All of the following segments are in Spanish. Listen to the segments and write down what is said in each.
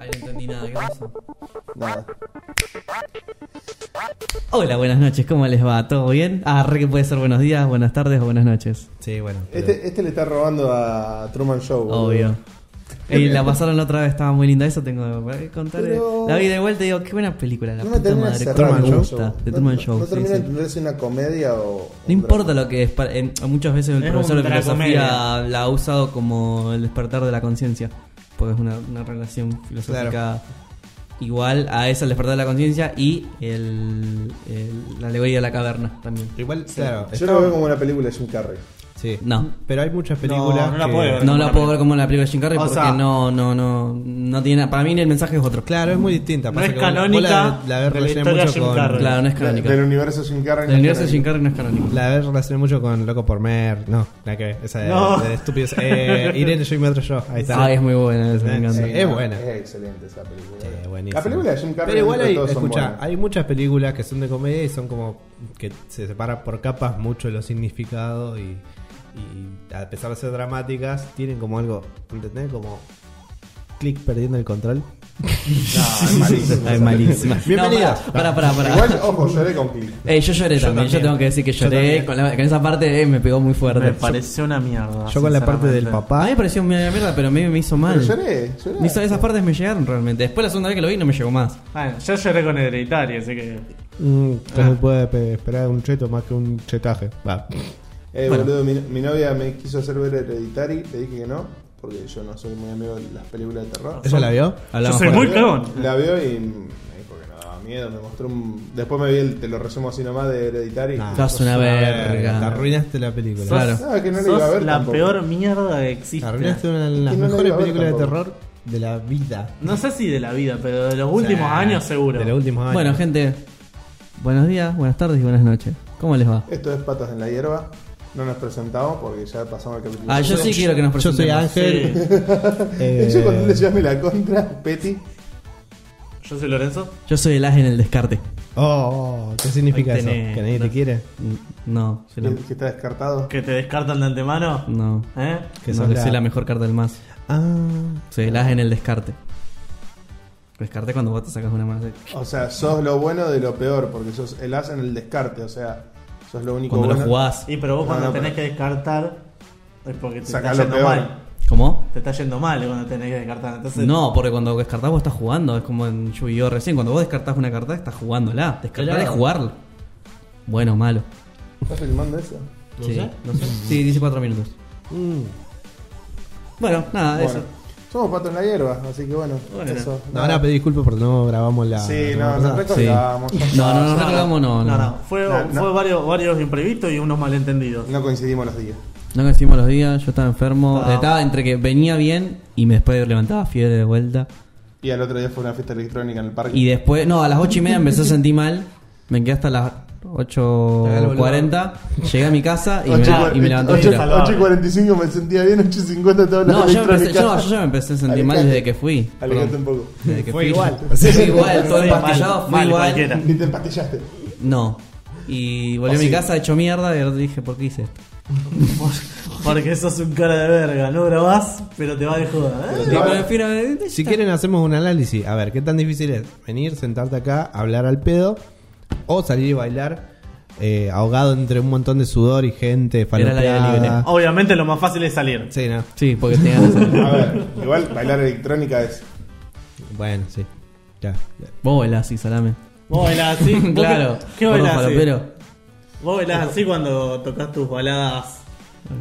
Ahí no entendí nada, ¿qué pasó? Nada. Hola, buenas noches, ¿cómo les va? ¿Todo bien? Ah, re que puede ser buenos días, buenas tardes o buenas noches. Sí, bueno. pero- Este, este le está robando a Truman Show. boludo. Obvio. Y la pasaron la otra vez, estaba muy linda. Eso tengo que contar. Pero- La vi de vuelta y digo, qué buena película. La No me puta termina de madre, cerrar cómo me Truman gusta. Show. De No- Truman no- Show. No sí, termina sí. de entender si es una comedia o. No importa lo que es. para- en- muchas veces el Es profesor un de filosofía tracomedia. la ha usado como el despertar de la conciencia. Porque es una, una relación filosófica igual a esa, el despertar de la conciencia y el, el- la alegoría de la caverna también. Igual, claro. Yo lo veo como una película de Jim Carrey. Sí. No. Pero hay muchas películas. no la que- puedo ver. No como la la puedo película. ver como la película de Jim Carrey O porque sea- no, no, no, no tiene. Para mí el mensaje es otro. Claro, es muy distinta. No Pasa es que vos- vos canónica la, la ves de la relacionada historia mucho Jim con. Carrey. Claro, no es canónico. Del universo Jim Carrey. El universo de Jim Carrey no es canónico. La ves relacionada mucho con Loco por Mer. No, la que esa de, No. de estúpidos. Eh, Irene, yo y me otro yo. Ahí está. Ah, es muy buena, esa me Sí, encanta. sí. es buena. Es excelente esa película. Sí, buenísima. La película de Jim Carrey. Pero igual hay, son escucha, buenas. hay muchas películas que son de comedia y son como que se separan por capas mucho los significados y, y a pesar de ser dramáticas, tienen como algo, ¿entendés? Como clic perdiendo el control. No, es malísimo. Es. No, pará, pará, pará. Igual, ojo, lloré con Click. Eh, yo lloré también. Yo tengo que decir que lloré. Con, la- con esa parte eh, me pegó muy fuerte. Me pareció una mierda. Yo con la parte del sinceramente. A mí papá. me pareció una mierda, pero me, me hizo mal. Pero lloré, lloré. Me hizo- esas partes me llegaron realmente. Después la segunda vez que lo vi no me llegó más. Bueno, yo lloré con Hereditario, así que. Mm, no Ah. puede pe- esperar un cheto más que un chetaje. Va. Eh, Bueno. boludo, mi, mi novia me quiso hacer ver Hereditary, le dije que no, porque yo no soy muy amigo de las películas de terror. ¿Ella la vio? Hablamos Yo soy muy cagón. La vio y me dijo que no daba miedo, me mostró un... Después me vi el, te lo resumo así nomás, de Hereditary. Nah, Sos una verga. Te arruinaste la película. Claro. No, que no la iba a Sos ver la tampoco. peor mierda que Te existe. arruinaste una de las no mejores películas de terror de la vida. No sé si de la vida, pero de los últimos años seguro. De los últimos años. Bueno, gente. Buenos días, buenas tardes y buenas noches. ¿Cómo les va? Esto es Patas en la Hierba. No nos presentamos porque ya pasamos al capítulo. Ah, yo sí quiero que nos Yo soy presentemos. Ángel. Eh, Yo cuando le llame la contra, Petty. Yo soy Lorenzo. Yo soy el as en el descarte. Oh, ¿qué significa Ahí eso? tenés. ¿Que nadie te quiere? No, soy la, Que, que está descartado. Que te descartan de antemano. no. ¿Eh? Que no, sos que la- soy la mejor carta del más. Ah, Soy el as en el descarte. Descarte cuando vos te sacas una más. O sea, sos lo bueno de lo peor, porque sos el as en el descarte. O sea, sos lo único Cuando lo bueno. jugás. Y pero vos No, cuando no, tenés pero- que descartar es porque te Sacá está lo yendo peor. mal. ¿Cómo? Te está yendo mal cuando tenés que descartar. Entonces, No, porque cuando descartás vos estás jugando. Es como en Yu-Gi-Oh! recién. Cuando vos descartás una carta, estás jugándola. Descartar Claro. es jugarlo. Bueno o malo. ¿Estás filmando eso? sí, no sé. Sí, dice cuatro minutos. mm. Bueno, nada, Bueno, eso. Somos patos en la hierba, así que bueno. Bueno. eso. No, ahora pedí disculpas porque no grabamos la. Sí, la no, No, no, no, no recordamos, no, no, no. no. Fue, No, no. fue varios, varios imprevistos y unos malentendidos. No coincidimos los días. No coincidimos los días, yo estaba enfermo. Estaba- Estaba entre que venía bien y me después levantaba fiebre de vuelta. Y al otro día fue una fiesta electrónica en el parque. Y después, no, a las ocho y media empecé a sentir mal. Me quedé hasta las 8.40. Llegué a mi casa y, me, y me levanté 8, fiebre. 8 y 45 me sentía bien, 8 y 50 toda la No, yo, empecé, yo, yo ya me empecé a sentir mal desde que fui. Alejate un poco. Desde que Fue fui. igual. Fue igual, todo empastillado, mal, fue mal igual. cualquiera. Ni te empastillaste. No. Y volví ¿O a mi sí? casa hecho mierda y dije, ¿por qué hice esto? Porque sos un cara de verga. No grabás, pero te va de joda. ¿eh? Fui a- Si quieren, hacemos un análisis. A ver, ¿qué tan difícil es venir, sentarte acá, hablar al pedo o salir y bailar eh, ahogado entre un montón de sudor y gente Era libre. falopeada? Obviamente lo más fácil es salir. Sí, no. Sí, porque tenía ganas. A ver, igual bailar electrónica es. Bueno, sí. Ya. Vos bailás así, salame. Vos bailás así. ¿Vos claro. ¿Qué, Gordo bailás así? falopero. Vos bailás así cuando tocas tus baladas.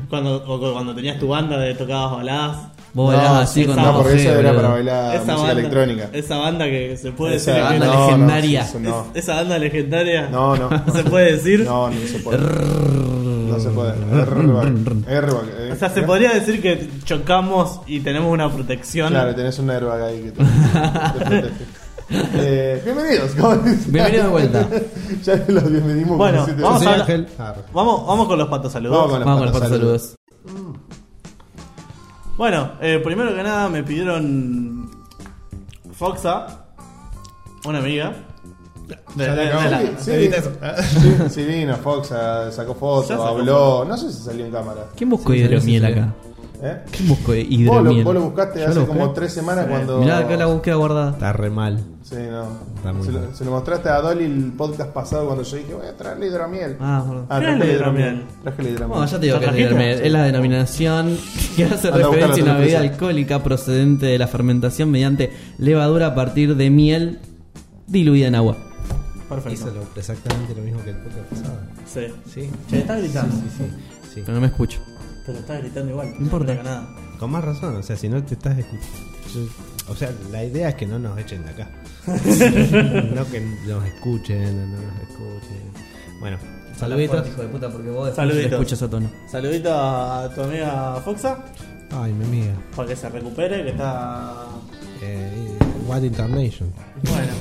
Cuando, o cuando tenías tu banda de tocabas baladas. Vos No, bailás así cuando No, porque eso era para bailar esa música banda, electrónica. Esa banda que se puede Esa decir. banda que- no, no, legendaria. no. es- esa banda legendaria. No, no. ¿No se puede decir? No, no se puede. No se puede. Airbag. Airbag, eh. O sea, se podría decir que chocamos y tenemos una protección. Claro, tenés un airbag ahí que te, te protege. Eh, bienvenidos. ¿cómo dice? Bienvenido de vuelta. ya los bienvenimos. Bueno, vamos a- Ángel. Vamos, vamos con los patos saludos. Vamos con los Vamos con los patos, patos saludos. Bueno, eh, primero que nada me pidieron Foxa, una amiga. De, Ya de- le de acabo. la- Sí, sí, Edita eso. sí, sí, vino Fox, ah, sacó Ya fotos, sacó habló. No sé si salió en cámara. ¿Quién buscó hidromiel sí, sí. acá? ¿Eh? ¿Quién buscó Vos lo, hidromiel? vos lo buscaste Yo hace lo busqué. como tres semanas Sí. cuando. Mirá acá la búsqueda guardada. Está re mal. Sí, no. Está muy Se mal. lo, se lo mostraste a Dolly el podcast pasado cuando yo dije, voy a traerle hidromiel. Ah, perdón. Ah, ¿Qué traje es la hidromiel. hidromiel? Traje el hidromiel. Bueno, ya te digo ¿Lo que es trajiste? hidromiel. Es la denominación que hace Anda a buscarlo, referencia a una bebida alcohólica procedente de la fermentación mediante levadura a partir de miel diluida en agua. Perfecto. Lo- exactamente lo mismo que el podcast pasado. Sí. Sí. Che, está gritando. Sí, sí, sí. Pero no me escucho. Pero está gritando igual. No importa. nada. Con más razón, o sea, si no te estás escuchando. O sea, la idea es que no nos echen de acá. no que nos escuchen, no nos escuchen. Bueno, saluditos. hijo de puta, porque vos Saluditos. escuchas a tono. Saludito a tu amiga Foxa Ay, mi amiga. para que se recupere, que está. Eh, What Internation. Bueno,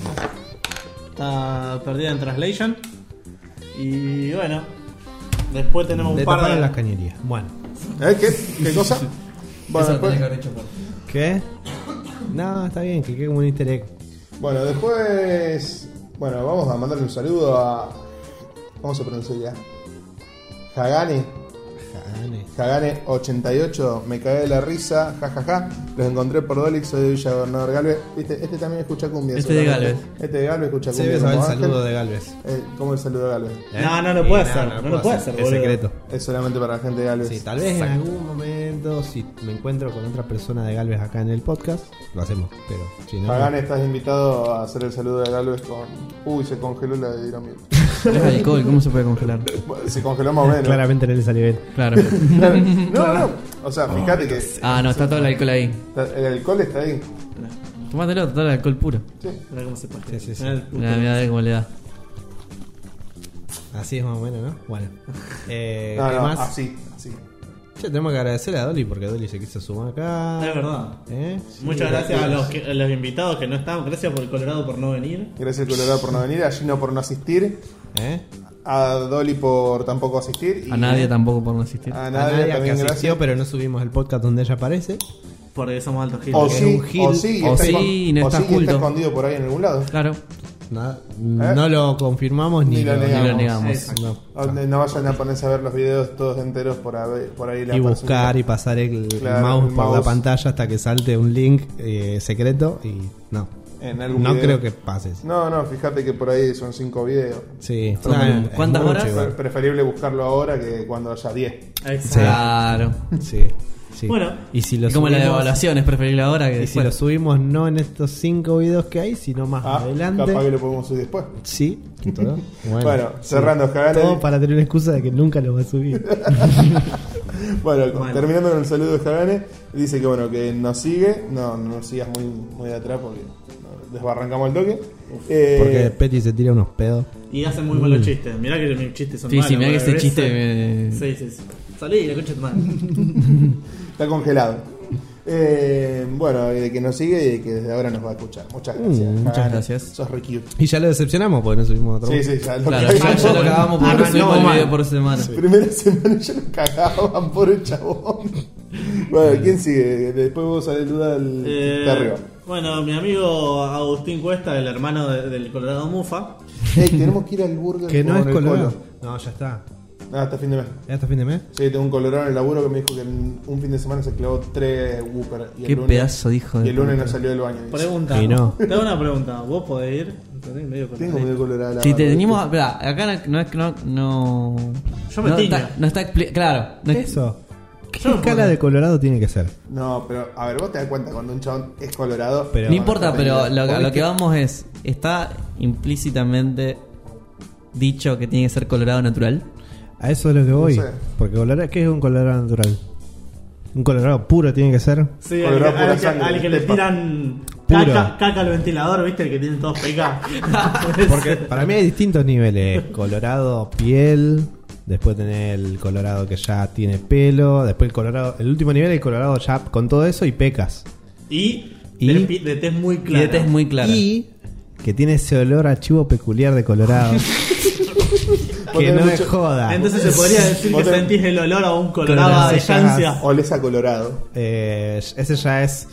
está perdida en translation. Y bueno, después tenemos un Le par de. las cañerías. Bueno, ¿Eh? ¿Qué? ¿Qué cosa? Bueno, después, ¿qué? No, está bien, que quede como un easter egg. bueno, después. Bueno, vamos a mandarle un saludo a. ¿Cómo se pronuncia? Hagane. Jane. Hagane88, me cagué de la risa, jajaja. Los encontré por Dolix, soy de Villa Gobernador Galvez. ¿Viste? Este también escucha cumbia. Este de. Galvez. Este de Galvez escucha Se cumbia. debe saber el como Ángel. saludo de Galvez. Eh, ¿Cómo el saludo de Galvez? ¿Eh? No, no lo puede hacer, no lo puede hacer, Es secreto. Es solamente para la gente de Galvez. Sí, tal vez en algún momento, si me encuentro con otra persona de Galvez acá en el podcast, lo hacemos. Pero si no. Estás invitado a hacer el saludo de Galvez con. Uy, se congeló la de hidromiel. Es alcohol, ¿cómo se puede congelar? Se congeló más o menos. Claramente no le salió bien. Claro. No, no. O sea, fíjate que Ah, no, está todo el alcohol ahí. el alcohol está ahí. Tomátelo, todo el alcohol puro. Sí. Mirá cómo se pone. Sí, sí, sí. Mirá cómo le da. Así es más o menos, ¿no? Bueno. Eh, No, ¿Qué no, más? así, así. Che, tenemos que agradecerle a Dolly porque Dolly se quiso sumar acá. Es verdad. ¿Eh? Muchas gracias a los, que- a los invitados que no estaban. Gracias por el Colorado por no venir. Gracias Colorado por no venir, a Gino por no asistir, ¿Eh? a Dolly por tampoco asistir. y A nadie tampoco por no asistir. A A nadie, que también asistió, gracias. pero no subimos el podcast donde ella aparece. Porque somos altos giles. O sí, o sí, o está, sí, no o está sí, oculto. escondido por ahí en algún lado. Claro. Nada, No lo confirmamos ni, Ni lo lo negamos. Ni lo negamos. Exacto. No. No, no vayan a ponerse a ver los videos todos enteros por, ahí- por ahí. la Y persona. buscar y pasar el, Claro, mouse el por la mouse. pantalla hasta que salte un link eh, secreto y no. En algún No video. creo que pases. No, no, fíjate que por ahí son cinco videos. Sí. Son- es ¿cuántas horas? igual. Pre- Preferible buscarlo ahora que cuando haya 10. Exacto. Claro. Sí, sí. Bueno, y si lo como la subimos- evaluación es preferible ahora que Y si lo subimos no en estos cinco videos que hay, sino más Ah, adelante. capaz que lo podemos subir después. Sí. ¿todo? Bueno, cerrando, Jagane. Todo para tener una excusa de que nunca lo va a subir. Bueno, Bueno. terminando con el saludo de Jagane, dice que bueno, que nos sigue, no, no nos sigas muy, muy de atrás porque desbarrancamos el toque. Eh, Porque Petty se tira unos pedos. y hacen muy malos chistes. Mirá que mis chistes son Sí, malos. sí, mirá que ese chiste me- Sí, sí, sí. Salí, la concha de tu madre. está congelado. Eh, bueno, y de que nos sigue y de que desde ahora nos va a escuchar. Muchas gracias. Mm, muchas gracias. Sos re cute. Y ya lo decepcionamos porque no subimos otro. Sí, sí, ya lo Claro, cagamos. ya, ya lo acabamos porque no Arrancamos subimos el mal. video por semana. Primera semana ya lo cagaban por el chabón. Bueno, ¿quién sigue? Después vos saluda al Eh, está arriba. Bueno, mi amigo Agustín Cuesta, el hermano de- del Colorado Mufa. Ey, tenemos que ir al burger Que no con es el colorado. Colo. No, ya está. Ah, hasta fin de mes. ¿Ya hasta fin de mes? Sí, tengo un colorado en el laburo que me dijo que en un fin de semana se clavó tres Whooper. Y el Qué lunes- pedazo de hijo de Y el lunes puta. no salió del baño. dice. Pregunta. Y no. Te hago una pregunta. ¿Vos podés ir? Medio Tengo medio colorado la Si barba, te ¿viste? teníamos. Espera, acá no, no es que no. no Yo me no tiño. está, no está expli- Claro. No es- Eso. ¿Qué escala de colorado tiene que ser? No, pero a ver, vos te das cuenta cuando un chabón es colorado. Pero- no importa, pero lo, a ¿vos lo que vamos es. ¿Está implícitamente dicho que tiene que ser colorado natural? A eso es lo que voy. sé. Porque colorado, ¿qué es un colorado natural? Un colorado puro tiene que ser. Sí, al que, Colorado pura al que- sangre, al que le tiran Puro. caca, caca al ventilador, ¿viste? El que tienen todos pegados. Porque para mí hay distintos niveles. Colorado, piel, Después tenés el colorado que ya tiene pelo. Después el colorado. El último nivel, el colorado ya con todo eso y pecas. Y, Y- de, tez muy Y clara. de tez muy clara. Y que tiene ese olor a chivo peculiar de colorado. que no me mucho- joda. Entonces se podría decir que te- sentís el olor a un colorado de ya. Yancia. Oles a colorado. Eh, ese ya es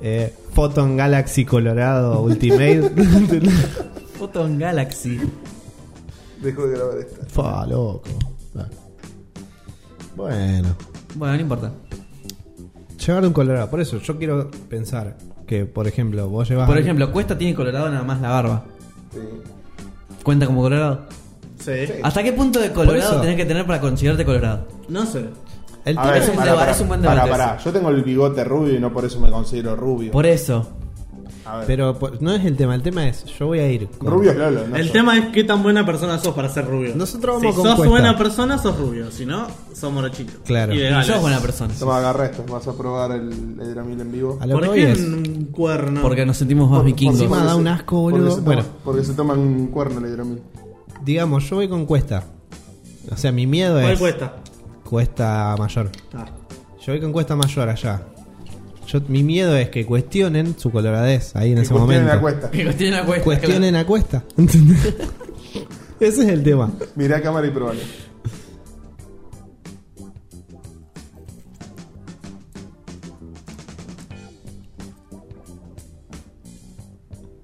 eh, Photon Galaxy Colorado Ultimate. Photon Galaxy. Dejo de grabar esta. Fa, loco. Ah. Bueno. Bueno, no importa. Llevar un colorado. Por eso yo quiero pensar que, por ejemplo, vos llevas. Por ejemplo, Cuesta tiene colorado nada más la barba. Sí. ¿Cuenta como colorado? Sí. ¿Hasta qué punto de colorado eso. tenés que tener para considerarte colorado? No sé. el A tema ver, es un pará, debate, pará, es un buen pará, debate pará. Yo tengo el bigote rubio y no por eso me considero rubio. Por eso. Pero por- no es el tema. El tema es: yo voy a ir. con- rubio es Lolo, ¿no? el yo. tema es qué tan buena persona sos para ser rubio. Nosotros si vamos con sos Cuesta. buena persona, sos rubio. Si no, sos morochito. Claro. Y de Y galas. sos buena persona. Toma, agarra esto. Vas a probar el Hidramil en vivo. A lo que ¿Por voy qué es. un cuerno? Porque nos sentimos más Por- vikingos. por- Encima porque da se- un asco, porque boludo. se toma- Bueno. Porque se toman un cuerno el Hidramil. Digamos, yo voy con cuesta. O sea, mi miedo ¿Cuál es. cuesta? Cuesta mayor. Ah. Yo voy con cuesta mayor allá. Yo, mi miedo es que cuestionen su coloradez ahí en Que ese cuestionen momento. la cuesta. Que cuestionen la cuesta. Cuestionen a cuesta. ¿Entendés? ese es el tema. Mirá a cámara y probalo.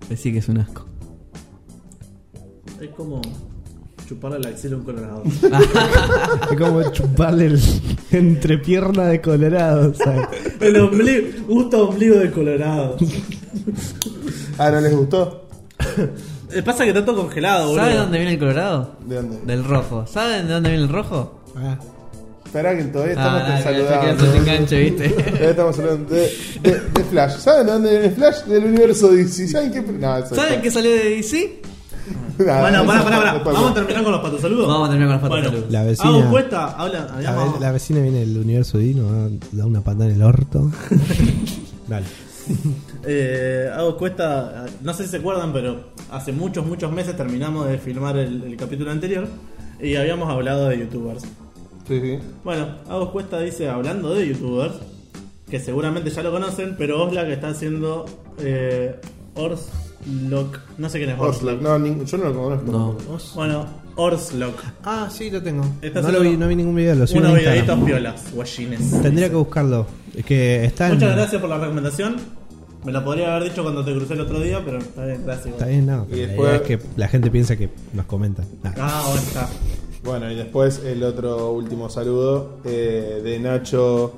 Decí que es un asco. Es como chuparle la axila a un colorado. Es como chuparle el entrepierna de colorado, ¿sabes? el ombligo, gusto ombligo de colorado. Ah, ¿no les gustó? Eh, Pasa que está todo congelado, boludo. ¿Saben dónde viene el colorado? ¿De dónde? Del rojo. ¿Saben de dónde viene el rojo? Ah, Esperá que todavía estamos Ah, que- saludando. que te enganche, ¿viste? Todavía estamos hablando de, de- de Flash. ¿Saben de dónde viene Flash? Del universo DC. ¿Saben qué? No, ¿Saben qué salió de DC? Nada, Bueno, pará, no- pará, pará. Vamos a terminar con los patos saludos. Vamos a terminar con los patos bueno, saludos. La vecina- Hago cuesta, habla, la, habíamos- ve- la vecina viene del universo Dino, ah, da una patada en el orto. Dale. Eh, hago cuesta, no sé si se acuerdan, pero hace muchos, muchos meses terminamos de filmar el, el capítulo anterior y habíamos hablado de youtubers. Sí, sí. Bueno, Agos Cuesta dice, hablando de youtubers, que seguramente ya lo conocen, pero Osla que está haciendo eh, Orslock, no sé quién es Orslock. Orslock. No, yo no lo conozco. No. Bueno, Orslock. Ah, sí, lo tengo. Está No, lo haciendo vi, no vi ningún video, lo Unos en Instagram. videitos piolas, guachines. Tendría que buscarlo. Es que está en- Muchas gracias por la recomendación. Me la podría haber dicho cuando te crucé el otro día, pero está bien, gracias. Está bien, no. Y la después- idea es que la gente piensa que nos comentan. Ah. Ah, bueno, está. Bueno, y después el otro último saludo eh, de Nacho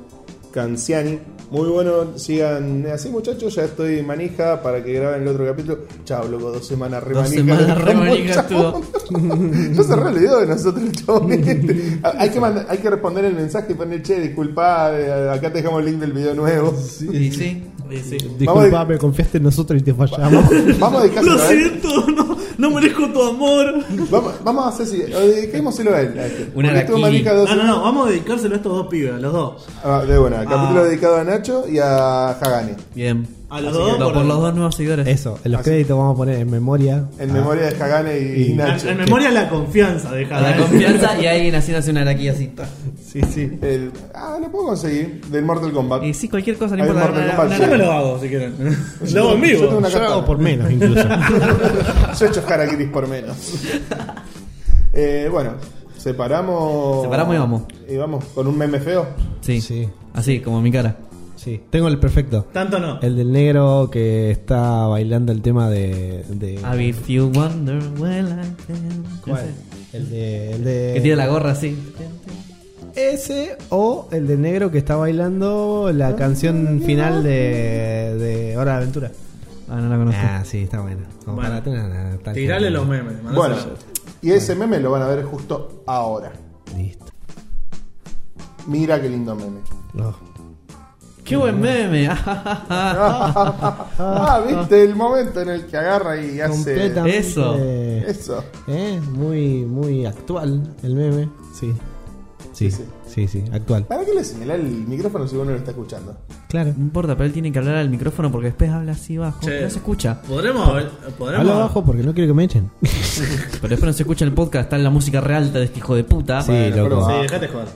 Canciani. Muy bueno, sigan así muchachos, ya estoy manija para que graben el otro capítulo. Chao, loco, dos semanas re Dos manija. semanas re manija. Ya se re olvidó de nosotros, chabón. hay, que manda- hay que responder el mensaje y poner, che, disculpa, eh, acá te dejamos el link del video nuevo. Sí, sí. Sí, sí. Disculpa, me confiaste en nosotros y te fallamos. Vamos a dedicárselo Lo siento, no, no merezco tu amor. Vamos, vamos a hacer si. dediquémoselo a él. a este. Una dos No, no, vamos a dedicárselo a estos dos pibes, a los dos. Ah, de buena, capítulo Ah. dedicado a Nacho y a Hagani. Bien. A los dos por por el- los dos nuevos seguidores. Eso, en los Así. créditos vamos a poner en memoria. En Ah, memoria de Hagane y, y Nacho. En, en memoria la confianza de cada la confianza y alguien haciéndose una araquilla así. Sí, sí. El- ah, lo puedo conseguir. Del Mortal Kombat. Y sí, cualquier cosa, no importa. Mortal Kombat. Yo me lo hago si quieren. Lo hago en Yo tengo vivo. una Yo lo hago por menos, incluso. Yo he hecho harakiris por menos. Eh, bueno, separamos. Separamos y vamos. Y vamos con un meme feo. Sí. Sí. Así, como mi cara. Sí, tengo el perfecto. Tanto no. El del negro que está bailando el tema de. de A if you wonder when I. ¿Cuál? El de, el de. Que tiene la gorra así. Ese o el de negro que está bailando la canción final de, de Hora de Aventura. Ah, no la conozco. Ah, sí, está bueno. Como Bueno, para tener una- Tirale los memes. mandáselo. Bueno, y ese meme lo van a ver justo ahora. Listo. Mira qué lindo meme. Oh. ¡Qué buen meme! ah, viste el momento en el que agarra y hace. Completamente. Eso. Eso. Eh, Muy, muy actual el meme. Sí. Sí, Sí, sí, sí, actual. ¿Para qué le señala el micrófono si uno lo está escuchando? Claro. No importa, pero él tiene que hablar al micrófono porque después habla así bajo. Che. No se escucha. ¿Podremos, podremos Hablo abajo porque no quiero que me echen. Pero después no se escucha en el podcast. Está en la música real de este hijo de puta. Sí, Bueno, loco. Sí, dejate joder.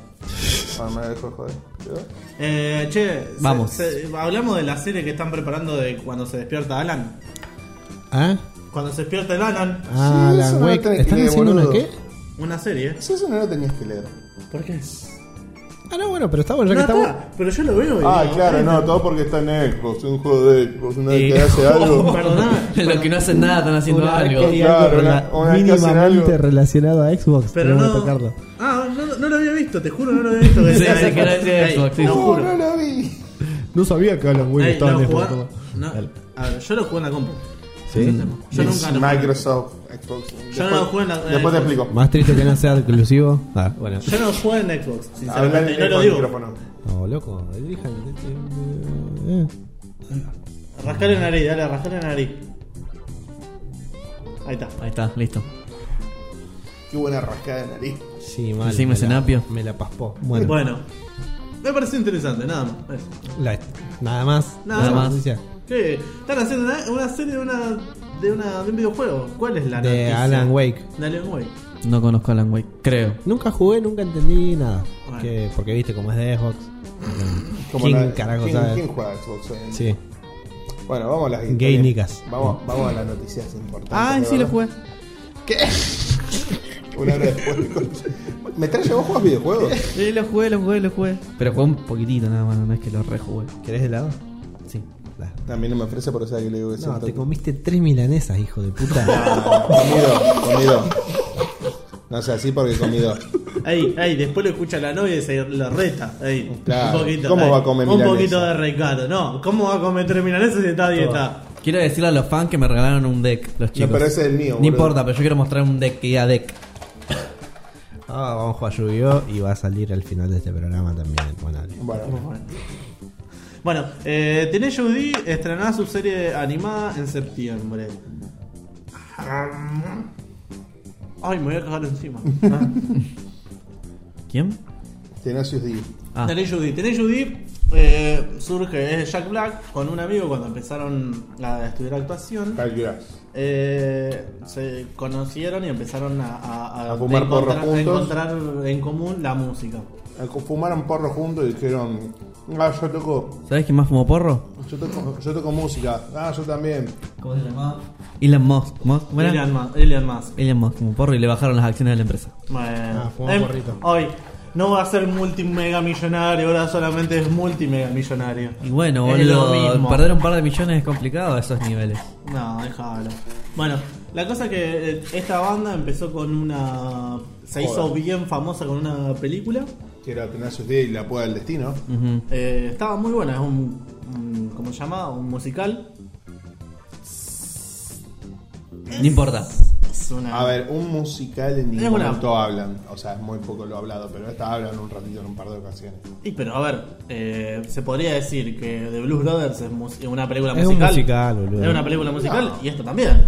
Ah, me dejó de joder. Eh, che, se- Vamos. se- hablamos de la serie que están preparando de cuando se despierta Alan. ¿Ah? Cuando se despierta el Alan, Ah, Sí, Alan no ¿Están que leer, haciendo una boludo. qué? una serie. Eso, eso no lo tenías que leer. ¿Por qué? Ah, no, bueno, pero está bueno, ya No, que estamos. está, pero yo lo veo y Ah, claro, no, todo porque está en Xbox, un juego de Xbox, una vez Sí. que hace algo. Perdóname. Los que no hacen nada están haciendo Una algo. Claro, algo una- una mínimamente algo. relacionado a Xbox, Pero no. tocarlo. Ah, no, no lo había visto, te juro, no lo había visto. Sí, decía sí, que era de Ey, Xbox, sí. Lo No, juro. no lo vi. No sabía que Alan Wake Ey, estaba lo en jugá- Xbox. no, Dale. a ver, yo lo jugué en la compu. ¿Sí? Yo Es nunca lo Microsoft, Xbox. Yo no lo jugué en la- Después te explico. Más triste que no sea exclusivo. Ah, bueno. Yo no jugué en Xbox, sinceramente, y no lo el digo. micrófono. No, loco. Elijan. eh, Rascale la nariz, dale, rascale la nariz. Ahí está. Ahí está, listo. Qué buena rascada de nariz. Sí, mal. Decime, me la-. Me la paspó. Bueno, Bueno, me pareció interesante, nada más. La- nada más. Nada más. noticia ¿Qué? Están haciendo una, una serie de una, de una de un videojuego. ¿Cuál es la De noticia? Alan Wake. De Alan Wake. No conozco a Alan Wake, creo. Nunca jugué, nunca entendí nada. Bueno. Que, porque viste cómo es de Xbox. Como ¿Quién la- carajo ¿quién, sabe? ¿Quién juega Xbox hoy en? Sí. Bueno, vamos a las Gay. Vamos, vamos a las noticias importantes. Ah, sí lo jugué. Una hora después. ¿Me traes vos juegas videojuegos? Sí, lo jugué, lo jugué, lo jugué. Pero jugué un poquitito nada más, no es que lo rejugué. ¿Querés helado? Sí. Da. También no me ofrece por eso que le digo que No, te comiste tres milanesas, hijo de puta. Ah, comido, comido. No sé, así porque comido. Ey, ey, después lo escucha la novia y se lo reta. Ey, Claro. un poquito, ¿Cómo va a comer Un milanesa? poquito de recato. No, ¿cómo va a comer tres milanesas si está a dieta? Quiero decirle a los fans que me regalaron un deck, los chicos. pero ese es el mío, No boludo. importa, pero yo quiero mostrar un deck que diga deck. Ah, vamos a jugar Yu-Gi-Oh! y va a salir al final de este programa también. Bueno, dale. Bueno, Bueno, eh, Teenage Judy estrenará su serie animada en septiembre. Ay, me voy a cagar encima. Ah. ¿Quién? Tenacious D. Ah, Teenage Judy. Teenage Judy eh, surge, es Jack Black con un amigo cuando empezaron a estudiar actuación. Calculás. Eh, se conocieron y empezaron a, a- A fumar porro encontrar, a juntos. encontrar en común la música. Fumaron porro juntos y dijeron: Ah, yo toco, ¿sabes quién más fumó porro? yo toco, yo toco música. Ah, yo también. ¿Cómo se llamaba? Elon Musk. Musk, ¿cómo era? Elon Musk. Elon Musk. Elon Musk fumó porro y le bajaron las acciones de la empresa. Bueno, Ah, fumó em, porrito. hoy no va a ser multimega millonario, ahora solamente es multimega millonario. Y bueno, Es lo boludo, mismo. perder un par de millones es complicado a esos niveles. No, déjalo. Bueno, la cosa que eh, esta banda empezó con una. Se hizo bien famosa con una película. Que era Tenacious D y la pueda del destino. Eh, estaba muy buena, es un, un- ¿Cómo se llama? Un musical. No importa. Es una. A ver, un musical en ningún una- momento hablan. O sea, es muy poco lo hablado, pero esta hablan un ratito en un par de ocasiones. Y pero a ver, eh, se podría decir que The Blues Brothers es mus- una película Es un musical. musical, boludo. Es una película musical No. y esto también.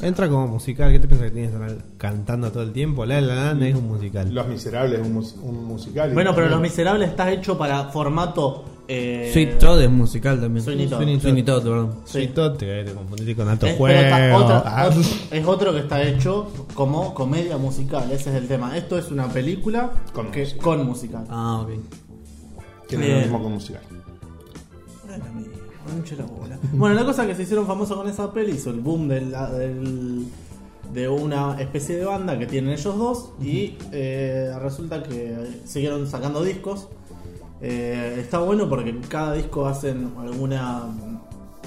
Entra como musical. ¿Qué te piensas que tienes que estar cantando todo el tiempo? La La Land es un musical. Los Miserables es un, mus- un musical. Bueno, pero Los Miserables está hecho para formato. Eh, Sweet Todd es musical también. Sweeney Todd. Sweeney Sweeney Todd, perdón. Sí, todo te, te confundiste con alto Es, juego. pero está otra- Ah. es otro que está hecho como comedia musical, ese es el tema. Esto es una película Con que, música. con musical. Ah, ok. Que no es Bien. lo mismo que un musical. Bueno, la bola. Bueno, la cosa que se hicieron famosos con esa peli hizo el boom del, del- de una especie de banda que tienen ellos dos y eh, resulta que siguieron sacando discos. Eh, está bueno porque en cada disco hacen alguna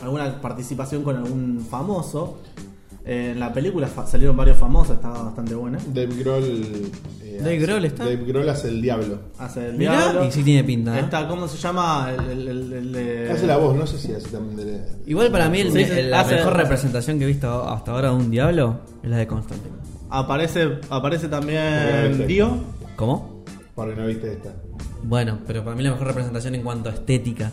alguna participación con algún famoso. Eh, en la película fa- salieron varios famosos, estaba bastante buena. Dave Grohl. eh, Dave Grohl está. Dave Grohl hace el diablo. Hace el Mirá, diablo. y sí tiene pinta. ¿eh? Está, ¿cómo se llama? El, el- el- el de- Hace la voz, no sé si hace también de. Igual para mí el- Sí, la hace- mejor representación que he visto hasta ahora de un diablo es la de Constantine. Aparece, aparece también. Dio. ¿Cómo? Porque no viste esta. Bueno, pero para mí la mejor representación en cuanto a estética.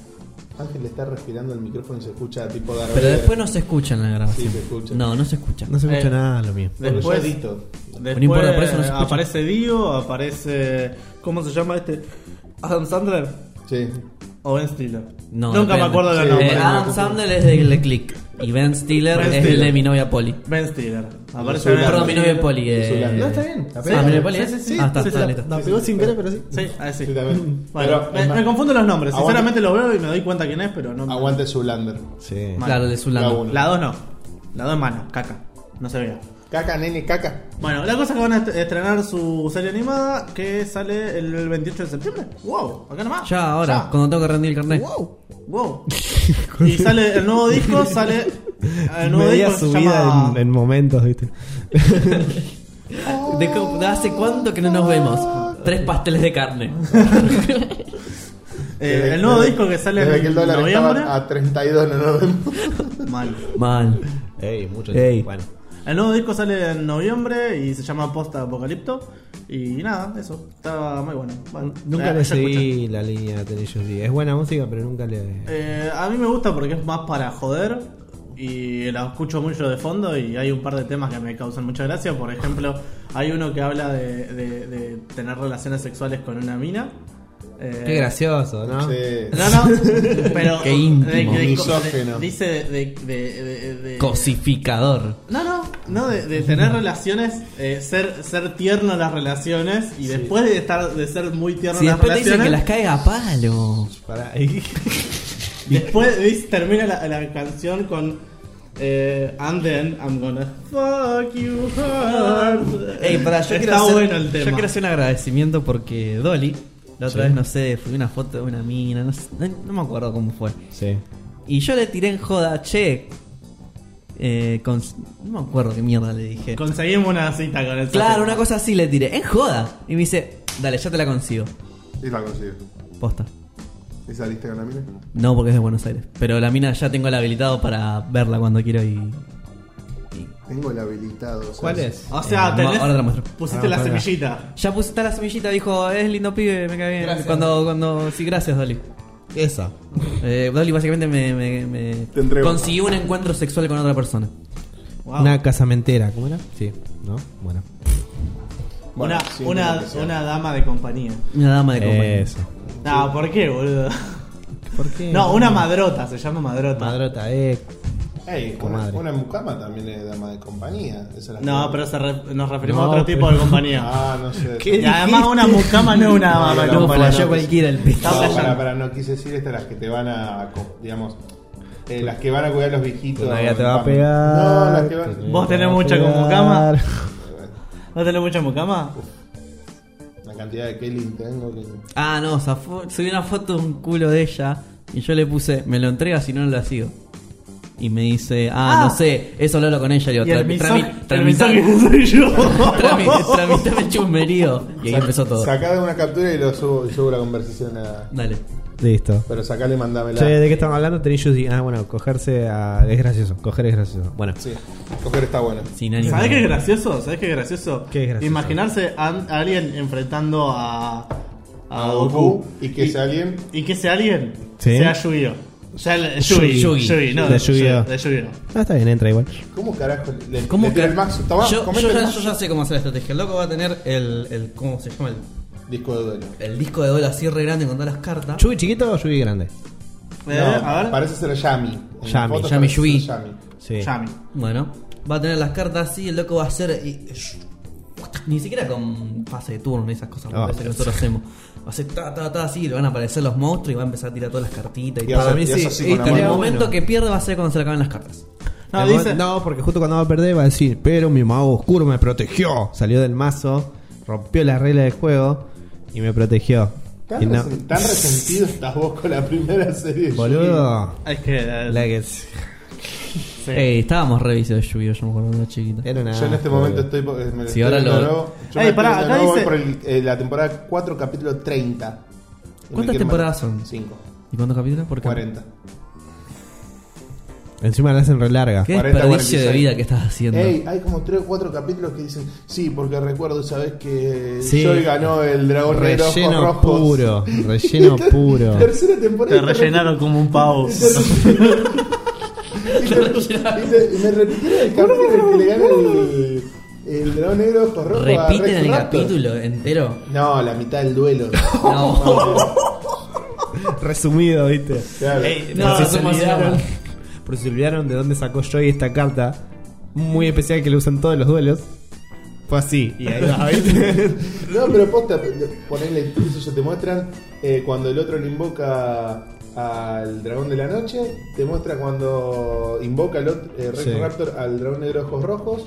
Ángel está respirando el micrófono y se escucha tipo Darth Pero Vader. después no se escucha en la grabación. Sí, se escucha. No, no se escucha. No se escucha Eh, nada lo mío. Porque Después- yo edito. Después no importa, por eso no se escucha. aparece Dio, aparece. ¿Cómo se llama este? Adam Sandler Sí. O Ben Stiller. No, Nunca me acuerdo del Sí. nombre. Eh, Adam Sandler es de The Click y Ben Stiller Ben es el Stiller. de mi novia Polly. Ben Stiller. Aparece. Ben Perdón, mi novia Polly. De Eh... No, está bien. La. Ah, mi novia Polly. Sí, es? sí, sí. Ah, está, Sí, está, la- listo. La pegó sin querer, pero sí. Sí, ahí sí. Sí, también. Bueno, Pero, me, me confundo los nombres. Aguante- Sinceramente los veo y me doy cuenta quién es, pero no. Aguante Zulander. Sí. Claro, de La Zulander. uno. La 2 no. La 2 es mano, caca. No se vea. Caca, nene, caca. Bueno, la cosa es que van a est- estrenar su serie animada que sale el 28 de septiembre. ¡Wow! Acá nomás. Ya, ahora, Ya. cuando tengo que rendir el carnet. ¡Wow! ¡Wow! y sale el nuevo disco, sale. El nuevo Media disco se subida llama. en, en momentos, ¿viste? ¿De, hace cuánto que no nos vemos? Tres pasteles de carne. eh, Desde- el nuevo desde- disco que sale Desde en que el dólar noviembre. estaba a 32 no nos vemos. Mal. Mal. Ey, mucho Ey. Bueno. El nuevo disco sale en noviembre y se llama Posta Apocalipto. Y nada, eso. Está muy bueno. Bueno, Nunca eh, le seguí la línea de D. Es buena música, pero nunca le. Eh, a mí me gusta porque es más para joder y la escucho mucho de fondo y hay un par de temas que me causan mucha gracia. Por ejemplo, hay uno que habla de, de- de tener relaciones sexuales con una mina. Eh, Qué gracioso, ¿no? Sí. No, no, pero Qué íntimo. de- de- Misógeno. de- dice de, de- de- de- Cosificador. No, no, no, de, de tener relaciones, eh, ser, ser tierno en las relaciones y después de estar de ser muy tierno Si en las después te dicen relaciones, que las caiga a palo. Pará, ahí. después dice- termina la, la canción con eh, And then I'm gonna fuck you hard. Ey, para, yo Está quiero hacer, bueno el Yo tema. quiero hacer un agradecimiento porque Dolly, la otra Sí. vez, no sé, fui una foto de una mina, no, sé, no, me acuerdo cómo fue. Sí. Y yo le tiré en joda, che. Eh, con- no me acuerdo qué mierda le dije. Conseguimos una cita con el Claro, una cosa así le tiré, en joda. Y me dice, dale, ya te la consigo. Y la consigo. Posta. ¿Y saliste con la mina? No, porque es de Buenos Aires. Pero la mina ya tengo la habilitado para verla cuando quiero y. Tengo el habilitado. o sea, ¿Cuál es? O sea, Eh, tenés- ahora te la muestro. pusiste Ahora, la semillita. Ya pusiste la semillita, dijo, es lindo pibe, me cae bien. Gracias. Cuando, cuando. Sí, gracias, Dolly. Esa. Eh, Dolly básicamente me, me, me Te entrego. consiguió un encuentro sexual con otra persona. Wow. Una casamentera, ¿cómo era? Sí, ¿no? Bueno. Bueno, una, sí, una, lo que sea. una dama de compañía. Una dama de compañía. Eso. No, ¿por qué, boludo? ¿Por qué? No, una madrota, se llama madrota. Madrota, eh. Ey, una, una mucama también es dama de compañía. Esa es la No, pero se re- nos referimos No, a otro pero- tipo de compañía. Ah, no sé. ¿Qué? y además una mucama no es una dama de No, No, compañía. flasheó cualquiera el. No, para, para, no quise decir estas las que te van a, co- digamos, eh, las que van a cuidar a los viejitos. Ya te va a pegar. No, las que van. ¿Vos te tenés mucha como pegar. cama? ¿No tenés mucha mucama? La cantidad de Kelly tengo que. Ah, no, subí una foto de un culo de ella y yo le puse, me lo entrega si no, no la sigo. Y me dice, ah, Ah. no sé, eso lo hablo con ella. Y el "Trami- misó- trami- el tramitame- misógino soy yo. tramitame el chusmerío. Y ahí empezó todo. Sacá de una captura y lo subo, y subo la conversación a. Dale. Listo. Pero sacale y mandámela. Che, ¿de qué estamos hablando? Tenacious D. Ah, bueno, cogerse a... Es gracioso. Coger es gracioso. Bueno. Sí, coger está bueno. Sin ánimo. ¿Sabés qué es gracioso? ¿Sabés qué es gracioso? ¿Qué es gracioso? Imaginarse a, a alguien enfrentando a, a A Goku Goku y que sea alguien. y que ese alguien Sí. sea Yu-Gi-Oh! Ya el Yugi. Yugi, Yugi, no, De Yu-Gi-Oh. de Yu-Gi-Oh. Ah, está bien, entra igual. ¿Cómo carajo le, ¿Cómo le tira el mazo? Toma, yo, comete yo el ya, mazo. yo ya sé cómo hacer la estrategia. El loco va a tener el, el ¿cómo se llama? El, Disco de duelo. el disco de duelo así re grande con todas las cartas. ¿Chubi chiquito o Chubi grande? Eh, No, a ver. parece ser Yami. En Yami, fotos Yami parece Yui. ser Yami. Sí. Yami. Bueno, va a tener las cartas así, el loco va a hacer. y- ni siquiera con fase de turno y esas cosas Ah. que nosotros hacemos. Va a hacer ta, ta, ta, así, le van a aparecer los monstruos y va a empezar a tirar todas las cartitas y, Y todo. Para mí y sí. Y la el momento bueno. que pierde va a ser cuando se le acaben las cartas. No, dice, no, porque justo cuando va a perder va a decir, pero mi mago oscuro me protegió. Salió del mazo, rompió las reglas del juego y me protegió. ¿Tan, no- resen- tan resentido estás vos con la primera serie Boludo. es que. eh, La que sí. Ey, estábamos revisos de lluvia, yo me acuerdo cuando era chiquita. era una. Yo en este momento estoy. por- Me lo Sí, estoy ahora viendo lo- de nuevo. Yo Ey, me pará, estoy viendo acá de nuevo, voy por el- eh, la temporada 4, capítulo 30. Y me ¿Cuántas temporadas son? 5. ¿Y cuántos capítulos? Por qué? 40. Encima la hacen re larga. ¿Qué 40, desperdicio de 46. vida que estás haciendo? Ey, hay como 3 o 4 capítulos que dicen, sí, porque recuerdo esa vez que Sí. Joy ganó el dragón negro ojos Relleno rojos. puro. Relleno puro. Tercera temporada. Te rellenaron como un pavo. Y, me repitieron el capítulo en el que le gana el, El dragón negro ojos rojos. a ¿Repiten Rex el Raptor. capítulo entero? No, la mitad del duelo. No. Resumido, ¿viste? Claro. Ey, No, por si se olvidaron, llama. por si se olvidaron de dónde sacó Joy esta carta muy especial que le usan todos los duelos. Fue así. Y ahí va, ¿viste? No, pero posta, ponele, qué sé yo, te muestran eh, cuando el otro le invoca al dragón de la noche, te muestra cuando invoca el otro, eh, Sí. Raptor al dragón negro de ojos rojos,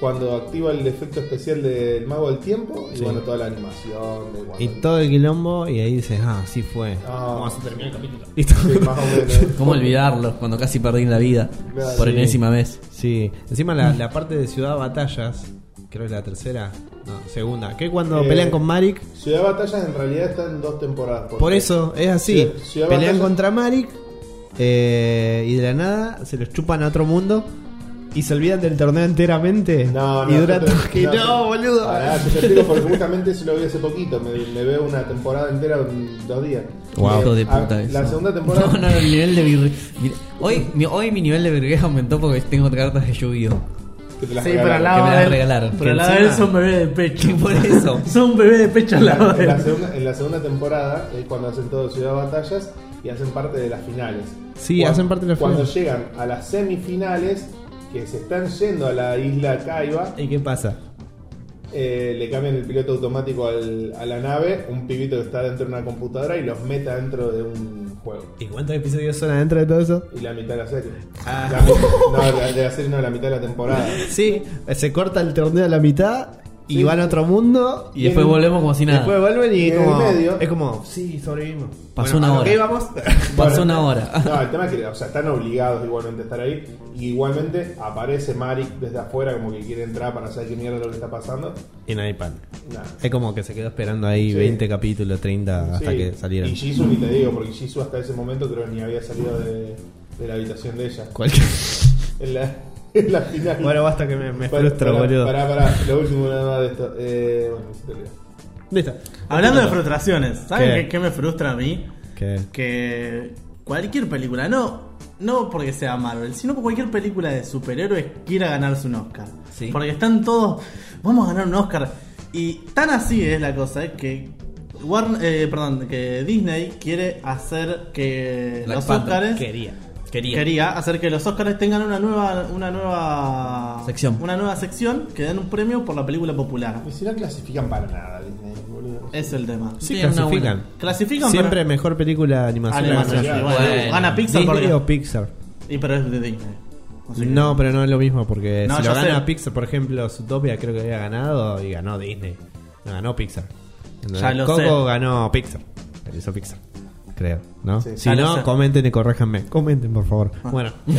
cuando activa el efecto especial del mago del tiempo, y Sí. bueno, toda la animación. De y todo el quilombo, y ahí dices, ah, sí fue. Ah. Vamos a terminar el capítulo. Listo. Sí, más o menos. ¿Cómo olvidarlo cuando casi perdí la vida? Claro, por sí. enésima vez. Sí, encima la, la parte de Ciudad Batallas, creo que es la tercera, no, segunda, que cuando Eh, pelean con Marik, Ciudad de Batallas en realidad está en dos temporadas. por eso es así, Ciudad- Ciudad pelean Batallas- contra Marik eh, y de la nada se los chupan a otro mundo y se olvidan del torneo enteramente No, no, y dura que no, yo- boludo. Ah, yo te porque justamente eso lo vi hace poquito. Me, me veo una temporada entera en dos días. Wow. Eh, de a- puta La segunda temporada. No, no, el nivel de hoy, mi, hoy mi nivel de virguez aumentó porque tengo cartas de lluvio. Que te las Sí, pero regalaron. al lado que me las regalaron. Pero Que al lado de él son bebé de pecho. Por eso. son bebé de pecho al En lado en la él. segunda, en la segunda temporada es cuando hacen todo Ciudad de Batallas y hacen parte de las finales. Sí, Cuando- hacen parte de las Cuando finales. llegan a las semifinales, que se están yendo a la isla Kaiba, ¿Y qué pasa? eh, le cambian el piloto automático al- a la nave, un pibito que está dentro de una computadora y los meta dentro de un juego. ¿Y cuántos episodios son adentro de todo eso? Y la mitad de la serie. Ah. La mitad- no, la, de la serie no, la mitad de la temporada. Sí, se corta el torneo a la mitad y Sí. van a otro mundo Y después en- volvemos como si nada. Después vuelven y, Y en como, el medio- es como, sí, sobrevivimos. Pasó Bueno, una ¿a lo hora. íbamos? Pasó Bueno, una hora. No, el tema es que o sea, están obligados igualmente a estar ahí. Y igualmente aparece Marik desde afuera como que quiere entrar para saber qué mierda es lo que está pasando. y nadie pan. Nada. Es como que se quedó esperando ahí Sí. 20 capítulos, 30 hasta Sí. que salieran. Y Jisoo ni te digo, porque Jisoo hasta ese momento creo que ni había salido de, de la habitación de ella. Cualquier- En la, la final. Bueno, basta que me, me frustro, boludo. Pará, pará, lo último nada más de esto. Eh, bueno, se te. Hablando de frustraciones, ¿saben ¿Qué? qué, qué me frustra a mí? ¿Qué? Que cualquier película, no, no porque sea Marvel, sino cualquier película de superhéroes quiera ganarse un Oscar. Sí. Porque están todos, vamos a ganar un Oscar. Y tan así es la cosa, eh, que Warner, eh, perdón, que Disney quiere hacer que Black los Panther. Oscars Quería. Quería. quería hacer que los Oscars tengan una nueva una nueva Sección. una nueva sección que den un premio por la película popular. Y si no clasifican para nada, Disney, boludo. Es el tema. Sí, una clasifican. buena- Clasifican Siempre mejor película de animación. Animación, sí, bueno, bueno. gana Pixar Disney porque- o Pixar. Y pero es de Disney. Así que- No, pero no es lo mismo porque No, si ya lo gana sé. Pixar, por ejemplo, Zootopia creo que había ganado y ganó Disney. No ganó Pixar. Ya lo Coco sé. ganó Pixar. Lo hizo Pixar. Creo, ¿no? Sí. si lo no, comenten y corréjanme. Comenten, por favor. Bueno,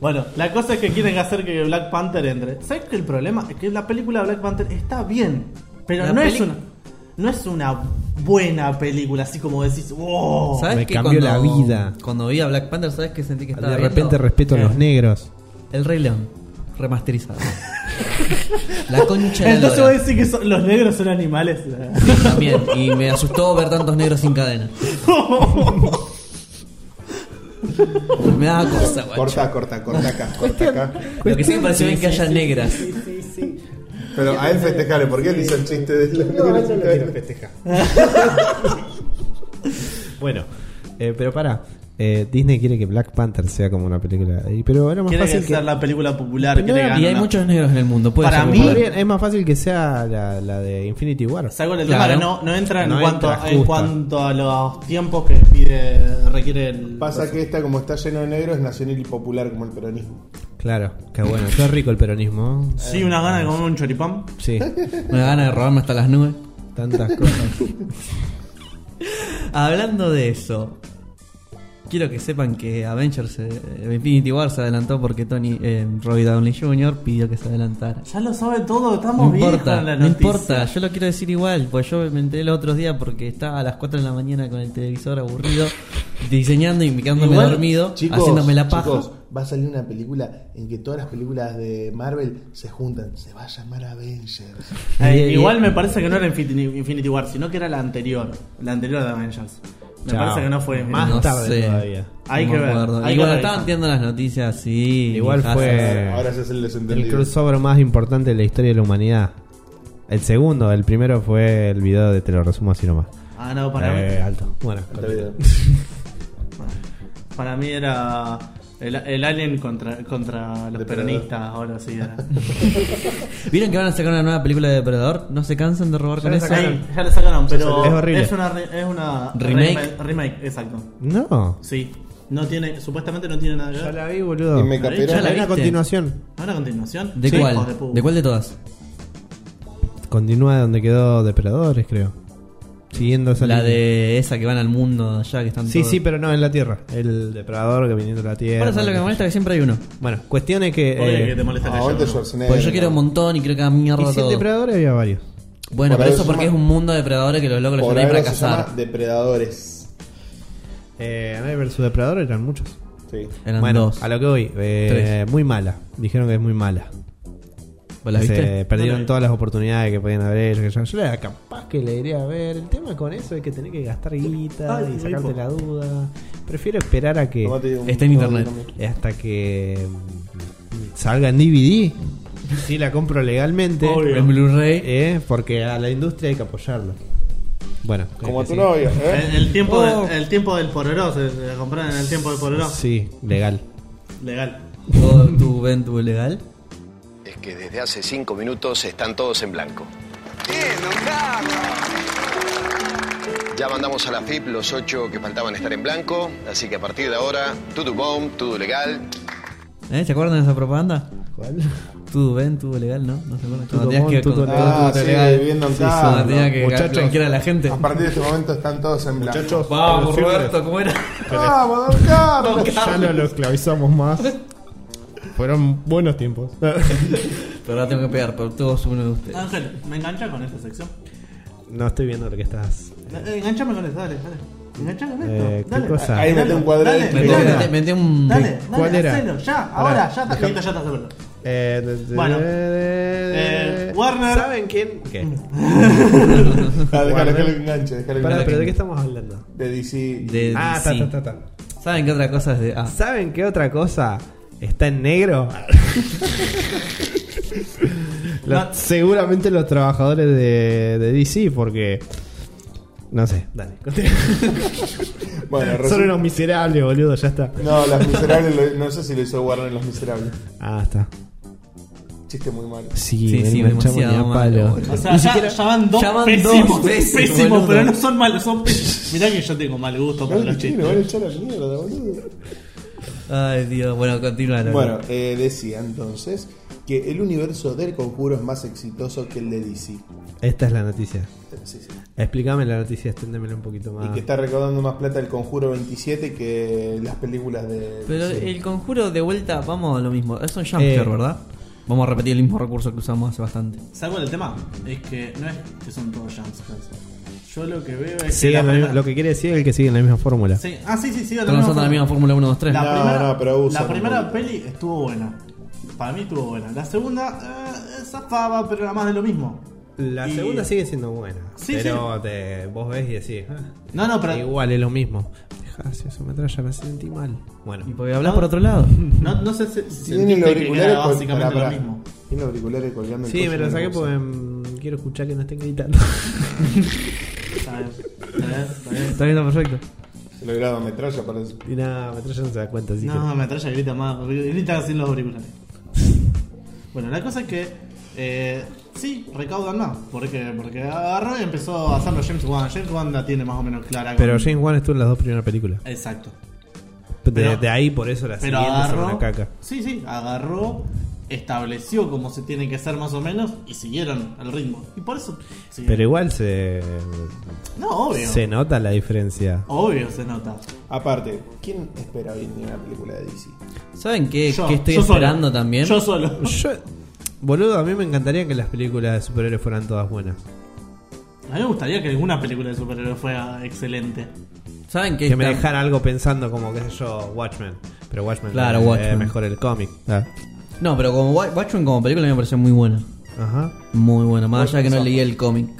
Bueno, la cosa es que quieren hacer que Black Panther entre. ¿Sabes que el problema es que la película Black Panther está bien, pero La no es una no es una buena película así como decís, wow. ¿Sabes Me cambió la Cuando- vida. Cuando vi a Black Panther, ¿sabes qué sentí que estaba de viendo? repente respeto a los ¿Qué? negros. El Rey León, remasterizado. la concha de la Entonces lora. vos decís que son- los negros son animales. Sí, también. Y me asustó ver tantos negros sin cadena. me daba cosa, guacho. Corta, corta, corta acá, corta acá. Lo que sí me pareció bien que haya negras. Pero a él festejale, ¿por qué él hizo el chiste de la festejar. bueno, eh, pero para. Disney quiere que Black Panther sea como una película. Pero era más Quiere fácil que que. sea la película popular, quiere no, ganar Y hay una- muchos negros en el mundo. Puede Para ser mí- popular. Es más fácil que sea la, la de Infinity War. ¿Sabes cuál es el Claro. Que no, no entra en, No cuanto, entra en justa. cuanto a los tiempos que pide requiere el Pasa que esta, como está lleno de negros, es nacional y popular como el peronismo. Claro, qué bueno. Qué rico el peronismo. Sí, una gana de comer un choripán. Sí, Me da ganas de robarme hasta las nubes. tantas cosas. Hablando de eso, quiero que sepan que Avengers eh, Infinity War se adelantó porque Tony eh, Robbie Downey Jr. pidió que se adelantara. Ya lo sabe todo, estamos No viejos importa, en la no noticia. importa, yo lo quiero decir igual, pues yo me enteré los otros días porque estaba a las 4 de la mañana con el televisor aburrido, diseñando y quedándome Igual, dormido, Chicos, haciéndome la paja. chicos, va a salir una película en que todas las películas de Marvel se juntan. Se va a llamar Avengers. Eh, Y- y- igual me parece que no era Infinity, Infinity War, sino que era la anterior, la anterior de Avengers. Me Chao. parece que no fue. Más No tarde sé. todavía. Hay No que ver, hay y que cuando ver estaban viendo las noticias, sí. Igual Hazard. fue- Ahora se hace el El desentendido. crossover más importante de la historia de la humanidad. El segundo, el primero fue el video de Te lo resumo así nomás. Ah, no, para Eh, mí. alto. Bueno. Para mí era el, el alien contra, contra los peronistas, ahora sí. ¿Vieron que van a sacar una nueva película de Depredador? ¿No se cansan de robar Ya con la eso? sacaron. Sí, ya le sacaron, pero Es horrible. es una, re- es una ¿Remake? re- remake, exacto. no. Sí, no tiene, supuestamente no tiene nada que Ya la vi, boludo. Y me Ya la Hay una viste? continuación. ¿A una continuación? ¿De Sí, cuál? ¿De cuál de todas? Continúa donde quedó Depredadores, creo. Siguiendo esa La línea. de esa que van al mundo allá que están Sí, todos- sí, pero no en la Tierra. El depredador que viniendo de la Tierra. Ahora sabes lo que me molesta que siempre hay uno. Bueno, cuestión es que. ¿Por qué? eh, ¿Qué te molesta que Ah, haya aguante uno? Schwarzenegger. Porque yo quiero un montón y creo que a mierda y si en todo. depredadores había varios. Bueno, Por pero algo eso se porque llama- es un mundo de depredadores que los locos los Por ahí algo para se llama cazar. Depredadores. Eh, Anaí vs Depredador eran muchos. Sí. Eran bueno, dos. a lo que voy. eh, muy mala. Dijeron que es muy mala. ¿Vos la Se perdieron No todas las oportunidades que podían haber que Yo, yo era capaz que le iría a ver. El tema con eso es que tenés que gastar guita Ay, y sacarte la duda. Prefiero esperar a que. Está en internet. Hasta que mm, salga en DVD. Si la compro legalmente. Obvio. En Blu-ray. eh, porque a la industria hay que apoyarlo. Bueno, Como que tu sí. novia, ¿eh? El, el tiempo Oh. del, el tiempo del pororó, se, se compraron en el tiempo del pororó. Sí, legal. Legal. ¿Todo tu ven tu legal? Que desde hace cinco minutos están todos en blanco. Ya mandamos a la FIP los ocho que faltaban estar en blanco, así que a partir de ahora, todo bomb, todo legal. ¿Eh? ¿Se acuerdan de esa propaganda? ¿Cuál? Tu ven tu legal, ¿no? No se acuerdan. Todo Cuando tenías que bon, todo con- legal. todo Ah, sí, legal. viviendo en Sí, casa. Que Muchachos. a la gente. A partir de este momento están todos en blanco. Muchachos, Vamos, Roberto, ¿cómo era? ¡Vamos, don Carlos! Ya no lo esclavizamos más. Fueron buenos tiempos. Pero ahora tengo que pegar por todos uno de ustedes. Ángel, ¿me engancha con esta sección? No estoy viendo lo que estás. Eh, Enganchame con esto, dale, dale. Enganchame con esto. Eh, ¿qué dale. cosa? Ahí mete un cuadro Dale. Metí, dale, metí- metí un. Dale, dale, ¿Cuál era? hacelo, ya, Pará, ahora, ya está, listo, ya está seguro. Eh, de- de- Bueno. de- de- Eh, Warner- ¿Saben quién? ¿Qué? Ah, déjalo que lo enganche, déjalo que Pará, enganche. pero ¿de qué estamos hablando? De DC. De Ah, ta, DC. ta, ta, ta. ¿Saben qué otra cosa es de.? Ah, ¿Saben qué otra cosa está en negro? Los-. Seguramente los trabajadores de, de DC, porque. No sé, dale. Bueno, Son resulta- unos miserables, boludo, ya está. No, Las Miserables, lo- no sé si lo hizo Warner en Los Miserables. Ah, está. Chiste muy malo. Sí, Sí, me sí, demasiado palo. malo, boludo. O sea, ya, siquiera- ya van dos ya van pésimos, dos pésimos, pero no son malos, son pésimos. Mirá que yo tengo mal gusto le los tiene, van a chistes. echar a la mierda, boludo. Ay, Dios. Bueno, continúa. Bueno, eh, decía entonces que el universo del conjuro es más exitoso que el de DC. Esta es la noticia. Sí, sí. Explícame la noticia, exténdemela un poquito más. Y que está recaudando más plata el conjuro 27 que las películas de. Pero el conjuro de vuelta, vamos a lo mismo. Es un Eh. ¿verdad? Vamos a repetir el mismo recurso que usamos hace bastante. ¿Sabes cuál es el tema? Es que no es que son todos jumpscares. Yo lo que veo es Sigue que. la la misma- lo que quiere decir es que sigue en la misma fórmula. Sí. Ah, sí, sí, sí. Estamos usando la misma Fórmula 1, 2, 3. La No, primera, no, pero usan la primera peli estuvo buena. Para mí estuvo buena. La segunda, eh, zafaba, pero era más de lo mismo. La Y- segunda sigue siendo buena. Sí, pero te- vos ves y decís, ah, No, no, pero. igual es lo mismo. Dejá si eso metralla, me sentí mal. Bueno, Y porque hablas No. por otro lado. No, no sé si, si Tiene los sentiste que auriculares era col- básicamente pará, lo pará. mismo. Tiene los auriculares colgando el sí, coso me lo saqué porque mm, quiero escuchar que no estén gritando. Está bien, está bien, está bien. Está bien, está perfecto. Se lo graba metralla para eso. y nada, metralla no se da cuenta. Así No, me trae grita más. Grita sin los auriculares. Bueno, la cosa es que. Eh, sí, recaudan más. Porque, porque agarró y empezó a hacerlo James Wan. James Wan la tiene más o menos clara. Pero con- James Wan estuvo en las dos primeras películas. Exacto. De, Pero- de ahí por eso la Pero siguiente son agarró. una caca. Sí, sí, agarró. Estableció cómo se tiene que hacer más o menos. Y siguieron el ritmo. Y por eso. siguieron. Pero igual se, No, obvio. se nota la diferencia. Obvio se nota. Aparte, ¿quién espera hoy en día una película de DC? ¿Saben qué, Yo, qué estoy yo solo. esperando también? Yo solo. Yo, boludo, a mí me encantaría que las películas de superhéroes fueran todas buenas. A mí me gustaría que alguna película de superhéroes fuera excelente. ¿Saben qué Que me dejara algo pensando como, qué sé yo, Watchmen. Pero Watchmen Claro, es Watchmen. mejor el cómic. Ah. No, pero como Wa- Watchmen como película me pareció muy buena. Ajá. Muy buena. Más allá de que no leí el cómic.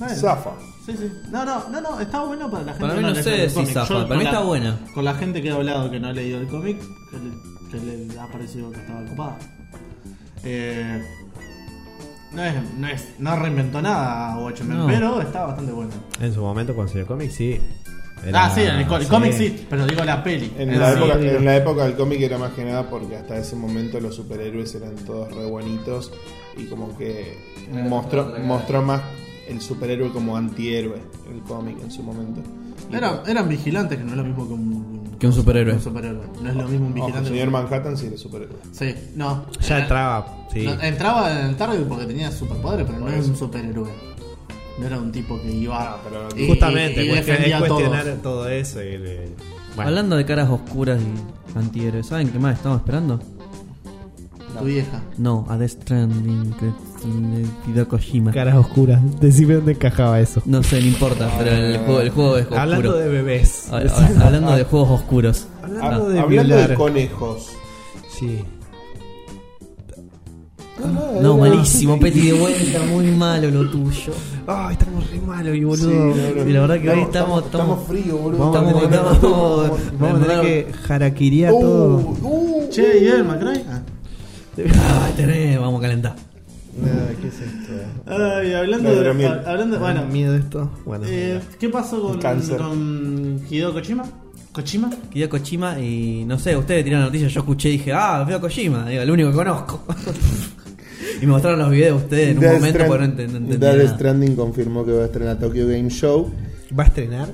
Ah. Zafa. Sí, sí. No, no, no, no, está bueno para la gente Para mí que no ha sé leído el si cómic. zafa, Yo para con mí la- está buena. Con la gente que ha hablado que no ha leído el cómic, que le, que le ha parecido que estaba ocupada. Eh, no, es, no, es, no reinventó nada Watchmen, No. pero está bastante bueno. En su momento cuando salió el cómic, sí. Era- ah, sí, el, co- el cómic sí, pero digo la peli. En Es la, época, en la época del cómic era más que nada porque hasta ese momento los superhéroes eran todos re buenitos y como que mostró, mostró más el superhéroe como antihéroe el cómic en su momento. Era- eran vigilantes, que no es lo mismo que un, Que un superhéroe. un superhéroe. No es lo mismo un Ojo, vigilante. señor que un- Manhattan sí era superhéroe. Sí, no. Ya Era- entraba, sí. no, entraba en el target porque tenía superpoderes, pero no era un superhéroe. No era un tipo que iba. Ah, pero y- Justamente, y- y cuestión- defendía es cuestionar todo eso. Y, le- bueno. Hablando de caras oscuras y antihéroes, ¿saben qué más estamos esperando? Tu vieja. No, a Death Stranding, que es de Hideo Kojima. Caras oscuras. Decime dónde encajaba eso. No sé, no importa, pero el juego, el juego es oscuro. Hablando de bebés. Ah, ah, hablando de juegos oscuros. Hablando Ah, de hablando de conejos. Sí. No, malísimo, Peti, de vuelta, muy malo lo tuyo. Ay, estamos re malos y boludo. Sí, no, no. Y la verdad que hoy Estamos- estamos- estamos fríos, boludo. Vamos, a Estamos- tener que- estamos- vamos a tener que jaraquiría Uh, todo. uh, Che, ¿y el McRae? Ah. Ay, tenés, vamos a calentar. No, ¿Qué es esto? Ay, hablando La de. ha- Hablando de. Bueno, miedo esto. Bueno, eh, ¿qué pasó con, con Hideo Kojima? ¿Kojima? Hideo Kojima y no sé, ustedes tiraron la noticia, yo escuché y dije, ah, veo Kojima, digo, el único que conozco. y me mostraron los videos de ustedes en un momento Strand- porque no ent- no entendía Death nada. Stranding confirmó que va a estrenar Tokyo Game Show. ¿Va a estrenar?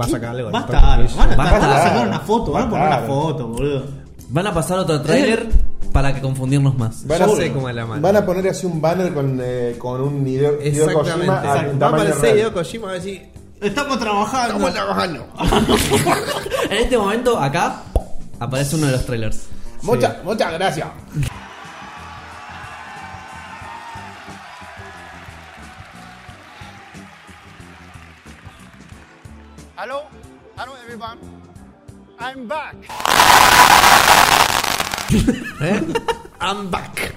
¿Va a sacar algo? van a? Basta. van a sacar una foto, van a poner una foto, boludo. Van a pasar otro tráiler para que confundirnos más. Van Ya a, sé cómo es la mano. van a poner así un banner con, eh, con un Hideo, Hideo Exactamente. Kojima a- exacto. en Va a aparecer. Hideo Kojima va a decir. Estamos trabajando. trabajando. En este momento, acá, aparece uno de los trailers. Muchas, muchas gracias. Hello? Hello, everyone. I'm back. ¿Eh? I'm back.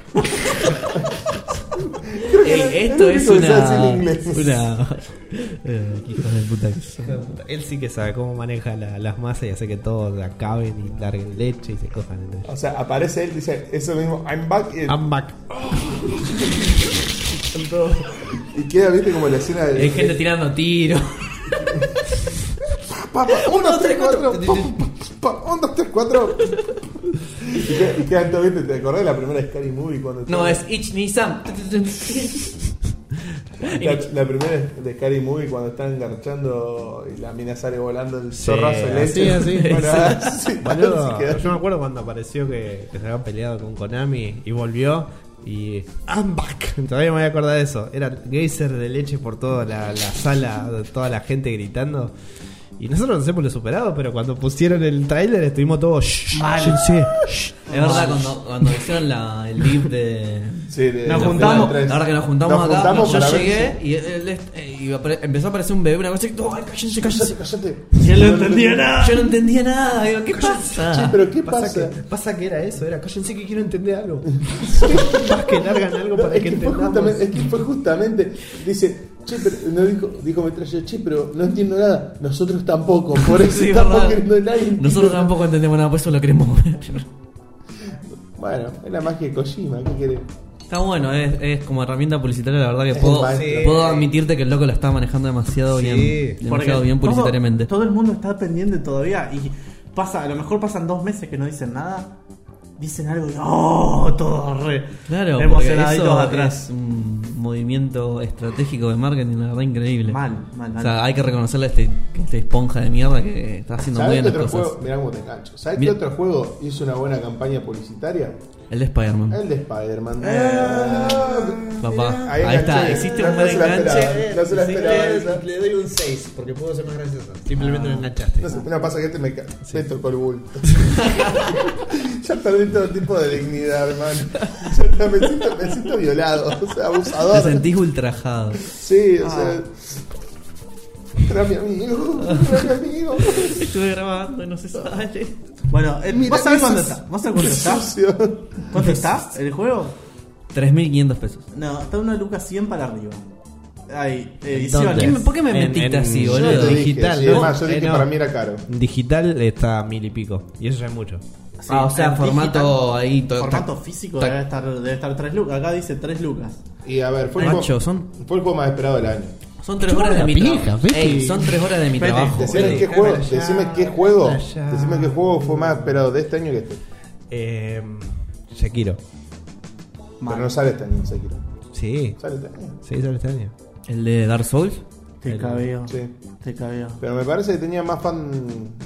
Ey, esto es una. Una. Eh, hijos de puta que son. Él sí que sabe cómo maneja la- las masas y hace que todos acaben y larguen leche y se cojan entre ellos. O sea, aparece él, dice eso mismo, I'm back. Y, I'm back. y queda, viste, como la escena de. Hay gente tirando tiros. Pa, pa, un, dos, tres, cuatro. Pa, pa, pa, Un, dos, tres, cuatro. Y queda, y queda todo bien. ¿Te acordás de la primera Scary Movie? cuando No, es Ich Nisam. La, la primera de Scary Movie cuando están engarchando y la mina sale volando el Sí, zorrazo de así, leche. así. Bueno, así, Boludo, así yo me acuerdo cuando apareció que, que se habían peleado con Konami y volvió y I'm back. Todavía me voy a acordar de eso. Era geyser de leche por toda la, la sala, toda la gente gritando. Y nosotros nos hemos lo superado, pero cuando pusieron el tráiler estuvimos todos shh, cállense, shh. Es verdad, cuando, cuando hicieron la, el live de. Sí, de- Nos de juntamos. La que nos juntamos Nos acá, juntamos yo llegué y, él- eh, y apare- empezó a aparecer un bebé, una cosa y. ¡Ay, cállense, cállense! cállate. Y él no entendía nada. Yo no entendía nada, digo, ¿qué pasa? Sí, pero ¿qué Pasa, pasa? que, pasa que era eso, era cállense que quiero entender algo. Más que largan algo No, para es, que que entendamos. es que fue justamente, dice, che, pero no dijo, dijo Metralla, che, pero no entiendo nada, nosotros tampoco, por eso Sí, estamos verdad. queriendo nadie. Nosotros tampoco entendemos nada, por eso lo queremos ver. Bueno, es la magia de Kojima, ¿qué querés? Está bueno, es, es como herramienta publicitaria, la verdad que puedo, puedo admitirte que el loco la está manejando demasiado Sí, bien. Demasiado bien todo- publicitariamente. Todo, el mundo está pendiente todavía y pasa, a lo mejor pasan dos meses que no dicen nada. Dicen algo y ¡oh! Todo re Claro, emocionaditos eso atrás. es un movimiento estratégico de marketing, la verdad, increíble. Mal, mal, O sea, hay que reconocerle a este, este esponja de mierda que está haciendo muy ¿Sabes bien las cosas. juego? Mirá cómo te engancho. ¿Sabes qué otro juego hizo una buena campaña publicitaria? El de Spider-Man. El de Spider-Man. Papá, Ahí ahí está, hiciste No- un no buen enganche. esperaba, No se la esperaba esa. Le doy un 6 porque puedo ser más gracioso. Simplemente lo enganchaste. No sé, no pasa que este me, ca- me tocó el bulto. ya perdí todo tipo de dignidad, hermano. Ya está, me, siento, me siento violado, o sea, abusador. Te sentís ultrajado. Sí, o sea. Era mi amigo, era mi amigo. Estuve grabando y no se sale. Bueno, eh, Mira, ¿vos sabés eso cuánto es- está? ¿Vos sabés cuánto está? ¿Cuánto está el juego? 3.500 pesos. No, está una lucas 100 para arriba. hay ¿Qué ediciones. me- ¿Por qué me En- mentiste en- así, yo boludo? dije, Digital, sí, ¿no? más, yo Eh, dije que no. para mí era caro. Digital está a mil y pico. Y eso ya es mucho. Sí, ah, o sea, en formato ahí. to- Formato físico tac. debe estar, debe estar 3 lucas. Acá dice 3 lucas. Y a ver, fue el, Macho, juego, son, fue el juego más esperado del año. Son tres horas de mi trabajo. son tres horas de mi trabajo. Decime qué juego, decime qué juego, decime qué juego fue más esperado de este año que este. Eh, Sekiro. Pero no sale este año, Sekiro. Sí, Sale este año. sí, sale este año. El de Dark Souls. Te cabeo. Sí. Te cabeo. Pero me parece que tenía más fan,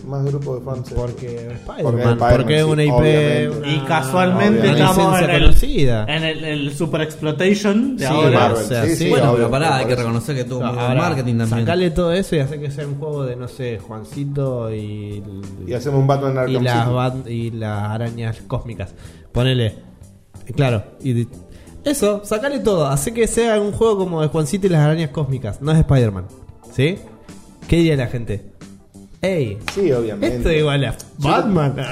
más grupo de fans. eh. Porque Spider-Man. Porque es una IP. obviamente. Y casualmente obviamente. estamos en el, conocida. en el, el Super Exploitation de Sí, ahora. Marvel, o sea, sí, sí. sí, Bueno, obvio, pero pará, hay que reconocer que tuvo Ahora, marketing también. Sacale todo eso y hacer que sea un juego de, no sé, Juancito y. Y hacemos un Batman y Arkham las, ban- y las arañas cósmicas. Ponele. Claro. Y de- eso, sacale todo. Hace que sea un juego como de Juancito y las arañas cósmicas. No es Spider-Man. ¿Sí? ¿Qué diría la gente? ey, Sí, obviamente. esto es igual a Batman.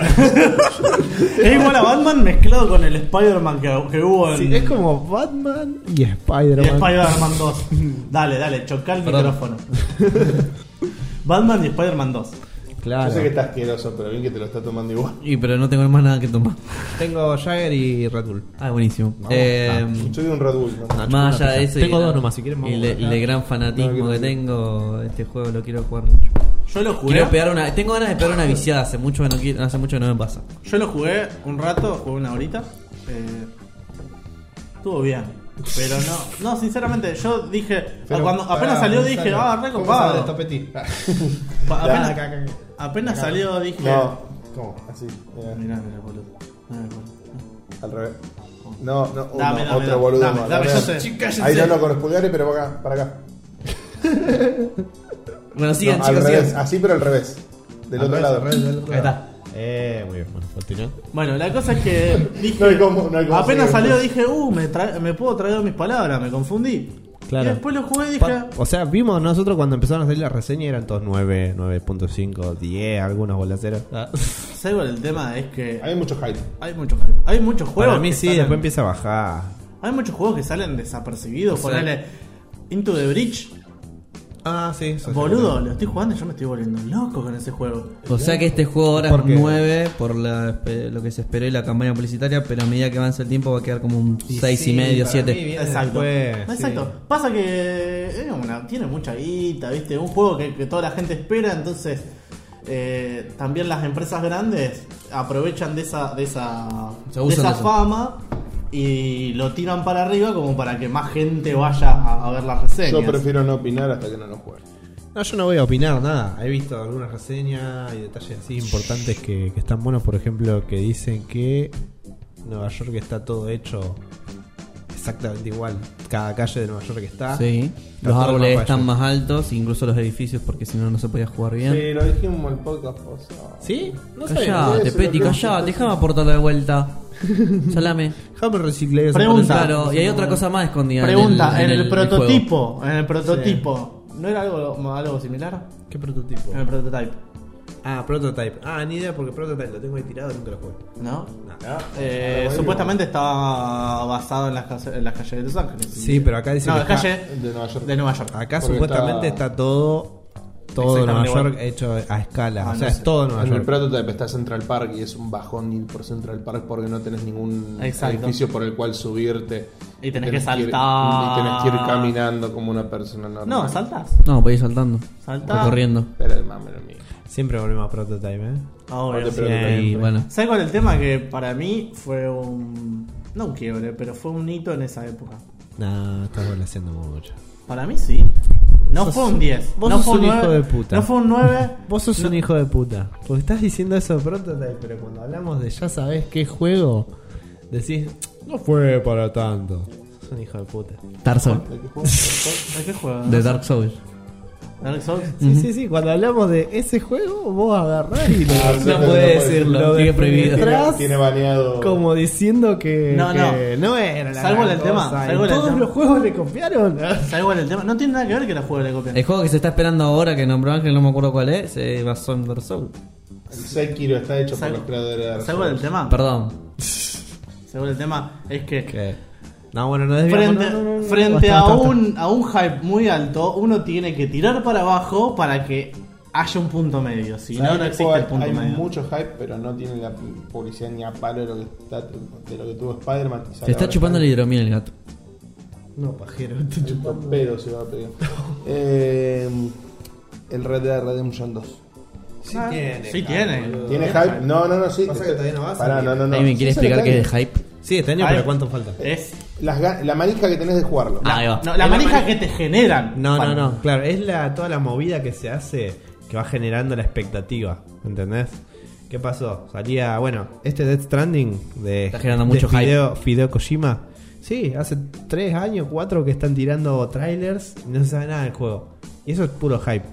Es igual a Batman mezclado con el Spider-Man que, que hubo en Sí, es como Batman y y Spider-Man. Spider-Man 2. Dale, dale, choca el Perdón. micrófono. Batman y Spider-Man 2. Claro. Yo sé que está asqueroso, pero bien que te lo está tomando igual. Y pero no tengo más nada que tomar. Tengo Jagger y Red Bull. Ah, buenísimo. Eh, Yo de un Red Bull, ¿no? No, más allá de eso. Tengo y dos nomás, si quieres Y le- el gran fanatismo No, que tengo, este juego lo quiero jugar mucho. Yo lo jugué. Quiero pegar una, tengo ganas de pegar una viciada, hace mucho que no quiero, hace mucho que no me pasa. Yo lo jugué un rato, jugué una horita. Eh, estuvo bien. Pero no, no, sinceramente, yo dije. Pero, cuando apenas salió dije, ah, re apenas, apenas salió dije. No, ¿cómo? Así. mira, Mirá, mirá, boludo. Mirá, boludo. al revés. No, no, uno, Dame, dame, otro dame, boludo dame, más. dame, Dame, yo sé. Ahí no, no, con los pulgares, pero para acá. Para acá. Bueno, sigan, No, al chicos, revés, sigan. así, pero al revés. Del otro lado. Ahí está. Eh, muy bien, bueno, continúa. Bueno, la cosa es que dije. No hay cómo- no hay cómo apenas seguir salió dije, uh, me, tra- me puedo traer mis palabras, me confundí. Claro. Y después lo jugué y dije. Pa- O sea, vimos nosotros cuando empezaron a salir las reseñas eran todos 9, 9.5, 10, algunos bolaceros. Ah. ¿Sabes el tema? Es que Hay mucho hype. hay mucho hype. Hay muchos juegos. Para mí que sí, salen- después empieza a bajar. Hay muchos juegos que salen desapercibidos. sea- Ponele Into the Bridge. Ah, sí. sí. Boludo, lo estoy jugando y yo me estoy volviendo loco con ese juego. O sea que este juego ahora ¿Por es qué? 9 por la, lo que se esperó y la campaña publicitaria, pero a medida que avance el tiempo va a quedar como un Y 6 sí, y medio, para mí 7. viene Exacto. después, Exacto. sí. Pasa que una- tiene mucha guita, ¿viste? Un juego que, que toda la gente espera, entonces eh, también las empresas grandes aprovechan de esa de esa, Se de esa eso. Y lo tiran para arriba como para que más gente vaya a, a ver las reseñas. Yo prefiero no opinar hasta que no lo juegue. No, yo no voy a opinar nada. He visto algunas reseñas y detalles así importantes que, que están buenos. Por ejemplo, que dicen que Nueva York está todo hecho exactamente igual. Cada calle de Nueva York que está. Sí. Está Los todo árboles el mapa están más altos, incluso los edificios, porque si no, no se podía jugar bien. Sí, lo dijimos en el podcast pasado. ¿Sí? No sabía. Callate, Eso Peti, es lo que- callate, déjame aportarle de vuelta. Salame. Déjame reciclar esa Pregunta. Claro, y hay otra cosa más escondida. en Pregunta, el- en el, prototipo, en el prototipo, ¿no era algo, algo similar? ¿Qué prototipo? En el prototype, Ah, Prototype. Ah, ni idea porque Prototype lo tengo ahí tirado y nunca lo jugué. ¿no? No. Eh, supuestamente estaba basado en las, calles- en las calles de Los Ángeles. Sí, pero acá dice No, que está- calle De Nueva York. de Nueva York. Acá Porque supuestamente está- está, todo todo Nueva Exactamente York hecho a escala. Ah, o sea, no es todo Nueva En el York. prototype está Central Park y es un bajón ir por Central Park porque no tenés ningún Exacto. edificio por el cual subirte. Y tenés que ir- saltar. y tenés que ir caminando como una persona normal. No, saltas. No, podéis saltando. Saltá. O corriendo. Pero el mame era mío. Siempre volvemos a Prototype, ¿eh? Obvio. Aparte, pero- Y bueno. ¿Sabes cuál es el tema? Que para mí fue un. No un quiebre, pero fue un hito en esa época. No, estás haciendo mucho. Para mí sí. No Sos- fue un 10. vos no sos fue un hijo 9, de puta. No fue un 9. Vos sos un hijo de puta. Porque estás diciendo eso de Prototype, pero cuando hablamos de ya sabes qué juego, decís, no fue para tanto. Sos un hijo de puta. Dark Souls. ¿De qué juego? ¿De qué juego? De Dark Souls. Dark Souls. Sí, sí, sí. Cuando hablamos de ese juego, vos agarrás y lo, Ah, No pero puede decirlo, lo sigue prohibido. Atrás. Tiene, tiene baneado. como diciendo que No, que no era la Salvo el tema, salvo ¿Y el todos tema. los juegos le copiaron. ¿Sabes cuál es el tema? No tiene nada que ver que la juego le copian. El juego que se está esperando ahora, que nombró Ángel, no me acuerdo cuál es, se basó en Dark Souls. El Sekiro está hecho por ¿Sabes los creadores de Dark ¿sabes cuál es el Souls. tema? Perdón. ¿Sabes cuál es el tema? Es que ¿Qué? No, bueno, no desviamos. Frente, no, no, no, frente basta, a, basta, basta. un, a un hype muy alto, uno tiene que tirar para abajo para que haya un punto medio. Si no, ¿Sabes no existe juego el punto hay medio. mucho hype, pero no tiene la publicidad ni a palo de lo que, está, de lo que tuvo Spider-Man. Se está chupando el hidromiel el gato. No, pajero. El pedo se va a pegar. Eh, el Red Dead Redemption 2. Sí Ah, tiene. sí tiene. ¿Tiene hype? No, no, no, sí. Pasa te que todavía no va a Pará, no, no, no. Ahí me quiere Sí explicar qué es de hype. Sí, este año, pero ¿cuánto falta? Es Las la manija que tenés de jugarlo. Ah, ahí va. no, la Es la manija mani- que te generan. No, no, no. Claro, es la, toda la movida que se hace que va generando la expectativa. ¿Entendés? ¿Qué pasó? Salía, bueno, este Death Stranding de, Está generando de mucho Fideo, Fideo Kojima. Sí, hace 3 años, 4 que están tirando trailers y no se sabe nada del juego. Y eso es puro hype.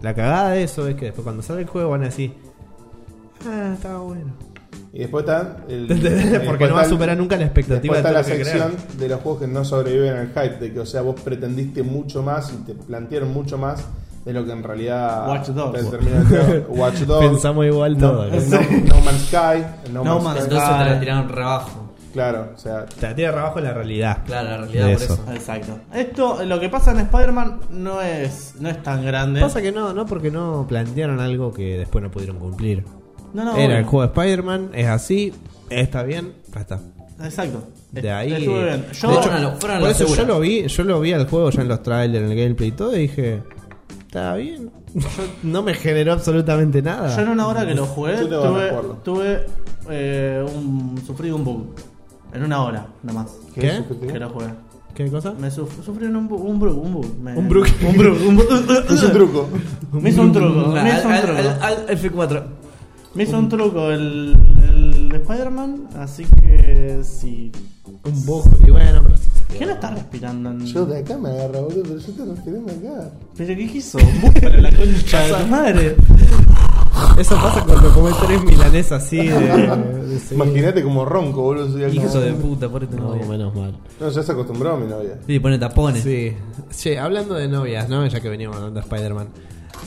La cagada de eso es que después cuando sale el juego van a decir, ah, estaba bueno. Y después está. El, Porque no va a superar nunca la expectativa Después está de la sección de los juegos que no sobreviven al hype. De que, o sea, vos pretendiste mucho más y te plantearon mucho más de lo que en realidad. Watch Dogs. Watch. Pensamos igual no, todo. ¿no? no, No Man's Sky. No, No Man's Sky. Entonces te la tiraron rebajo. Claro, o sea. Te la tira abajo la realidad. Claro, la realidad De por eso. eso. Exacto. Esto, lo que pasa en Spider-Man no es, no es tan grande. Pasa que no, no, porque no plantearon algo que después no pudieron cumplir. No, no, Era obvio. el juego de Spider-Man, es así, está bien, ya está. Exacto. De ahí. Yo, de hecho, Fueron a lo- fueron a por eso yo lo vi, yo lo vi al juego ya en los trailers, en el gameplay y todo, y dije, está bien. no me generó absolutamente nada. yo en una hora que lo jugué, tuve, tuve eh, un, sufrí un bug. En una hora, nada más. ¿Qué? Que lo jugué. ¿Qué cosa? Me suf- sufrí un bug, un bug, un bug. Me- Un bug. Un bug, un bug. Es un truco. Me hizo un truco, Al, me hizo un al- truco. al- al F4. Me hizo un truco el, el Spider-Man, así que sí. Un bug. Y bueno, pero. ¿Quién está respirando? En... Yo de acá me agarra, boludo, pero yo te respirando acá. ¿Pero qué quiso? Para la concha de tu madre. Eso pasa cuando comes tres milanesas así de. de. Imagínate como ronco, boludo. soy acá. Hijo de puta, por tu No, novia. menos mal. No, ya se acostumbró mi novia. Sí, pone tapones. Sí. Che, hablando de novias, ¿no? Ya que veníamos hablando de Spider-Man.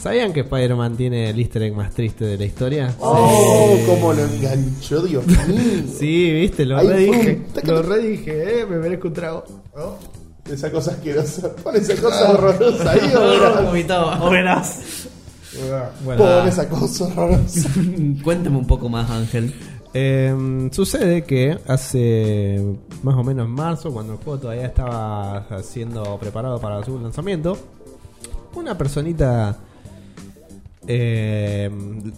¿Sabían que Spider-Man tiene el easter egg más triste de la historia? Oh, cómo lo enganchó, Dios mío. Sí, viste, lo Ahí, redije. pum, Lo redije, eh, me merezco un trago. Oh. Esa cosa asquerosa. Pon esa cosa horrorosa ahí, o verás. O verás. Bueno, Pon esa cosa horrorosa. Cuéntame un poco más, Ángel. Eh, sucede que hace más o menos en marzo, cuando el juego todavía estaba siendo preparado para su lanzamiento, una personita eh,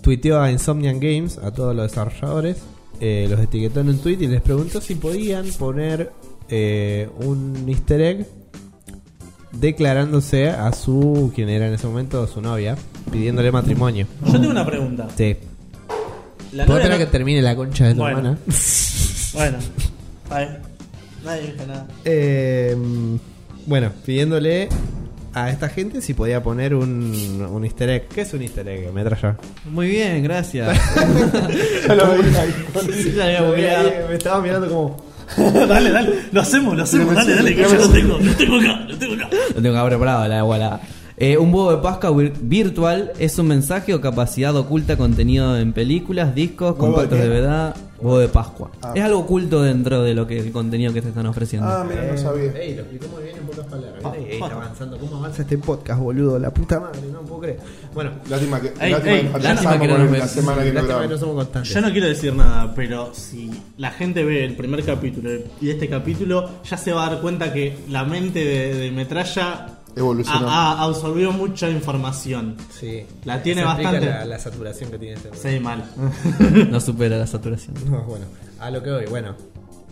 tuiteó a Insomniac Games, a todos los desarrolladores, eh, los etiquetó en un tweet y les preguntó si podían poner eh, un easter egg declarándose a su, quien era en ese momento su novia, pidiéndole matrimonio. Yo tengo una pregunta. Sí. La ¿Puedo esperar no- que termine la concha de tu Bueno. hermana? Bueno. Nadie dijo nada. Eh, bueno, pidiéndole a esta gente si podía poner un, un easter egg. ¿Qué es un easter egg? Metralla. Muy bien, gracias. Ya lo veía ahí. Sí, la había googleado. Me estaba mirando como. dale, dale. Lo hacemos, lo hacemos. Dale, dale, que yo lo tengo. Lo tengo acá, lo tengo acá. Lo tengo acá preparado, la igualada. Eh, un huevo de Pascua vir- virtual es un mensaje o capacidad oculta contenido en películas, discos, ¿Huevo de compactos de verdad, huevo de Pascua. Ah. Es algo oculto dentro de lo que el contenido que te están ofreciendo. Ah, mira, no sabía. Ey, lo explicó muy bien en pocas palabras. Pa- Ey, está avanzando. ¿Cómo avanza este podcast, boludo? La puta madre, no puedo creer. Bueno, Lástima que, Ey, lástima ey, que lástima que no la semana que no lástima que no grabamos. somos constantes. Yo no quiero decir nada, pero si la gente ve el primer capítulo y este capítulo, ya se va a dar cuenta que la mente de, de Metralla Evolucionó. ha, ha absorbido mucha información. Sí. La tiene explica bastante. La, la saturación que tiene este Sí, mal. No supera la saturación. No, bueno, a lo que voy, bueno.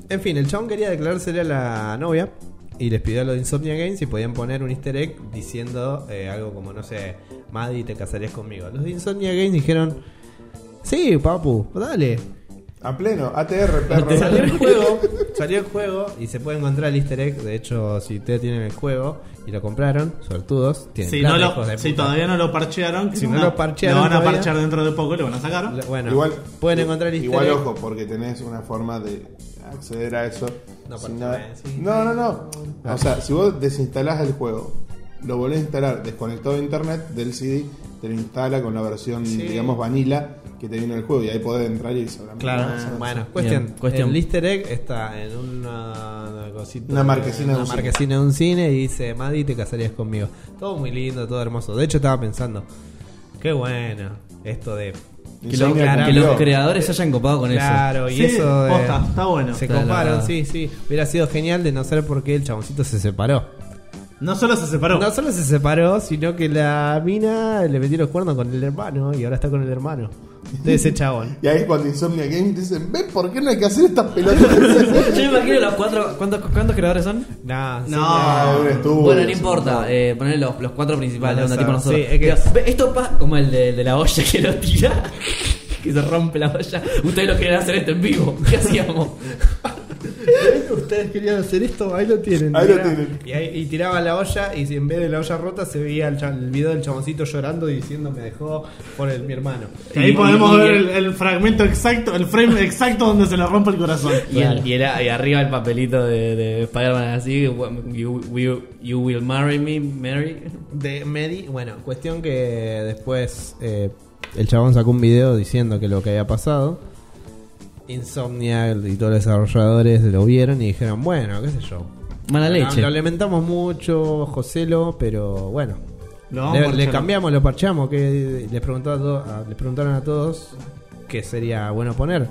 En fin, el chabón quería declarársele a la novia y les pidió a los de Insomnia Games si podían poner un easter egg diciendo eh, algo como, no sé, Maddie, te casarías conmigo. Los de Insomnia Games dijeron, sí, papu, dale. A pleno, ATR, perro. Salió el juego, salió el juego y se puede encontrar el easter egg. De hecho, si ustedes tienen el juego y lo compraron, suertudos, tienen Si, plata, no hijos lo, de si puta. todavía no lo parchearon, Si no una- lo parchearon van a todavía. parchear dentro de poco, lo van a sacar. Lo- Bueno, Igual, pueden encontrar el easter igual egg. ojo, porque tenés una forma de acceder a eso. No, para- nada- sí. no, no, no. O sea, si vos desinstalás el juego, lo volvés a instalar desconectado de internet del CD, te lo instala con la versión, Sí. digamos, vanilla, que te viene el juego y ahí podés entrar y seguramente Claro, vas a ver. bueno, cuestión, Bien, cuestión. El easter egg está en una, una cosita. Una marquesina de una un cine. marquesina de un cine y dice, Maddy, te casarías conmigo. Todo muy lindo, todo hermoso. De hecho, estaba pensando, qué bueno esto de. Que, lo- Insomnia que los creadores se hayan copado con Claro, y Sí, eso de. posta, está bueno. Se coparon, sí, sí. Hubiera sido genial de no ser porque el chaboncito se separó. No solo se separó. No solo se separó, sino que la mina le metió los cuernos con el hermano y ahora está con el hermano de ese chabón. Y ahí cuando Insomnia Games dicen, ¿ves por qué no hay que hacer estas pelotas? Yo me imagino los cuatro. ¿Cuántos, cuántos creadores son? Nah, sí, No. Ah, un estudio, bueno, no sí. importa. Eh, poner los, los cuatro principales, Bueno, onda, o tipo nosotros. sí, es que- Pero, esto pasa como el de, de la olla que lo tira. Que se rompe la olla. Ustedes lo querían hacer esto en vivo. ¿Qué hacíamos? Ustedes querían hacer esto, ahí lo tienen. Ahí lo tienen. Y, ahí, y tiraba la olla y en vez de la olla rota se veía el, el video del chaboncito llorando y diciendo me dejó por el, mi hermano. Que ahí Y- podemos y- ver y- el, el fragmento exacto, el frame exacto donde se le rompe el corazón. Y, y era- y arriba el papelito de, de Spider-Man así. You, you- you will marry me, Mary. De Medi, bueno, cuestión que después eh, el chabón sacó un video diciendo que lo que había pasado. Insomnia y todos los desarrolladores lo vieron y dijeron, bueno, qué sé yo. Mala Lo- leche. Lo lamentamos mucho, Joselo, pero bueno. Le, cambiamos, lo parchamos, que les, preguntó a to- a- les preguntaron a todos qué sería bueno poner.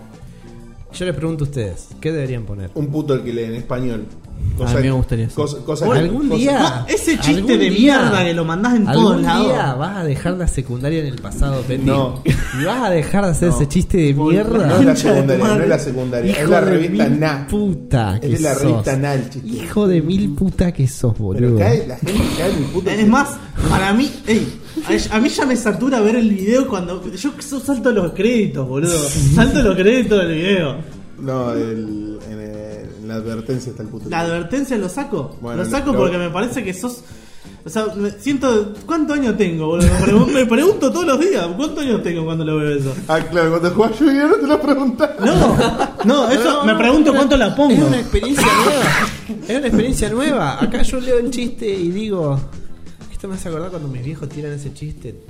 Yo les pregunto a ustedes, ¿qué deberían poner? Un puto lee en español. A mí me gustaría eso. Cosa, cosa algún cosa- día. Ese chiste algún de mierda que lo mandás en algún todos lados. día vas a dejar la secundaria en el pasado, Pendy. No. Y vas a dejar de hacer No. ese chiste de No mierda. es la secundaria, no es la secundaria, Hijo es la de revista mil Na. puta que Es la sos. revista Na el chiste. Hijo de mil puta que sos, Pero boludo. cae, la gente cae en mi puto. Es más, para mí, ey, a, mí ya me satura ver el video cuando. Yo salto los créditos, boludo. Salto los créditos del video. No, el, la advertencia está el puto. La advertencia lo saco. Bueno, lo saco porque me parece que sos. O sea, me siento. ¿Cuántos años tengo, boludo? Me, pregun- me pregunto todos los días. ¿Cuántos años tengo cuando lo veo eso? Ah, claro, cuando jugás yo no te lo preguntas. No, no, eso me pregunto cuánto la Es pongo. una experiencia nueva. Es una experiencia nueva. Acá yo leo el chiste y digo. Esto me hace acordar cuando mis viejos tiran ese chiste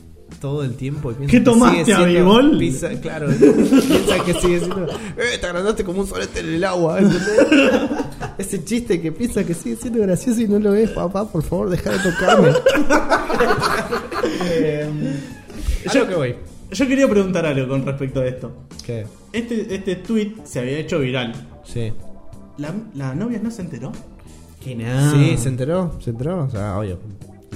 todo el tiempo. Y piensan ¿Qué que tomaste, sigue siendo pizza- claro, piensan que sigue siendo. Eh, te agrandaste como un solete en el agua. ¿entendés? Ese chiste que piensa que sigue siendo gracioso y no lo ves, papá. Por favor, deja de tocarme. eh, a lo que voy. Yo quería preguntar algo con respecto a esto. ¿Qué? Este, este tweet se había hecho viral. Sí. ¿La, la novia no se enteró? Que nada. Sí, se enteró, se enteró. O sea, obvio.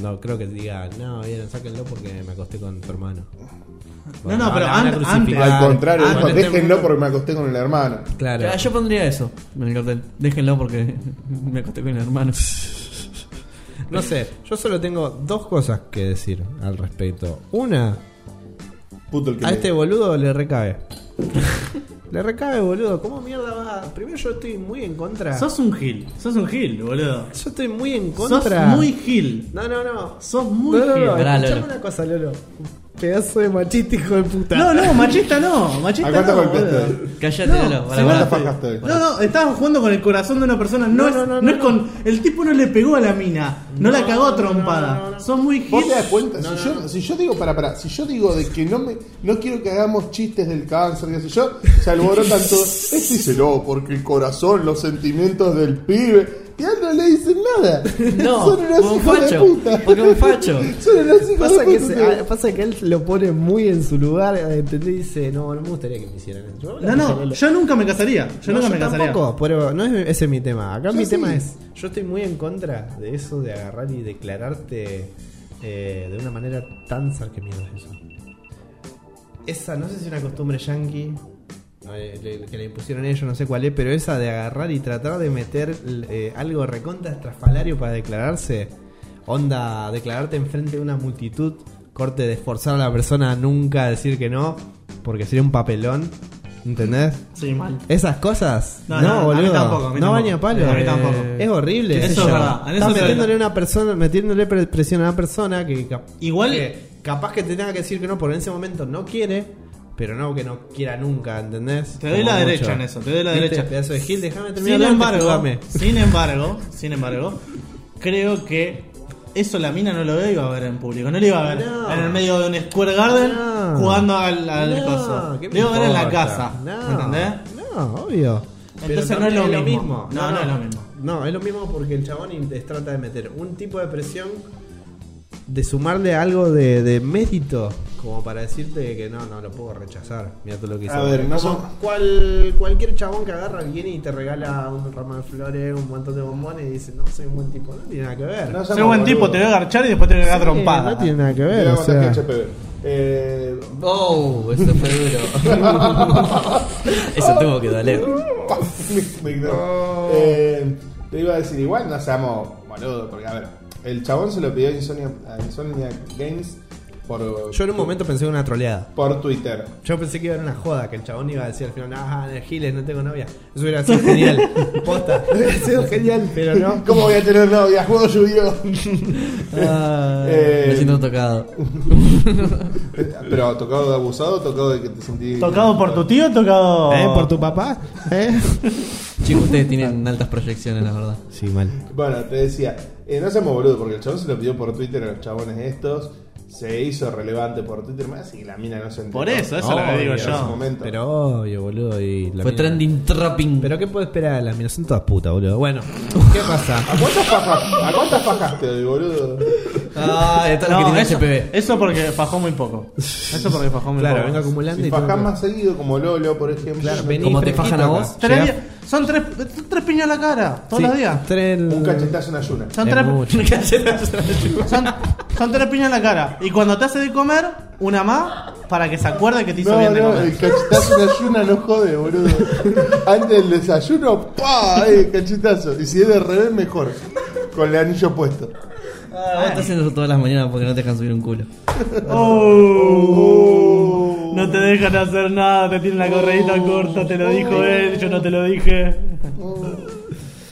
No creo que diga, no, bien, sáquenlo porque me acosté con tu hermano. No, no, pero an- antes. Al contrario, Ah, dijo, con este déjenlo porque me acosté con el hermano. Claro. Ah, Yo pondría eso en el cartel. Déjenlo porque me acosté con el hermano. No sé, yo solo tengo dos cosas que decir al respecto. Una, Puto el que a lee. este boludo le recabe. le recabe, boludo. ¿Cómo mierda va? Primero yo estoy muy en contra. Sos un gil, sos un gil, boludo. Yo estoy muy en Sos contra. muy gil. No, no, no. Sos muy no, no, gil. no, Pará, escuchame Lolo. una cosa, Lolo. Pedazo de machista, hijo de puta. No, no, machista no, machista ¿A cuánto no, golpeaste? Cállate, No, Para, para. ¿Cuánto fajaste? No, no, estabas jugando con el corazón de una persona. No, No, es, no, no, no no, es con. El tipo no le pegó a la mina. No, la cagó a trompada. no, no, no. Sos muy ¿Vos te das cuenta? si, yo, si yo digo, para, para, si yo digo de que no me no quiero que hagamos chistes del cáncer, qué sé yo, se alborotan todos. Este dice no, porque el corazón, los sentimientos del pibe. Y a él no le dicen nada. No, Son unos como un hijos de facho, puta. porque un facho. Son unos hijos Pasa de que, puta. se- ah, pasa que él lo pone muy en su lugar, ¿entendés? Y dice, no, no me gustaría que me hicieran eso. No, no, yo nunca me casaría. Yo No, nunca me casaría. tampoco, pero no es ese es mi tema. Acá Yo mi sí. tema es, yo estoy muy en contra de eso de agarrar y declararte eh, de una manera tan eso. Esa, no sé si es una costumbre yankee le- que le impusieron ellos, no sé cuál es, pero esa de agarrar y tratar de meter eh, algo recontra estrafalario para declararse, onda, declararte enfrente de una multitud, corte de esforzar a la persona a nunca decir que no, porque sería un papelón, ¿entendés? Sí, mal. Esas cosas. No, No, no, a mí boludo. tampoco, a mí no tampoco. va ni a palo. A mí tampoco. Es horrible. Eso es verdad, eso Estás es metiéndole verdad. una persona, metiéndole pre- presión a una persona que Igual- que capaz que te tenga que decir que no, porque en ese momento no quiere, pero no que no quiera nunca, ¿entendés? Te doy Como la mucho. derecha en eso, te doy la ¿Viste? derecha. Pedazo de Gil, déjame terminar Sin embargo, jugame. sin embargo, sin embargo, creo que eso la mina no lo iba a ver en público. No lo iba a ver No. en el medio de un Square Garden No. jugando al, al No, coso. ¿qué Lo iba a ver en la casa. No, ¿Me entendés? No, obvio. Entonces Pero no es lo mismo. No, no es lo mismo. No, es lo mismo porque el chabón trata de meter un tipo de presión de sumarle algo de, de mérito como para decirte que no, no lo puedo rechazar. Mira todo lo que hizo. A ver, no son- cual, cualquier chabón que agarra viene y te regala un ramo de flores, un montón de bombones y dice, no, soy un buen tipo. No tiene nada que ver. No Soy seamos buen tipo, te voy a garchar y después te voy a Sí, trompada. no tiene nada que ver. o sea. Eh, Oh, eso fue duro. eso tuvo que doler. me. Eh, te iba a decir, igual no seamos boludos, porque a ver, el chabón se lo pidió a Insomnia, a Insomnia Games por, Yo en un momento pensé en una troleada. por Twitter. Yo pensé que iba a ser una joda, que el chabón iba a decir al final, ah, Giles, no tengo novia. Eso hubiera sido genial. Posta, hubiera sido genial, pero no. ¿Cómo voy a tener novia? Juego llovió. Eh, Me siento tocado. Pero tocado de abusado, tocado de que te sentí. ¿Tocado por tu tío o tocado ¿Eh? ¿Por tu papá? ¿Eh? Chicos, ustedes tienen altas proyecciones, la verdad. Sí, mal. Bueno, te decía, eh, no seamos boludos, porque el chabón se lo pidió por Twitter a los chabones estos. Se hizo relevante por Twitter, más y la mina no se enteró. Por eso, eso es lo que digo en ese yo. momento. Pero obvio, boludo. Y la Fue mina- trending trapping. Pero ¿qué puedo esperar? Las minas son todas putas, boludo. Bueno, ¿qué pasa? ¿A cuántas fajas, ¿A cuántas fajas te doy, boludo? Ah, de todas las que tiene eso, HPV. eso porque fajó muy poco. Eso porque fajó muy Claro, poco. vengo acumulando Si y tengo que- más seguido, como Lolo, por ejemplo. Claro, vení Como te fresquito fajan a acá. vos. Días- son tres, tres piñas en la cara, todos Sí, los días. tres- un cachetazo en ayuna. Son Es tres, mucho. son, son tres piñas en la cara. Y cuando te hace de comer, una más para que se acuerde que te hizo No, bien de no, comer. el cachetazo en ayuna no jode, boludo. Antes del desayuno, ¡pa! Eh, cachetazo. Y si es de revés, mejor. Con el anillo puesto. Ah, vos estás haciendo eso todas las mañanas porque no te dejan subir un culo. Oh, no te dejan hacer nada, te tienen la correíta corta, te lo dijo él, yo no te lo dije.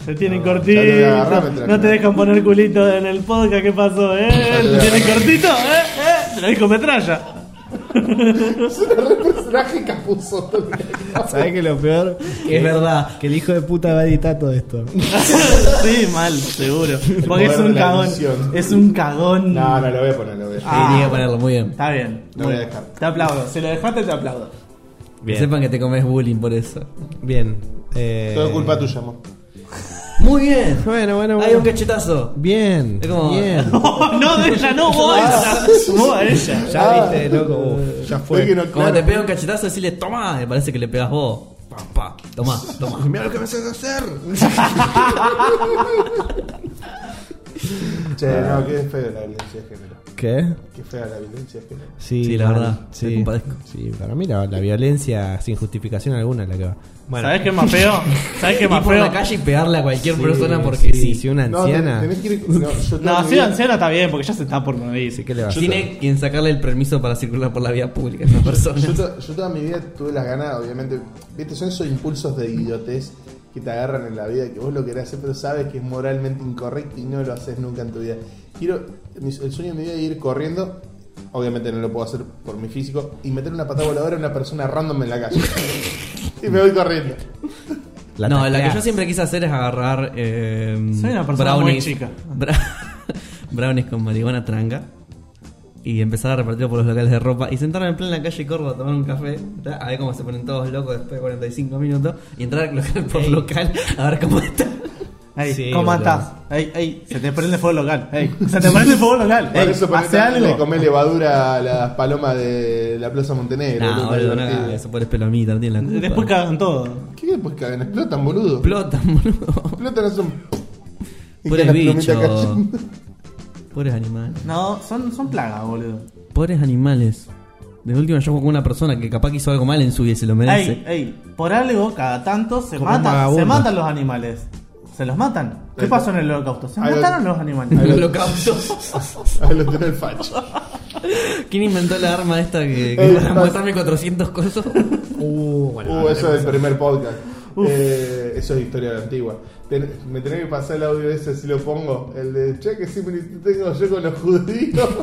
Te tienen cortito, ya te agarrar, me traje. no te dejan poner culito en el podcast, ¿qué pasó? ¿Eh? te voy a ¿Te tienen cortito? ¿Eh? ¿Eh? Te lo dijo Metralla. Es un re personaje capuzo. ¿Sabés que lo peor? Es verdad. Que el hijo de puta va a editar todo esto. sí, mal, seguro. Porque es un cagón. Es un cagón. No, no, lo voy a poner, lo voy a dejar. Ah. Tenía que ponerlo muy bien. Está bien. Lo voy a dejar. Te aplaudo. Si lo dejaste, te aplaudo. Que sepan que te comes bullying por eso. Bien. Eh, Todo es culpa tuya, amor. Muy bien. Bueno, bueno, Hay bueno. un cachetazo. Bien. Es como- Bien. No, no, de ella, no, vos a ella. Vos a ella. Ya viste, loco. Uf, ya Fue claro. te pega un cachetazo, decirle, toma, me parece que le pegas vos. Pa, pa, toma, toma. Mira lo que me haces hacer. Che, no, qué feo la violencia de género. ¿Qué? Qué fea la violencia de género. Sí, Sí, la mal. verdad, Sí. compadezco. sí, para mí la, la violencia sin justificación alguna es la que va. Bueno, ¿Sabés qué es más feo? ¿Sabés qué es Ir más por feo? la calle y pegarle a cualquier sí, persona porque sí. Si una No, anciana. tenés que ir. No, yo No, toda si vida- anciana está bien, porque ya se está por morir. Sí, ¿qué le va? Tiene quien sacarle el permiso para circular por la vía pública a esa persona. Yo, to- yo toda mi vida tuve las ganas, obviamente. Viste, son esos impulsos de idiotez que te agarran en la vida, que vos lo querés hacer, pero sabes que es moralmente incorrecto y no lo haces nunca en tu vida. Quiero, el sueño de mi vida es ir corriendo, obviamente no lo puedo hacer por mi físico, y meter una patada voladora a una persona random en la calle. y me voy corriendo. La no, la que yo siempre quise hacer es agarrar. Eh, Soy una persona muy chica. bra- brownies con marihuana tranca. Y empezar a repartir por los locales de ropa. Y sentarme en plena calle Córdoba a tomar un café. ¿tá? A ver cómo se ponen todos locos después de 45 minutos. Y entrar local por local a ver cómo está. Ey, Sí, ¿Cómo estás? Ey, ey, se te prende fuego local. Ey, se te prende fuego local. Por Ey, eso hace algo. le comé levadura a las palomas de la Plaza Montenegro. No, boludo, boludo, no eso, por pelomita, no tiene la culpa. Después cagan todo. ¿Qué después cagan? Explotan, boludo. Explotan, boludo. Explotan, son. y Pobres quedan Pobres animales. No, son, son plagas, boludo. Pobres animales. De última yo juego con una persona que capaz que hizo algo mal en su vida y se lo merece. Ey, ey, por algo, cada tanto se Como matan, se matan los animales. ¿Se los matan? ¿Qué Ahí pasó en el holocausto? Se Ahí mataron lo- los animales. El holocausto. A los tiene el facho. ¿Quién inventó la arma esta que, que Ey, para pas- matarme 400 cosos? Uh, bueno, Uh, eso es el primer podcast. Eh, eso es historia antigua. Ten- me tenés que pasar el audio ese si lo pongo. El de che, que similitud tengo yo con los judíos.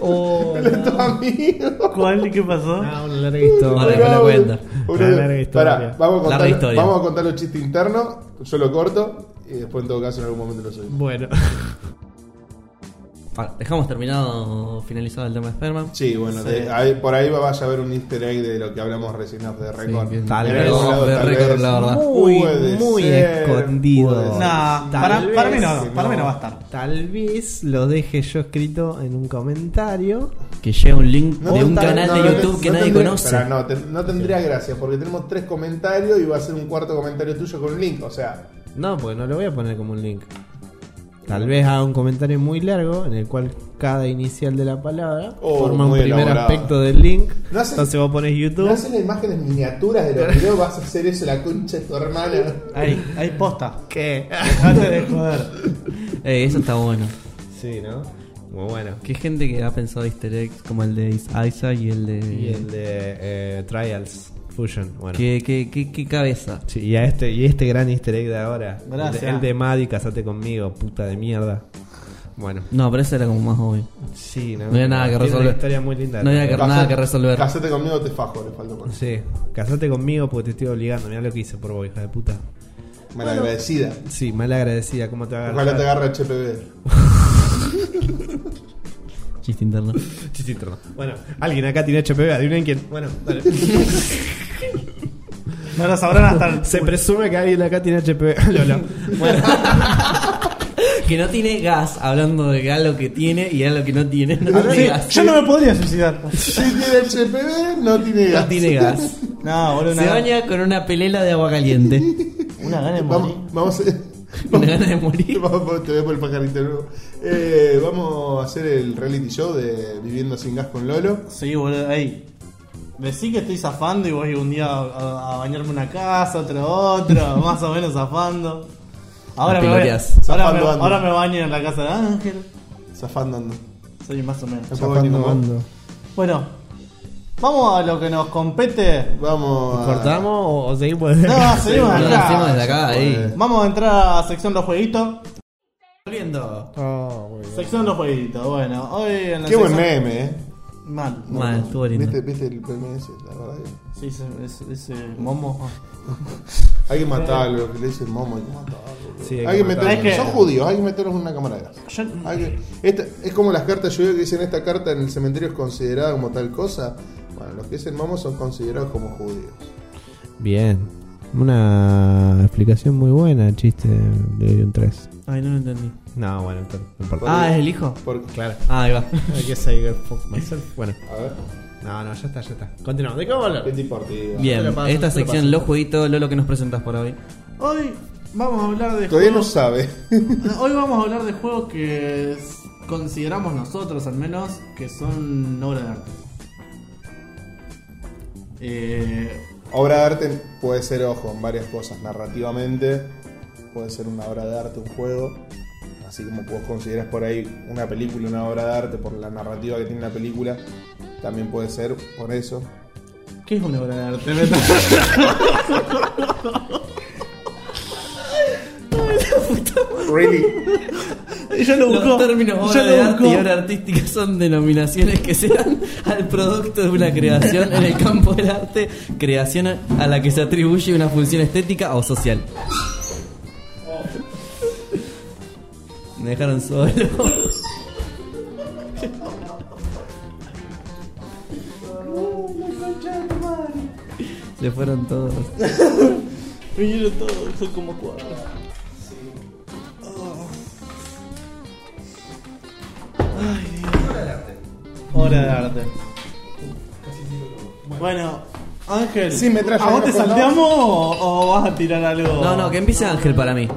Oh, el de tu amigo. ¿Cuál? ¿Qué pasó? Ah, una larga historia. La cuenta. Una larga historia. Pará, vamos a Larga contar, historia. vamos a contar los chistes internos. Yo lo corto y después en todo caso en algún momento lo subo. Bueno. Dejamos terminado, finalizado el tema de Spider-Man. Sí, bueno, de- ahí- por ahí va- vaya a haber un easter egg de lo que hablamos recién off de Record. Tal vez. De tal Record, la verdad. Muy, Puede muy ser, escondido. para, mí no, para mí no. va a estar. Tal vez lo deje yo escrito en un comentario. Que llega un link No, de un canal no, de YouTube no que nadie tendría- conoce. No, te- no tendría gracia porque tenemos tres comentarios y va a ser un cuarto comentario tuyo con un link. O sea, No, porque no lo voy a poner como un link. Tal vez haga un comentario muy largo en el cual cada inicial de la palabra Oh, forma un primer elaborado. aspecto del link. No hace- Entonces vos pones YouTube. no haces las imágenes miniaturas de los videos, vas a hacer eso la concha de tu hermana. Ahí, ahí posta. ¿Qué? Dejate de joder. Eh, eso está bueno. sí, ¿no? Muy bueno. Hay gente que ha pensado easter eggs como el de Isaac y el de... Y el de eh, Trials Fusion. Bueno. ¿Qué, qué, qué, qué cabeza? Sí, y, a este, y este gran easter egg de ahora. Gracias. El de, el de Maddie, casate conmigo, puta de mierda. Bueno. No, pero ese era como más obvio. Sí, ¿no? No había nada que Tiene resolver. Una historia muy linda. No había que- Casate- nada que resolver. Casate conmigo, te fajo, le faltó más. Sí, casate conmigo porque te estoy obligando. Mira lo que hice por vos, hija de puta. Malagradecida. Sí, mal agradecida. ¿Cómo te va a Ojalá te agarrar? agarre HPV. Chiste interno. Chiste interno. Bueno, alguien acá tiene HPV, adivinen quién. Bueno, dale. No lo sabrán hasta el. Se presume que alguien acá tiene HPV. Lolo. Bueno, que no tiene gas, hablando de algo que tiene y algo que no tiene. No tiene Sí, gas. yo no me podría suicidar. Si tiene HPV, no tiene gas. No tiene gas. No, boludo. Se Una, baña con una pelela de agua caliente. una gana de morir. Vamos, vamos a... Una gana de morir. Vamos, te voy por el pajarito nuevo. Eh, vamos a hacer el reality show de Viviendo sin gas con Lolo. Sí, boludo. Ey. Decí que estoy zafando y voy un día a, a- a bañarme una casa, otro otro, más o menos zafando. Ahora me, voy- piloteás. ahora, me, Zafando ando. ahora me baño en la casa de Ángel. Zafando ando. Soy más o menos. Vos. Bueno, vamos a lo que nos compete. Vamos a... ¿cortamos o, o seguimos? No, seguimos No, lo acá. desde acá, ahí. Vamos a entrar a sección los jueguitos. Volviendo. Oh. Sección los jueguitos. Bueno, hoy en la Qué buen sección- meme, eh. Mal. Mal, estuvo lindo. ¿Viste, ¿Viste el ese? La verdad que... Sí, ese, ese, momo. Hay que matarlo, que le dicen momo, hay que matarlo. Sí, hay hay, que meterlos, matarlo. Son judíos, hay que meterlos en una cámara de gas. Yo- Hay que- esta- es como las cartas lluvia que dicen esta carta en el cementerio es considerada como tal cosa. Bueno, los que dicen momo son considerados como judíos. Bien. Una explicación muy buena, el chiste de un 3. Ay, no lo entendí. No, bueno, no importa. Ah, ¿es el hijo? Claro. Ah, ahí va. I guess I go fuck myself. Bueno, a ver, no, no, ya está, ya está. Continuamos. ¿De qué vamos a ¿qué hablar? Bien, paso, esta sección, paso. los jueguitos, Lolo, que nos presentas por hoy. Hoy vamos a hablar de Todavía no juegos. sabe. Hoy vamos a hablar de juegos que s- consideramos nosotros, al menos, que son obra de arte. Eh, Obra de arte puede ser, ojo, en varias cosas. Narrativamente, puede ser una obra de arte, un juego. Así como vos consideras por ahí una película una obra de arte por la narrativa que tiene la película, también puede ser por eso. ¿Qué es una obra de arte? Really? Ella lo buscó. Los términos obra lo de arte y obra artística son denominaciones que se dan al producto de una creación en el campo del arte, creación a la que se atribuye una función estética o social. Me dejaron solo. Se fueron todos. Vinieron todos, son como cuatro. Ay, Dios. Obra de arte. Bueno, Ángel, Sí, me ¿a vos te salteamos o, o vas a tirar algo? No, no, que empiece Ángel para mí.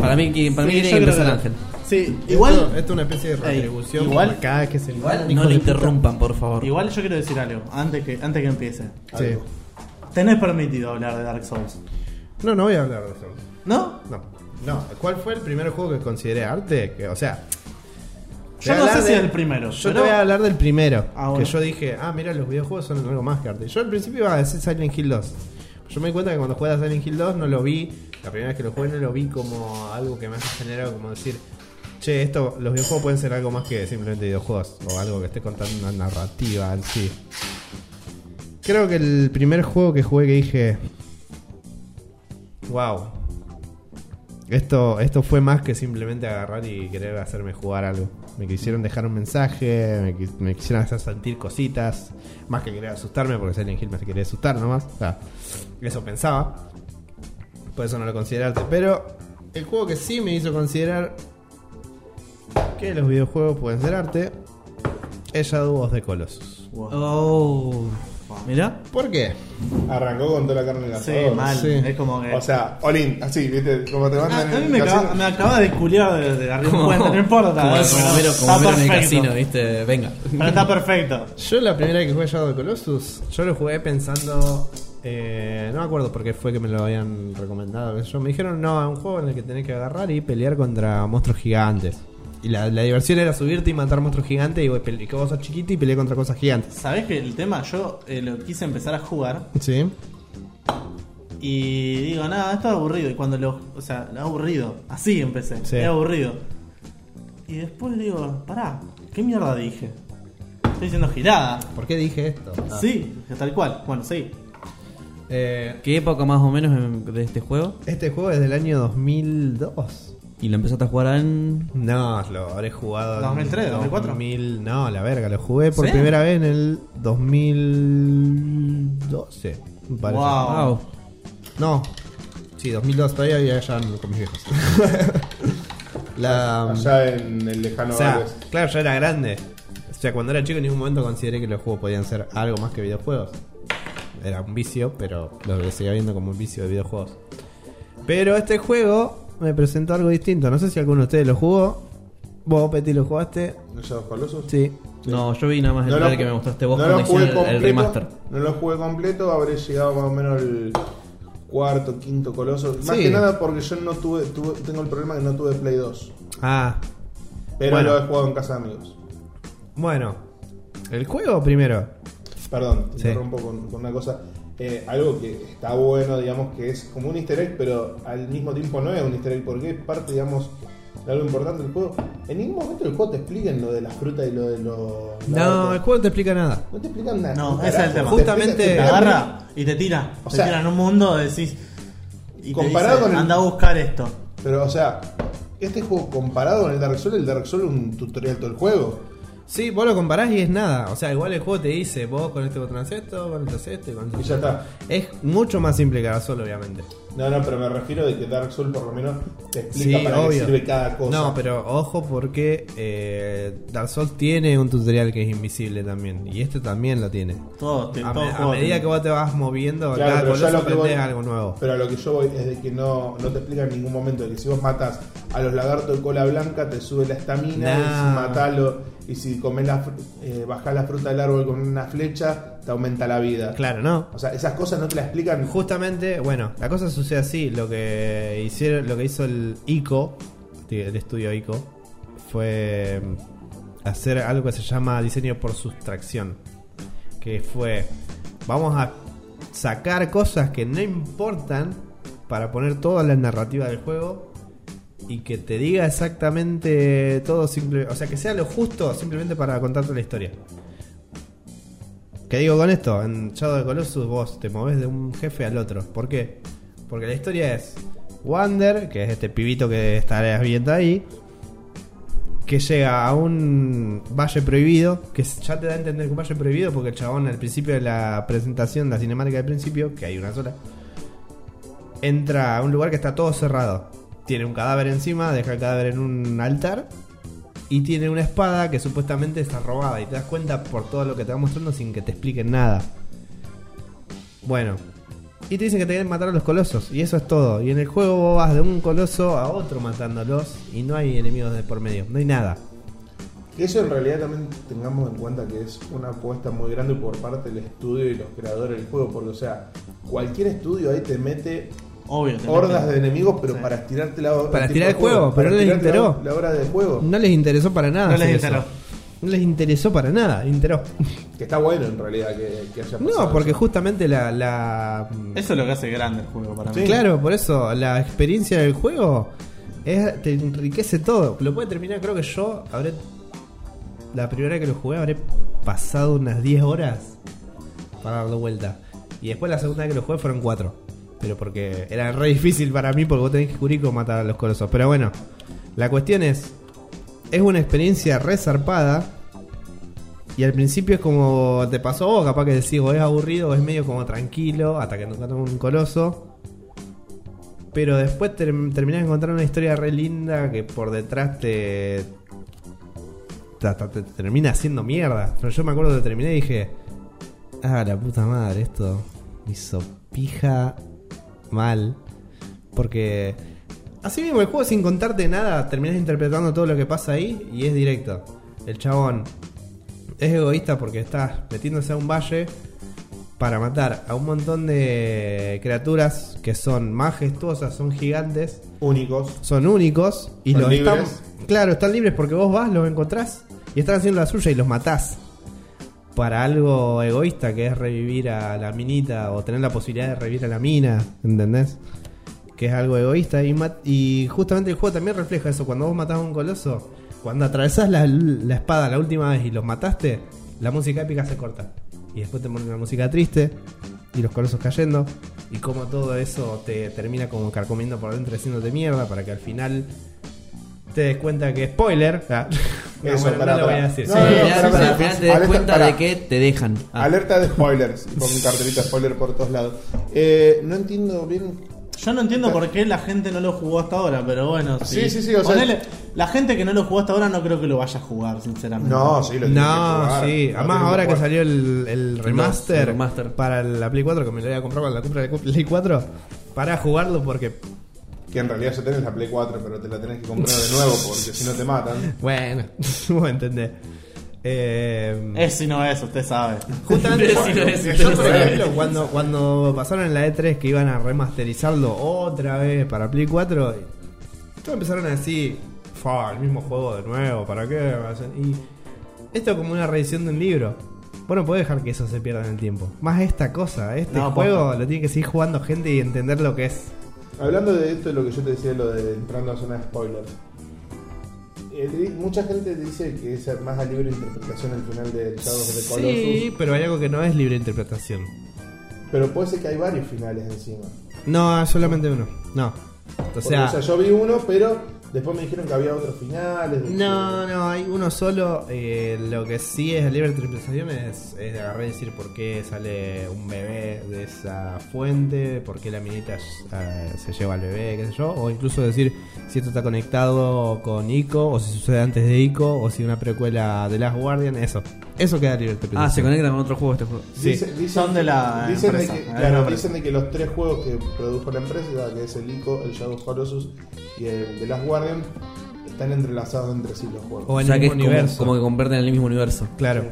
Para mí, que- para mí Sí, tiene yo que creo empezar que- Ángel. Sí, igual, Esto, esto es una especie de Ey, retribución. igual- por cada que se Igual hijo no le de puta. interrumpan, por favor. igual yo quiero decir algo antes que antes que empiece. Sí. Tenés permitido hablar de Dark Souls, No, no voy a hablar de eso. ¿no? No. No. ¿Cuál fue el primer juego que consideré arte? Que, o sea. Yo voy a no sé hablar si de- es el primero. Yo pero- te voy a hablar del primero. Ah, bueno. Que yo dije, ah, mira, los videojuegos son algo más que arte. Yo al principio iba a decir Silent Hill 2. Yo me di cuenta que cuando jugué a Silent Hill 2 no lo vi, la primera vez que lo jugué no lo vi como algo que me haya generado como decir, che, esto, los videojuegos pueden ser algo más que simplemente videojuegos o algo que esté contando una narrativa en sí. Creo que el primer juego que jugué que dije, wow, esto, esto fue más que simplemente agarrar y querer hacerme jugar algo. Me quisieron dejar un mensaje, me, quis- me quisieron hacer sentir cositas. Más que querer asustarme, porque Silent Hill me quería asustar nomás. O sea, eso pensaba. Por eso no lo considerarte. Pero el juego que sí me hizo considerar que los videojuegos pueden ser arte es Shadow of the Colossus. Oh. Mira. ¿Por qué? Arrancó con toda la carne en el Sí, asador. mal. sí. Es como que. O sea, Olin, así, ¿viste? Como te Ah, mandan a mí en me el acaba, me acaba de culiar de, de arriba un puente, no importa. Como, pero como en el perfecto. casino, ¿viste? Venga. Pero está perfecto. Yo la primera vez que jugué Shadow Colossus, yo lo jugué pensando... eh, no me acuerdo por qué fue que me lo habían recomendado. Yo me dijeron, no, es un juego en el que tenés que agarrar y pelear contra monstruos gigantes. Y la, la diversión era subirte y matar monstruos gigantes y, pele- y que vos sos chiquito y pelear contra cosas gigantes. ¿Sabés que el tema? Yo eh, lo quise empezar a jugar Sí. y digo, nada, esto es aburrido. Y cuando lo. O sea, aburrido. Así empecé. Sí. Es aburrido. Y después digo, pará, ¿qué mierda dije? Estoy diciendo girada. ¿Por qué dije esto? Ah. Sí, tal cual. Bueno, sí. Eh, ¿Qué época más o menos en- de este juego? este juego es del año 2002. ¿Y lo empezaste a jugar en...? No, lo habré jugado en 2003, 2004. 2000, no, la verga, lo jugué por ¿Sí? primera vez en el 2012. Me parece. Wow. Wow. No, sí, 2002 todavía vivía allá con mis viejos. la, Allá en el lejano o sea, claro, ya era grande. O sea, cuando era chico en ningún momento consideré que los juegos podían ser algo más que videojuegos. Era un vicio, pero lo seguía viendo como un vicio de videojuegos. Pero este juego me presentó algo distinto. No sé si alguno de ustedes lo jugó. Vos, Peti, lo jugaste. ¿No of Colossus? Sí. No, yo vi nada más el No lo que me mostraste vos no cuando lo jugué el, el completo, remaster. No lo jugué completo, habré llegado más o menos al cuarto, quinto coloso. Más Sí. que nada porque yo no tuve, tuve- tengo el problema que no tuve Play 2. Ah, Pero Bueno. lo he jugado en casa de amigos. bueno. El juego primero. Perdón, te Sí. interrumpo con, con una cosa. Eh, algo que está bueno, digamos, que es como un easter egg, pero al mismo tiempo no es un easter egg, porque es parte, digamos, de algo importante del juego. En ningún momento el juego te explican lo de las frutas y lo de los... No, el juego no te explica nada. No te explican nada. No, ese es el tema. Te Justamente- te agarra y te tira. O te sea, tira en un mundo, decís. Y te comparado dice, con el- anda a buscar esto. Pero, o sea, este juego comparado con el Dark Souls, el Dark Souls es un tutorial todo el juego. Sí, vos lo comparás y es nada. O sea, igual el juego te dice, vos con este botón haces esto, con este haces esto y con este Y ya está. Es mucho más simple que Souls, obviamente. No, no, pero me refiero de que Dark Souls por lo menos te explica Sí, para obvio. qué sirve cada cosa. No, pero ojo porque eh, Dark Souls tiene un tutorial que es invisible también. Y este también lo tiene. Todo, te- A, todo me- a medida tiene. que vos te vas moviendo, Claro, cada pero lo que voy- aprendes algo nuevo. Pero a lo que yo voy es de que no, no te explica en ningún momento de que si vos matas a los lagartos de cola blanca te sube la estamina, Nah. y si matalo, y si comes la, eh, bajás la fruta del árbol con una flecha, te aumenta la vida. Claro, ¿no? O sea, esas cosas no te las explican. Justamente, bueno, la cosa sucede así. Lo que hicieron, lo que hizo el ICO, el estudio ICO, fue mm, hacer algo que se llama diseño por sustracción. Que fue, vamos a sacar cosas que no importan para poner toda la narrativa del juego y que te diga exactamente todo simple, o sea, que sea lo justo simplemente para contarte la historia. ¿Qué digo con esto? En Shadow of the Colossus vos te movés de un jefe al otro. ¿Por qué? Porque la historia es Wander, que es este pibito que estarás viendo ahí, que llega a un valle prohibido, que ya te da a entender que un valle prohibido porque el chabón al principio de la presentación, la cinemática del principio, que hay una sola, entra a un lugar que está todo cerrado. Tiene un cadáver encima, deja el cadáver en un altar y tiene una espada que supuestamente está robada y te das cuenta por todo lo que te va mostrando sin que te expliquen nada. Bueno, y te dicen que te quieren matar a los colosos y eso es todo. Y en el juego vos vas de un coloso a otro matándolos y no hay enemigos de por medio, no hay nada. Eso en realidad también tengamos en cuenta que es una apuesta muy grande por parte del estudio y los creadores del juego, porque o sea, cualquier estudio ahí te mete Obvio. hordas de enemigos, pero Sí. para estirarte la hora. Para estirar el juego, pero no les enteró. La, hora del juego. No les interesó para nada. No les eso. enteró. No les interesó para nada, enteró. Que está bueno en realidad que, que haya pasado No, porque eso. justamente la, la Eso es lo que hace grande el juego para mí. Claro, por eso la experiencia del juego es, te enriquece todo. Lo puede terminar, creo que yo habré. La primera vez que lo jugué habré pasado unas 10 horas para darle vuelta. Y después la segunda vez que lo jugué fueron 4. Pero porque era re difícil para mí porque vos tenés que cubrir cómo matar a los colosos. Pero bueno, la cuestión es. es una experiencia resarpada. Y al principio es como te pasó vos, capaz que decís, o es aburrido o es medio como tranquilo, hasta que te encuentras un coloso. Pero después ter- terminás de encontrar una historia re linda que por detrás te, te, te termina haciendo mierda. Pero yo me acuerdo que terminé y dije, ah, la puta madre, esto me hizo pija mal. Porque así mismo el juego sin contarte nada, terminas interpretando todo lo que pasa ahí y es directo. El chabón es egoísta porque está metiéndose a un valle para matar a un montón de criaturas que son majestuosas, son gigantes, Únicos. son únicos y Son los libres. están claro, están libres porque vos vas, los encontrás y están haciendo la suya y los matás. Para algo egoísta que es revivir a la minita o tener la posibilidad de revivir a la mina, ¿entendés? Que es algo egoísta y, justamente el juego también refleja eso. Cuando vos matás a un coloso, cuando atravesás la, la espada la última vez y los mataste, la música épica se corta. Y después te ponen una música triste y los colosos cayendo. Y como todo eso te termina como carcomiendo por dentro haciéndote mierda para que al final te des cuenta que spoiler. ah, Eso, bueno, pará, no lo voy a decir. No, Sí, no, no, al final, te das Alerta, cuenta de que te dejan. Ah. Alerta de spoilers. Y Con un cartelito de spoiler por todos lados. Eh, no entiendo bien. Yo no entiendo por qué la gente no lo jugó hasta ahora, pero bueno. Sí, sí, sí, o sea- la gente que no lo jugó hasta ahora no creo que lo vaya a jugar, sinceramente. No, sí, lo tiene que No, jugar. sí. Lo Además, ahora que salió el, el remaster, para la Play 4, que me lo voy a comprar cuando la compre la Play 4, para jugarlo porque, Que en realidad ya tenés la Play 4, pero te la tenés que comprar de nuevo porque si no te matan. bueno, vos entendés. Eh, Es si no es, usted sabe. Justamente, Sí, no es, yo, por ejemplo, cuando, cuando pasaron en la E3 que iban a remasterizarlo otra vez para Play 4, todos empezaron a decir, fa, el mismo juego de nuevo, ¿para qué? Y esto es como una reedición de un libro. Vos no podés dejar que eso se pierda en el tiempo. Más esta cosa, este No, juego lo tiene que seguir jugando gente y entender lo que es. Hablando de esto, lo que yo te decía, lo de entrando a zona de spoilers. Eh, mucha gente dice que es más a libre interpretación el final de Shadows of the Colossus. Sí, pero hay algo que no es libre interpretación. Pero puede ser que hay varios finales encima. No, solamente uno. No. O sea, o sea, yo vi uno, pero después me dijeron que había otros finales. No, que- no, hay uno solo. eh, lo que sí es libre interpretación es, es de agarrar y decir por qué sale un bebé de esa fuente, por qué la minita eh, se lleva al bebé, qué sé yo. O incluso decir si esto está conectado con Ico, o si sucede antes de Ico, o si una precuela de Last Guardian. Eso. Eso queda libre interpretación. Ah, se conecta con otro juego este juego. Sí. Dice- dicen, Son de la dicen empresa, de que, claro, dicen de que los tres juegos que produjo la empresa, que es el ICO, el Shadow of Colossus y el The Last Guardian, están entrelazados entre sí los juegos. O O en sea el que es mismo como, universo. como que convierten en el mismo universo. Claro.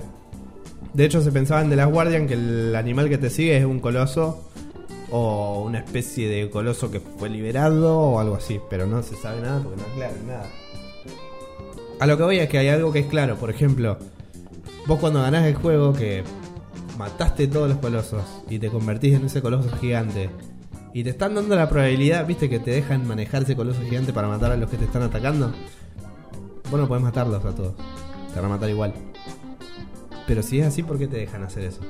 De hecho, se pensaba en The Last Guardian que el animal que te sigue es un coloso o una especie de coloso que fue liberado o algo así, pero no se sabe nada porque no aclara nada. A lo que voy es que hay algo que es claro, por ejemplo, vos cuando ganás el juego que mataste todos los colosos y te convertís en ese coloso gigante y te están dando la probabilidad, viste, que te dejan manejar ese coloso gigante para matar a los que te están atacando, vos no podés matarlos a todos, te van a matar igual. Pero si es así, ¿por qué te dejan hacer eso?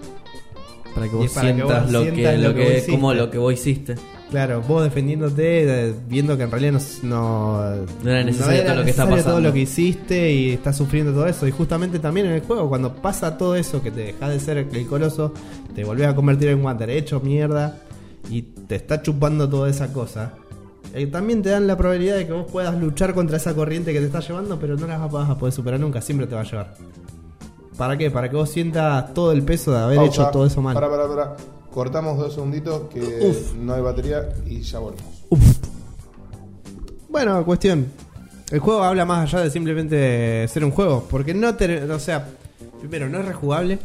Para que Y vos para que sientas vos lo sientas que, lo lo que como lo que vos hiciste. Claro, vos defendiéndote, viendo que en realidad no, no, No era necesario todo lo que está todo lo que hiciste y estás sufriendo todo eso. Y justamente también en el juego, cuando pasa todo eso, que te dejas de ser el coloso, te volvés a convertir en Wander hecho mierda y te está chupando toda esa cosa. eh, también te dan la probabilidad de que vos puedas luchar contra esa corriente que te está llevando, pero no las vas a poder superar nunca, siempre te va a llevar. ¿Para qué? Para que vos sientas todo el peso de haber Pausa. hecho todo eso mal. Para, para, para. Cortamos dos segunditos que Uf. no hay batería y ya volvemos. Bueno, cuestión. El juego habla más allá de simplemente ser un juego. Porque no te. O sea, primero, no es rejugable.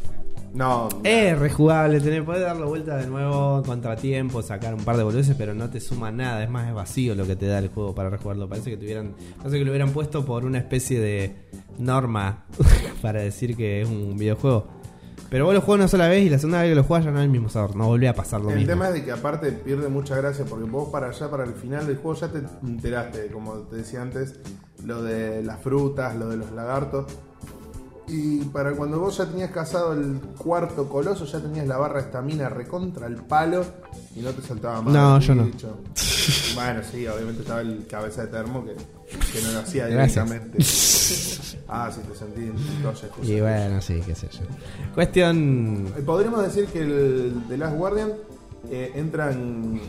No, Es rejugable, tenés, podés darle vuelta de nuevo, contratiempo, sacar un par de boludeces, pero no te suma nada. Es más, es vacío lo que te da el juego para rejugarlo. Parece que tuvieran. Parece que lo hubieran puesto por una especie de norma para decir que es un videojuego. Pero vos lo jugás una sola vez y la segunda vez que lo jugás ya no es el mismo sabor. No volví a pasar lo El mismo. tema es de que aparte pierde mucha gracia porque vos para allá, para el final del juego ya te enteraste, como te decía antes, lo de las frutas, lo de los lagartos. Y para cuando vos ya tenías cazado el cuarto coloso, ya tenías la barra de estamina recontra el palo y no te saltaba más. No, yo no. Bueno, sí, obviamente estaba el cabeza de termo que, que no lo hacía directamente. ah, sí, te sentí en. Y bueno, sí, qué sé yo. Cuestión. Eh, Podríamos decir que el The Last Guardian eh, entra en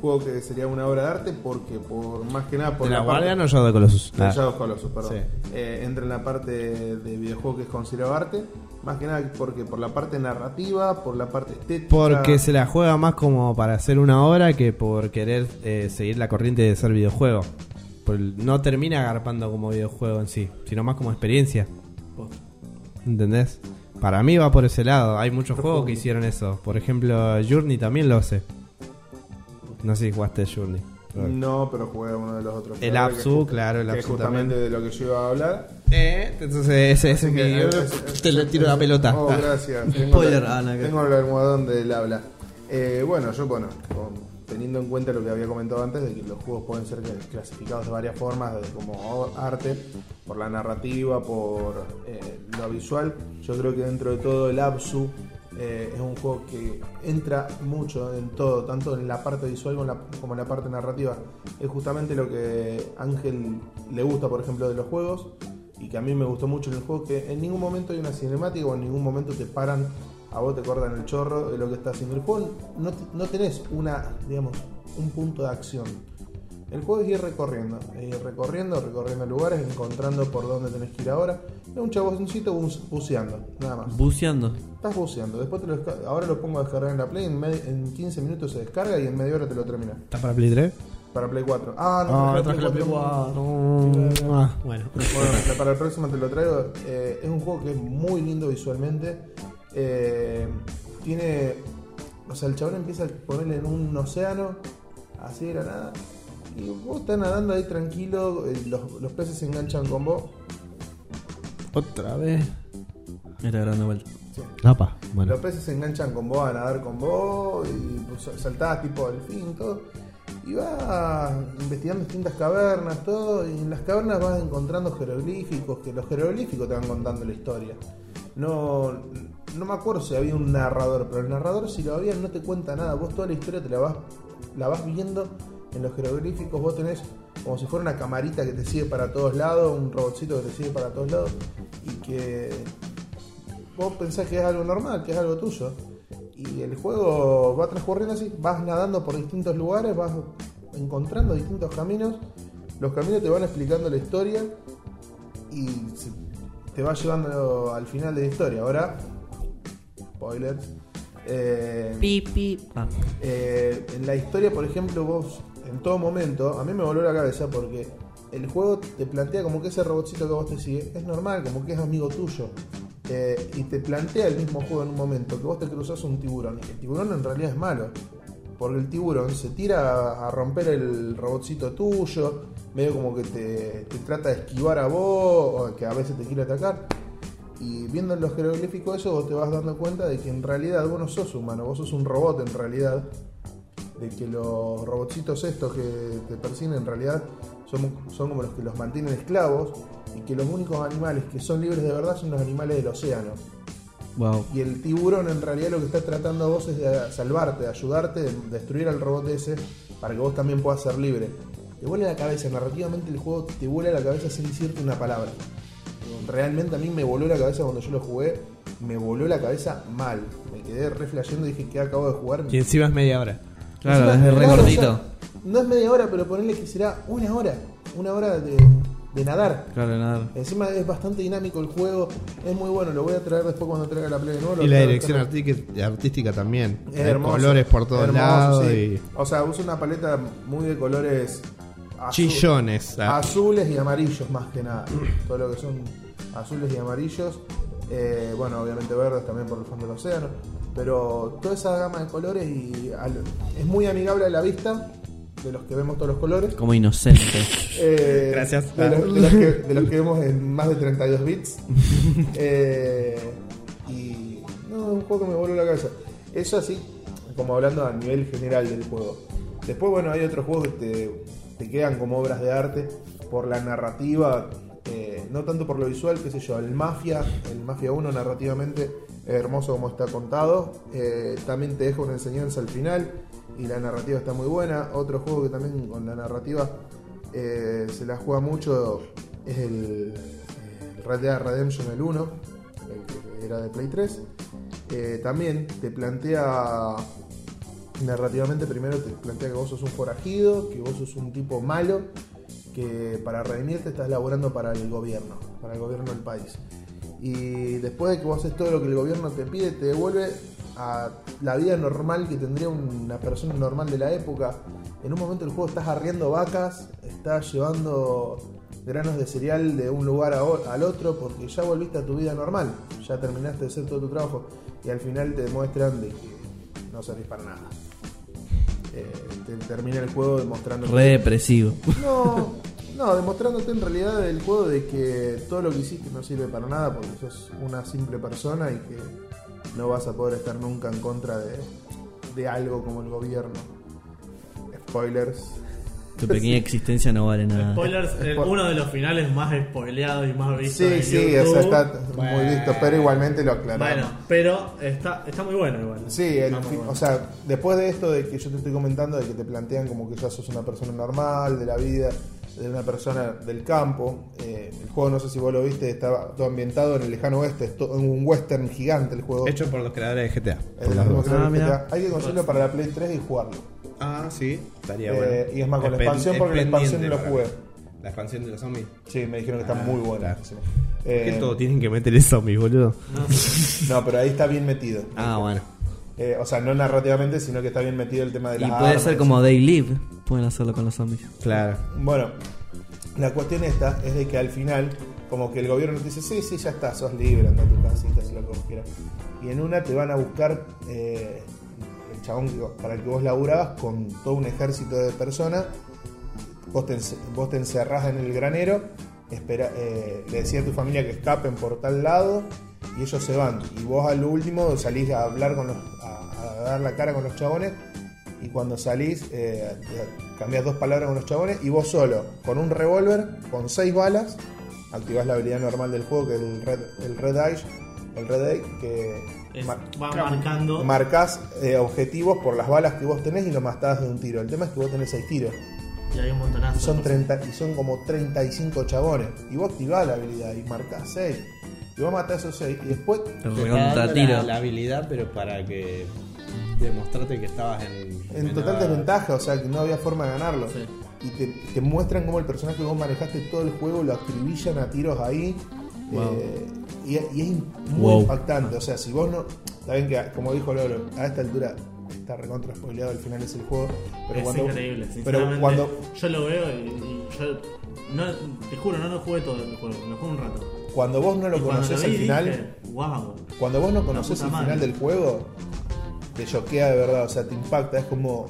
juego que sería una obra de arte porque por más que nada por ¿De la parte- Guardian o Shadow Colossus? Ah. Shadow Colossus, perdón. Sí. Eh, entra en la parte de videojuego que es considerado arte, más que nada porque por la parte narrativa, por la parte estética. Porque se la juega más como para hacer una obra que por querer eh, seguir la corriente de ser videojuego. Por- no termina agarpando como videojuego en sí, sino más como experiencia. ¿Entendés? Para mí va por ese lado. Hay muchos juegos que hicieron eso. Por ejemplo, Journey también lo hace. No sé si jugaste Journey. No, pero jugué uno de los otros. El ju- claro, el que es justamente también. de lo que yo iba a hablar. Eh, entonces ese, ese es mi... Te le tiro la pelota. Oh, Ah. gracias. Tengo, Spoiler, la- Ana, que- tengo el almohadón del habla. Eh, bueno, yo, bueno, teniendo en cuenta lo que había comentado antes, de que los juegos pueden ser clasificados de varias formas, de- como arte, por la narrativa, por eh, lo visual, yo creo que dentro de todo el Absu eh, es un juego que entra mucho en todo, tanto en la parte visual como en la, parte narrativa. Es justamente lo que Ángel le gusta, por ejemplo, de los juegos y que a mí me gustó mucho en el juego, que en ningún momento hay una cinemática o en ningún momento te paran, a vos te cortan el chorro de lo que está haciendo el juego. No, no tenés una, digamos, un punto de acción. El juego es ir recorriendo, ir recorriendo, recorriendo lugares, encontrando por dónde tenés que ir ahora. Es un chaboncito buceando, nada más. Buceando. Estás buceando, después te lo ahora lo pongo a descargar en la Play, en, en 15 minutos se descarga y en media hora te lo termina. ¿Está para Play 3? Para Play 4. Ah, no, Ah, traje la Play 4. 4. Ah, bueno. Bueno, para el próximo te lo traigo. Eh, es un juego que es muy lindo visualmente. Eh, tiene. O sea, el chabón empieza a ponerle en un océano, así de la nada. Y vos estás nadando ahí tranquilo, eh, los, los peces se enganchan con vos. Otra vez. Era grande vuelta. Bueno. Los peces se enganchan con vos a nadar con vos y pues, saltás tipo delfín, todo. Y vas investigando distintas cavernas, todo. Y en las cavernas vas encontrando jeroglíficos, que los jeroglíficos te van contando la historia. No, no me acuerdo si había un narrador, pero el narrador si lo había no te cuenta nada. Vos toda la historia te la vas, la vas viendo en los jeroglíficos. Vos tenés como si fuera una camarita que te sigue para todos lados, un robotcito que te sigue para todos lados. Y que vos pensás que es algo normal, que es algo tuyo. Y el juego va transcurriendo así, vas nadando por distintos lugares, vas encontrando distintos caminos. Los caminos te van explicando la historia y te va llevando al final de la historia. Ahora, spoilers. eh, Pi, pi. Ah. eh, en la historia, por ejemplo, vos en todo momento, a mí me voló la cabeza porque el juego te plantea como que ese robotcito que vos te sigue es normal, como que es amigo tuyo. Eh, y te plantea el mismo juego en un momento, que vos te cruzas un tiburón. Y el tiburón en realidad es malo. Porque el tiburón se tira a- romper el robotcito tuyo, medio como que te, trata de esquivar a vos, o que a veces te quiere atacar. Y viendo los jeroglíficos eso, vos te vas dando cuenta de que en realidad vos no sos humano, vos sos un robot en realidad. De que los robotcitos estos que te persiguen en realidad son, son como los que los mantienen esclavos. Y que los únicos animales que son libres de verdad son los animales del océano. Wow. Y el tiburón en realidad lo que está tratando a vos es de salvarte, de ayudarte, de destruir al robot ese para que vos también puedas ser libre. Te vuela la cabeza, narrativamente el juego te vuela la cabeza sin decirte una palabra. Realmente a mí me voló la cabeza cuando yo lo jugué, me voló la cabeza mal. Me quedé re flasheando y dije que acabo de jugar. Y encima es media hora. Claro, Encima, es re claro, cortito. o sea, no es media hora, pero ponerle que será una hora. Una hora de, de nadar. Claro, nada. Encima es bastante dinámico el juego, es muy bueno, lo voy a traer después cuando traiga la Play de nuevo. Y la dirección artística, artística también. Es Hay hermoso. colores por todos Hermoso, lados sí. y O sea, usa una paleta muy de colores azul- chillones. ah. azules y amarillos más que nada. Todo lo que son azules y amarillos. Eh, bueno, obviamente verdes también por el fondo del océano. Pero toda esa gama de colores y al- es muy amigable a la vista de los que vemos todos los colores. Como inocente. Eh, Gracias. De, los, de los que, de los que vemos en más de 32 bits. Eh, y. No, es un juego que me voló la cabeza. Eso así, como hablando a nivel general del juego. Después, bueno, hay otros juegos que te, te quedan como obras de arte por la narrativa, eh, no tanto por lo visual, qué sé yo. El Mafia, el Mafia 1 narrativamente es hermoso como está contado. Eh, también te deja una enseñanza al final. Y la narrativa está muy buena. Otro juego que también con la narrativa eh, se la juega mucho es el, el Red Dead Redemption el 1, el que era de Play 3. Eh, también te plantea narrativamente primero te plantea que vos sos un forajido, que vos sos un tipo malo, que para redimirte estás laborando para el gobierno, para el gobierno del país. Y después de que vos haces todo lo que el gobierno te pide, te devuelve a la vida normal que tendría una persona normal de la época. En un momento del juego estás arriendo vacas, estás llevando granos de cereal de un lugar a al otro porque ya volviste a tu vida normal, ya terminaste de hacer todo tu trabajo y al final te demuestran de que no servís para nada. Eh, te termina el juego demostrando Re depresivo. no, no, demostrándote en realidad el juego de que todo lo que hiciste no sirve para nada porque sos una simple persona y que no vas a poder estar nunca en contra de, de algo como el gobierno. Spoilers. Tu pequeña existencia no vale nada. Spoilers, eh, Spo- uno de los finales más spoileados y más vistos Sí, sí, YouTube. o sea, está muy visto, pero igualmente lo aclaramos. Bueno, pero está, está muy bueno igual. Sí, el bueno. o sea, después de esto de que yo te estoy comentando, de que te plantean como que ya sos una persona normal, de la vida, de una persona del campo, eh, el juego no sé si vos lo viste, estaba todo ambientado en el lejano oeste, es to- un western gigante el juego. Hecho por los creadores de GTA. Por los creadores Ah, de mira. GTA. Hay que conseguirlo para la Play 3 y jugarlo. Ah, sí, estaría Eh, bueno. y es más, con la expansión, porque la expansión no lo jugué. La expansión de los zombies. Sí, me dijeron que está Ah, muy buena. claro. sí. ¿Por Eh, qué todo tienen que meterle zombies, boludo? no, pero ahí está bien metido. Ah, bueno. Eh, o sea, no narrativamente, sino que está bien metido el tema de Y las puede armas, ser como They Live. Pueden hacerlo con los zombies. Claro. Bueno, la cuestión esta es de que al final, como que el gobierno te dice, sí, sí, ya está, sos libre, anda a tu casita, haz lo que vos quieras. Y en una te van a buscar eh, el chabón para el que vos laburabas con todo un ejército de personas. Vos te, vos te encerrás en el granero, espera, eh, le decís a tu familia que escapen por tal lado y ellos se van. Y vos al último salís a hablar con los, a, a dar la cara con los chabones y cuando salís eh, cambias dos palabras con los chabones y vos solo, con un revólver, con seis balas, activás la habilidad normal del juego que es el Red, el red Eye, el Red Eye, que Es- mar- va marcando. marcás eh, objetivos por las balas que vos tenés y lo matás de un tiro. El tema es que vos tenés seis tiros. y hay un montonazo. Y son, de 30, y son como 35 chabones. Y vos activás la habilidad y marcás 6. Y vos matás esos 6. Y después Te Te la, la habilidad, pero para que demostrarte que estabas en. en total desventaja, o sea que no había forma de ganarlo. Sí. Y te, te muestran cómo el personaje que vos manejaste todo el juego lo acribillan a tiros ahí. Wow. Eh, y, y es muy Wow. impactante. O sea, si vos no. Saben que, como dijo Lolo, a esta altura está recontra spoileado el final es el juego. Pero es cuando, increíble, pero cuando, Yo lo veo y, y yo. No, te juro, no lo jugué todo el juego, lo jugué un rato. Cuando vos no lo vi, al final. dije, wow. Cuando vos no conoces el madre. final del juego, te choquea de verdad, o sea, te impacta, es como.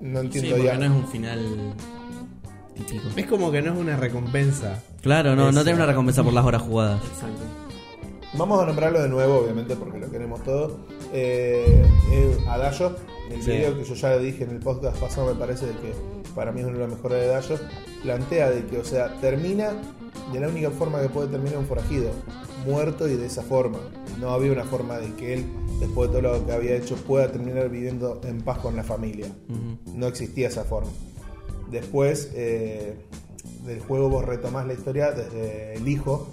No Sí, entiendo porque ya. no es un final típico. Es como que no es una recompensa. Claro, no, no Eso. tiene una recompensa por las horas jugadas. Exacto. Vamos a nombrarlo de nuevo, obviamente, porque lo queremos todo. Eh, eh, Adagio, el Sí. video que yo ya dije en el podcast pasado, me parece de que para mí es uno de los mejores de Adagio, plantea de que, o sea, termina de la única forma que puede terminar un forajido, muerto y de esa forma. No había una forma de que él, después de todo lo que había hecho, pueda terminar viviendo en paz con la familia. No existía esa forma. Después eh, del juego vos retomás la historia desde el hijo,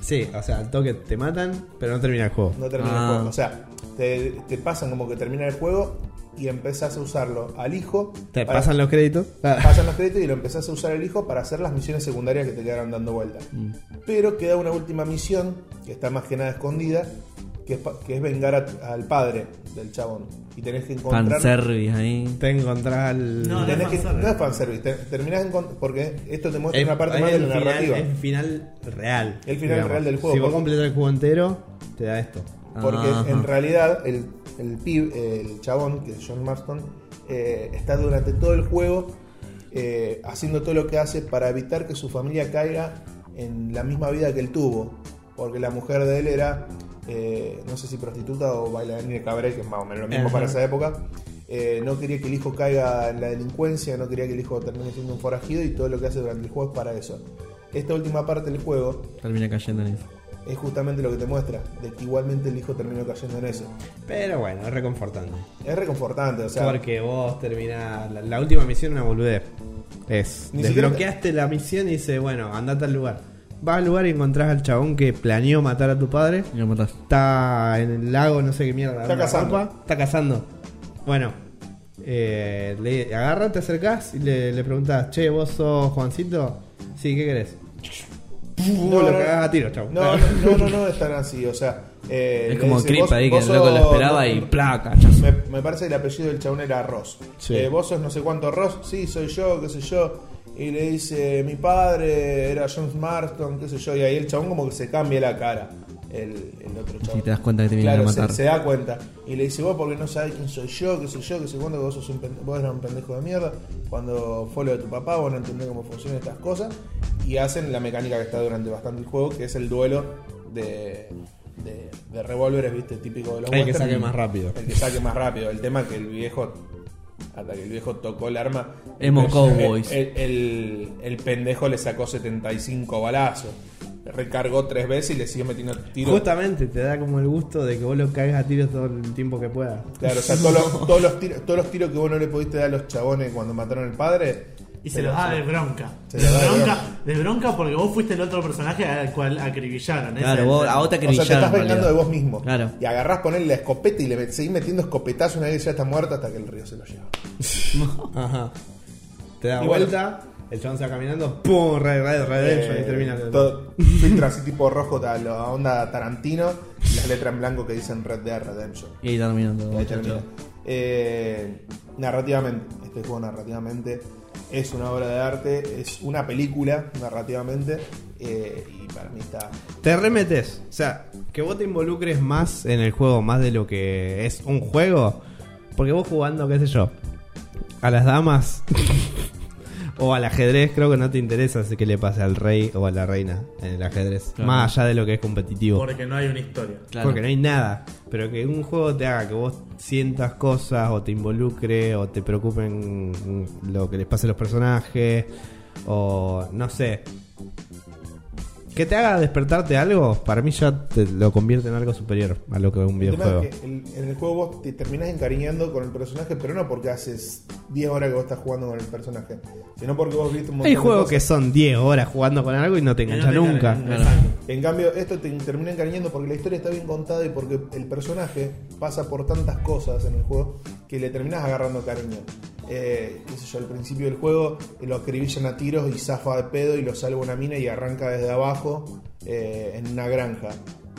Sí, o sea, al toque te matan, pero no termina el juego. no termina Ah. el juego. O sea, te, te pasan como que termina el juego y empezás a usarlo al hijo. Te para- pasan los créditos. Ah. pasan los créditos y lo empezás a usar al hijo para hacer las misiones secundarias que te quedaron dando vuelta. Mm. Pero queda una última misión que está más que nada escondida, que es, pa- que es vengar a- al padre del chabón. Y tenés que encontrar. Fanservice ahí. Te encontrás al. No, tenés es que- no es fanservice, te- terminás encont- porque esto te muestra Es- una parte más de la final- narrativa. Es el final real. El final real del juego, Si vos completas el juego entero, te da esto. Porque Ajá. en realidad el, el pib, el chabón, que es John Marston, eh, está durante todo el juego eh, haciendo todo lo que hace para evitar que su familia caiga en la misma vida que él tuvo. Porque la mujer de él era, eh, no sé si prostituta o bailarina de cabaret, que es más o menos lo mismo Ajá. para esa época. Eh, no quería que el hijo caiga en la delincuencia, no quería que el hijo termine siendo un forajido y todo lo que hace durante el juego es para eso. Esta última parte del juego Termina cayendo en eso. Es justamente lo que te muestra, de que igualmente el hijo terminó cayendo en eso. Pero bueno, es reconfortante. Es reconfortante, o sea, Porque vos terminás. La, la última misión una boludez. Es. Ni desbloqueaste la misión y dice, bueno, andate al lugar. Vas al lugar y encontrás al chabón que planeó matar a tu padre. Y lo matás. Está en el lago, no sé qué mierda. Está cazando. ropa, Está cazando. Bueno, eh, le agarras, te acercás y le, le preguntás, che, vos sos Juancito. Sí, ¿qué querés? No, lo no, cagás a tiro, chabón. No, no, no, no, no es tan así, o sea. eh, Es como vos- ahí, que el loco lo esperaba no, y placa. Me, me parece que el apellido del chabón era Ross. Sí. Eh, vos sos no sé cuánto Ross, sí, soy yo, qué sé yo. Y le dice, mi padre era John Marston, qué sé yo. Y ahí el chabón como que se cambia la cara. El, el otro chabón. Si te das cuenta que te vienen Claro, a se, matar. se da cuenta. Y le dice, vos porque no sabés quién soy yo, qué sé yo, qué sé cuándo, que vos, sos un vos eras un pendejo de mierda. Cuando fue lo de tu papá, vos no entendés cómo funcionan estas cosas. Y hacen la mecánica que está durante bastante el juego, que es el duelo de, de, de revólveres, viste, típico de los El que saque más rápido. El que saque más rápido. El tema que el viejo, hasta que el viejo tocó el arma, Emo el- Cowboys. El, el- el pendejo le sacó 75 balazos. Recargó tres veces y le siguió metiendo tiros. Justamente te da como el gusto de que vos lo cagues a tiros todo el tiempo que puedas. Claro, o sea, todos los, todos, los tiros, todos los tiros que vos no le pudiste dar a los chabones cuando mataron al padre. Y se los da de bronca. Se De bronca, bronca. de bronca porque vos fuiste el otro personaje al cual acribillaron. ese Claro, vos, a vos te O sea, te acribillaron. estás en vengando de vos mismo. Claro. Y agarrás, ponerle la escopeta y le met- seguís metiendo escopetazos una vez ya está muerto hasta que el río se lo lleva. Ajá. Te da Y bueno. El chabón se va caminando, ¡pum! Red, red, Redemption Eh, y termina. todo, filtra así tipo rojo, a la onda Tarantino, y las letras en blanco que dicen Red Dead Redemption. Y ahí terminan todo. Ahí termina. Eh, narrativamente, este juego narrativamente es una obra de arte, es una película narrativamente, eh, y para mí está... Te remetes. O sea, que vos te involucres más en el juego, más de lo que es un juego. Porque vos jugando, qué sé yo, a las damas o al ajedrez, creo que no te interesa qué le pase al rey o a la reina en el ajedrez. Claro. Más allá de lo que es competitivo. Porque no hay una historia. Claro. Porque no hay nada. Pero que un juego te haga que vos sientas cosas o te involucre o te preocupen lo que les pase a los personajes o no sé. Que te haga despertarte algo, para mí ya te lo convierte en algo superior a lo que un El tema videojuego. es que el- en el juego vos te terminás encariñando con el personaje, pero no porque haces 10 horas que vos estás jugando con el personaje, sino porque vos viste un montón Hay de juegos que son 10 horas jugando con algo y no te no engancha te nunca. En cambio, esto te termina encariñando porque la historia está bien contada y porque el personaje pasa por tantas cosas en el juego que le terminás agarrando cariño. Eh, yo, al principio del juego eh, lo acribillan a tiros y zafa de pedo y lo salva una mina y arranca desde abajo eh, en una granja.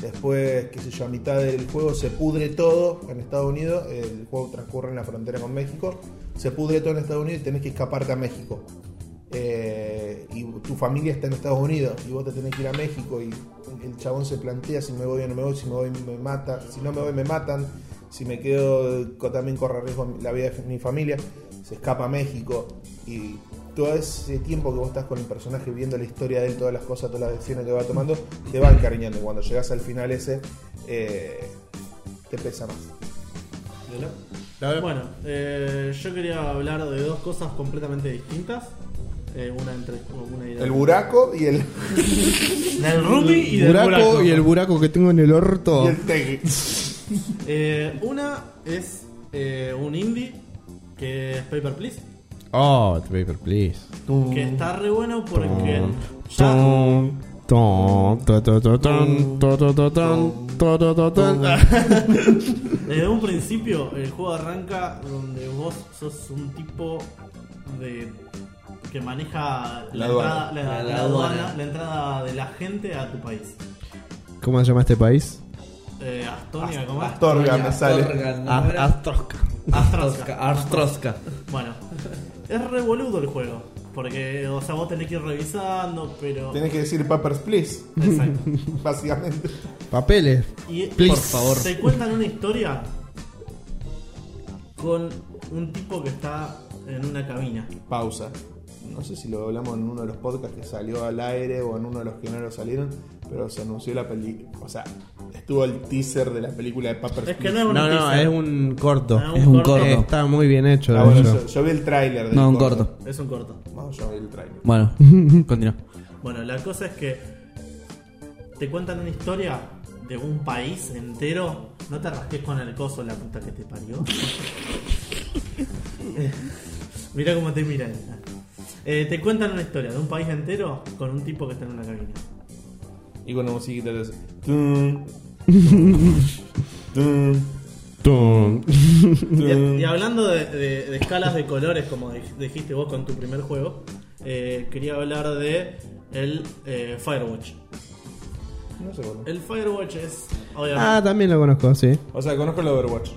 Después, qué sé yo, a mitad del juego se pudre todo en Estados Unidos, el juego transcurre en la frontera con México, se pudre todo en Estados Unidos y tenés que escaparte a México eh, y tu familia está en Estados Unidos y vos te tenés que ir a México y el chabón se plantea si me voy o no me voy, si me voy me mata, si no me voy me matan, si me quedo también corre riesgo la vida de mi familia, se escapa a México y todo ese tiempo que vos estás con el personaje viendo la historia de él, todas las cosas, todas las decisiones que va tomando, te va encariñando y cuando llegas al final ese eh, te pesa más. Bueno, eh, yo quería hablar de dos cosas completamente distintas. Eh, una entre una y El buraco y el, Del Ruby y del buraco, buraco. y el buraco que tengo en el orto. y el Tegui. Eh, una es eh, un indie que es Paper Please. Oh, Paper Please. Que está re bueno porque. Desde un principio el juego arranca donde vos sos un tipo de que maneja la, entrada, aduana. la- aduana, la entrada de la gente a tu país. ¿Cómo se llama este país? Eh, Astonia, ¿cómo es? Astorga me sale. Ah, Astroska. Astroska. Arstrosca. Bueno, es re boludo el juego. Porque, o sea, vos tenés que ir revisando, pero. Tenés que decir Papers, please, Exacto. básicamente. Papeles. Y Please. Por favor. te cuentan una historia con un tipo que está en una cabina. pausa. No sé si lo hablamos en uno de los podcasts que salió al aire o en uno de los que no lo salieron, pero se anunció la película. O sea, estuvo el teaser de la película de Papers, Es que no es una No, no, teaser. es un corto. Ah, Es un corto. Está muy bien hecho. Ah, bueno, hecho. yo, yo vi el tráiler del No, un corto. Es un corto. No, yo vi el tráiler. Bueno, continúa. Bueno, la cosa es que te cuentan una historia de un país entero, no te rasques con el coso la puta que te parió. Eh, Mira cómo te miran. Eh, te cuentan una historia de un país entero con un tipo que está en una cabina. Y con la musiquita de Tun, tun, Tum. Y, y hablando de, de- de escalas de colores, como dij- dijiste vos con tu primer juego, eh, quería hablar de el eh, Firewatch. No sé, bueno. El Firewatch es, Ah, obviamente, también lo conozco, sí. O sea, conozco el Overwatch.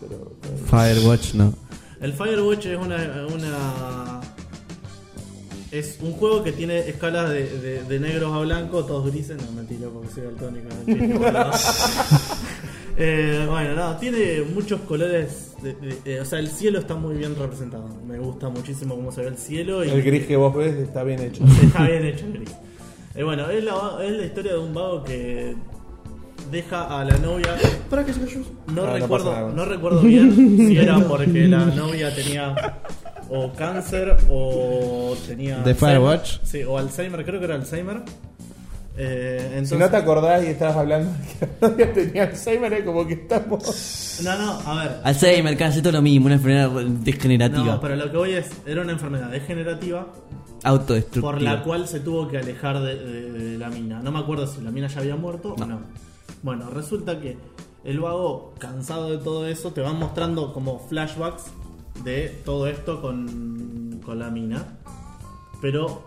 Pero. Firewatch no. el Firewatch es una, una es un juego que tiene escalas de, de- de negros a blancos, todos grises, no mentira porque soy daltónico. no. Eh, bueno, no, tiene muchos colores. de- de- de- o sea, el cielo está muy bien representado. Me gusta muchísimo cómo se ve el cielo. Y El gris que vos ves está bien hecho. Está bien hecho el gris. Eh, bueno, es la, es la historia de un vago que deja a la novia. ¿Para qué se cayó? No, no recuerdo, nada. no recuerdo bien si era porque la novia tenía o cáncer o tenía. ¿De Alzheimer. Firewatch? Sí, o Alzheimer, creo que era Alzheimer. Eh, entonces, Si no te acordás y estabas hablando de que novia tenía Alzheimer, es como que estamos. no, no, a ver. Alzheimer, casi todo lo mismo, una enfermedad degenerativa. No, pero lo que voy es, era una enfermedad degenerativa Autodestructiva. por la cual se tuvo que alejar de, de- de la mina. No me acuerdo si la mina ya había muerto o no. Bueno, resulta que el vago, cansado de todo eso, te van mostrando como flashbacks de todo esto con, con la mina. Pero